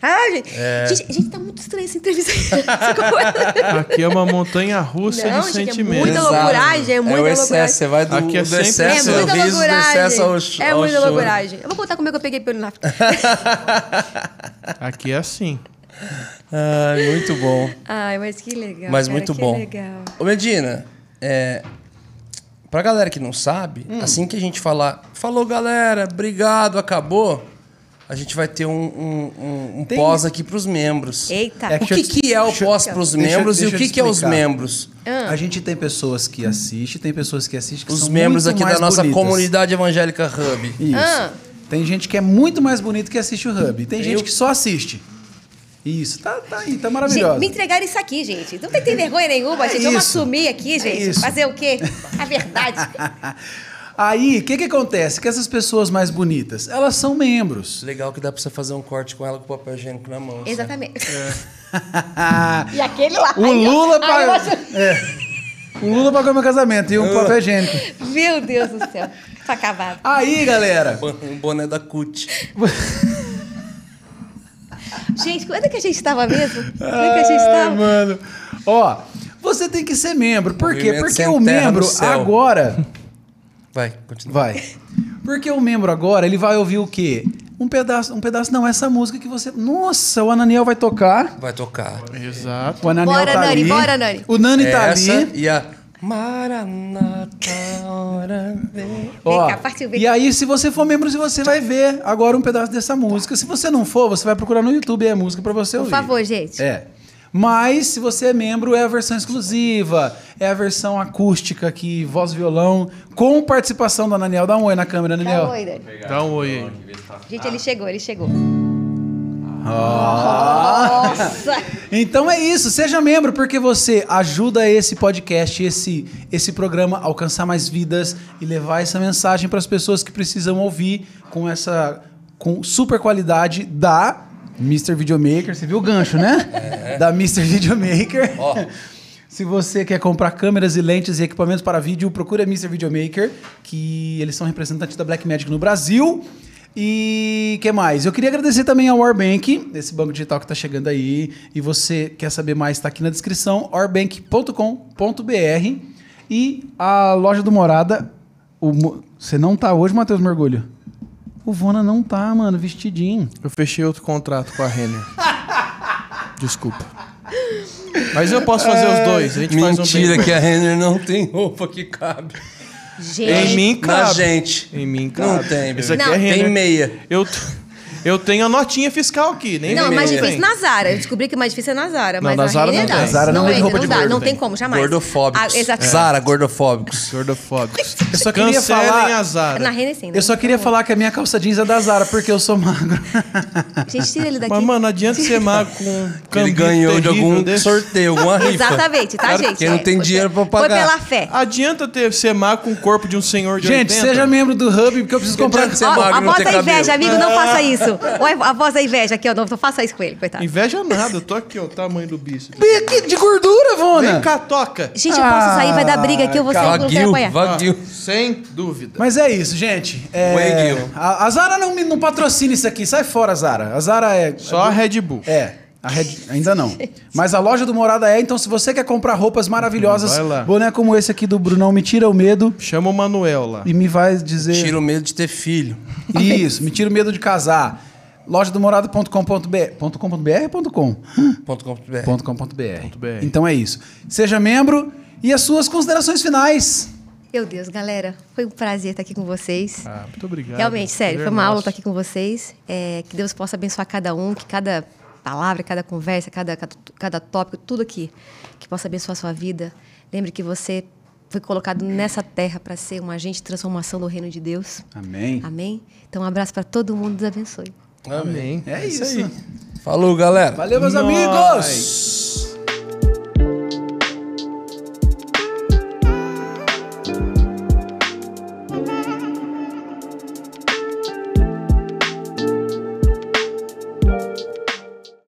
ah, gente, gente, gente, tá muito estranha essa entrevista. (laughs) Aqui é uma montanha russa Não, de gente, é sentimentos. muita Exato. loucuragem, é muita o excesso, loucuragem. Você vai do, Aqui é do excesso É do muita riso, do excesso ao, é ao muita choro. loucuragem. Eu vou contar como é que eu peguei pelo Náfrica. (laughs) Aqui é assim. Ai, muito bom. Ai, mas que legal. Mas cara, muito que bom. legal. Ô Medina, é, pra galera que não sabe, Hum. assim que a gente falar, falou galera, obrigado, acabou, a gente vai ter um, um, um- um pós aqui pros membros. Eita. É O que, te- que é o deixa eu- pós pros deixa membros deixa e o que, que é os membros? A gente tem pessoas que assistem, tem pessoas que assistem que Os são membros muito aqui da mais nossa bonitas. comunidade evangélica Hub. Isso. Ah. Tem gente que é muito mais bonito que assiste o Hub. Tem gente Eu- que só assiste. Isso, tá, tá aí, tá Gente, maravilhoso. me entregaram isso aqui, gente. Não tem, tem vergonha nenhuma, É gente. Vamos isso. assumir aqui, gente. isso. Fazer o quê? A verdade. (laughs) Aí, o que que acontece? Que essas pessoas mais bonitas, elas são membros. Legal que dá pra você fazer um corte com ela com o papel higiênico na mão. Exatamente. o (laughs) E aquele lá. ó. Lula pagou. É. O Lula pagou meu casamento e o (laughs) papel higiênico. Meu Deus do céu. Tá acabado. Aí, galera. Um boné da CUT. Gente, quando é que a gente tava mesmo? Quando é que a gente Ai, tava? mano. Ó, você tem que ser membro. Por quê? Movimento Porque sem o terra membro no céu. agora. Vai, continua. Vai. Porque o membro agora, ele vai ouvir o quê? Um pedaço, um pedaço não, essa música que você. Nossa, o Ananiel vai tocar. Vai tocar. Exato. O Ananiel Bora, tá Nani, ali. bora, Nani. O Nani tá Essa ali. e a Maranata, hora vem. Ó, cá, partiu, vem e aí, se você for membro, você vai ver agora um pedaço dessa música. Se você não for, você vai procurar no YouTube é a música pra você Por ouvir. favor, gente. É. Mas, se você é membro, é a versão exclusiva. É a versão acústica aqui, voz e violão, com participação do Ananiel. Dá um oi na câmera, Ananiel. Tá oi, Nani. Dá um oi aí. Gente, ele chegou, ele chegou. Ah. Nossa! Então é isso, seja membro, porque você ajuda esse podcast, esse, esse programa a alcançar mais vidas e levar essa mensagem para as pessoas que precisam ouvir com essa com super qualidade da Mr. Videomaker. Você viu o gancho, né? Da Mr. Videomaker. Ó. (laughs) Se você quer comprar câmeras e lentes e equipamentos para vídeo, procure a Mr. Videomaker, que eles são representantes da Blackmagic no Brasil. E que mais? Eu queria agradecer também ao Orbank, esse banco digital que está chegando aí. E você quer saber mais, está aqui na descrição, orbank.com.br. E a loja do Morada. o Mo- você não tá hoje, Matheus Mergulho? O Vona não tá, mano, vestidinho. Eu fechei outro contrato com a Renner. (laughs) Desculpa. Mas eu posso fazer os dois. A gente faz um Mentira bem- que a Renner não tem roupa que cabe. Gente. Em mim Na cabe. gente. Em mim Não cabe. tem, Esse aqui Não. é Renner. Tem meia. Eu, t- eu tenho a notinha fiscal aqui. Nem Não, mais tem. difícil na Zara. Eu descobri que mais difícil é na Zara. Não, mas na Zara não tem. Zara não vende entra, roupa de não dá. gordo, Não tem. tem como, jamais. Gordofóbicos. Ah, exato. Zara, gordofóbicos. Gordofóbicos. Eu só queria Cancelem falar- a Zara. Na Renner sim. né? Eu só queria falar que a minha calça jeans é da Zara, porque eu sou magro. (laughs) Gente, tira ele daqui. Mas, mano, não adianta ser magro com um Ele ganhou de terrível algum desse. sorteio, alguma rifa. Exatamente, tá, Claro, gente? Quem não É, tem foi- dinheiro pra Foi pagar. pela fé. Adianta ter, ser magro com o corpo de um senhor de Gente, 80? seja membro do Hub, porque eu preciso Que comprar. adianta ser Ó, magro a e não ter da inveja, cabelo. amigo, não faça isso. Ó, a voz da inveja aqui, ó. Não, não faça isso com ele, coitado. Inveja nada, eu tô aqui, ó, o tamanho do aqui de gordura, Vona. Vem cá, toca. Gente, eu posso sair, vai dar briga aqui, eu vou sair, eu não quero Vaguio, apanhar. vaguio. Sem dúvida. Mas é isso, gente. É, a, a Zara não, me- não patrocina isso aqui. Sai fora, Zara. A Zara é. Só a Red Bull. É. A Red- ainda não. (laughs) Mas a loja do Morada é, então se você quer comprar roupas maravilhosas, boné como esse aqui do Brunão, me tira o medo Chama o Manuel lá. e me vai dizer. Tira o medo de ter filho. (laughs) Isso, me tira o medo de casar. Loja do morada.com.br. .com.br .com? Então é isso. Seja membro e as suas considerações finais. Meu Deus, galera, foi um prazer estar aqui com vocês. Ah, muito obrigado. Realmente, sério, Prazer foi uma aula nosso. estar aqui com vocês. É, que Deus possa abençoar cada um, que cada palavra, cada conversa, cada, cada, cada tópico, tudo aqui, que possa abençoar a sua vida. Lembre que você foi colocado nessa terra para ser um agente de transformação do reino de Deus. Amém. Amém? Então, um abraço para todo mundo. Deus abençoe. Amém. É isso. Falou, galera. Valeu, meus Nós. amigos!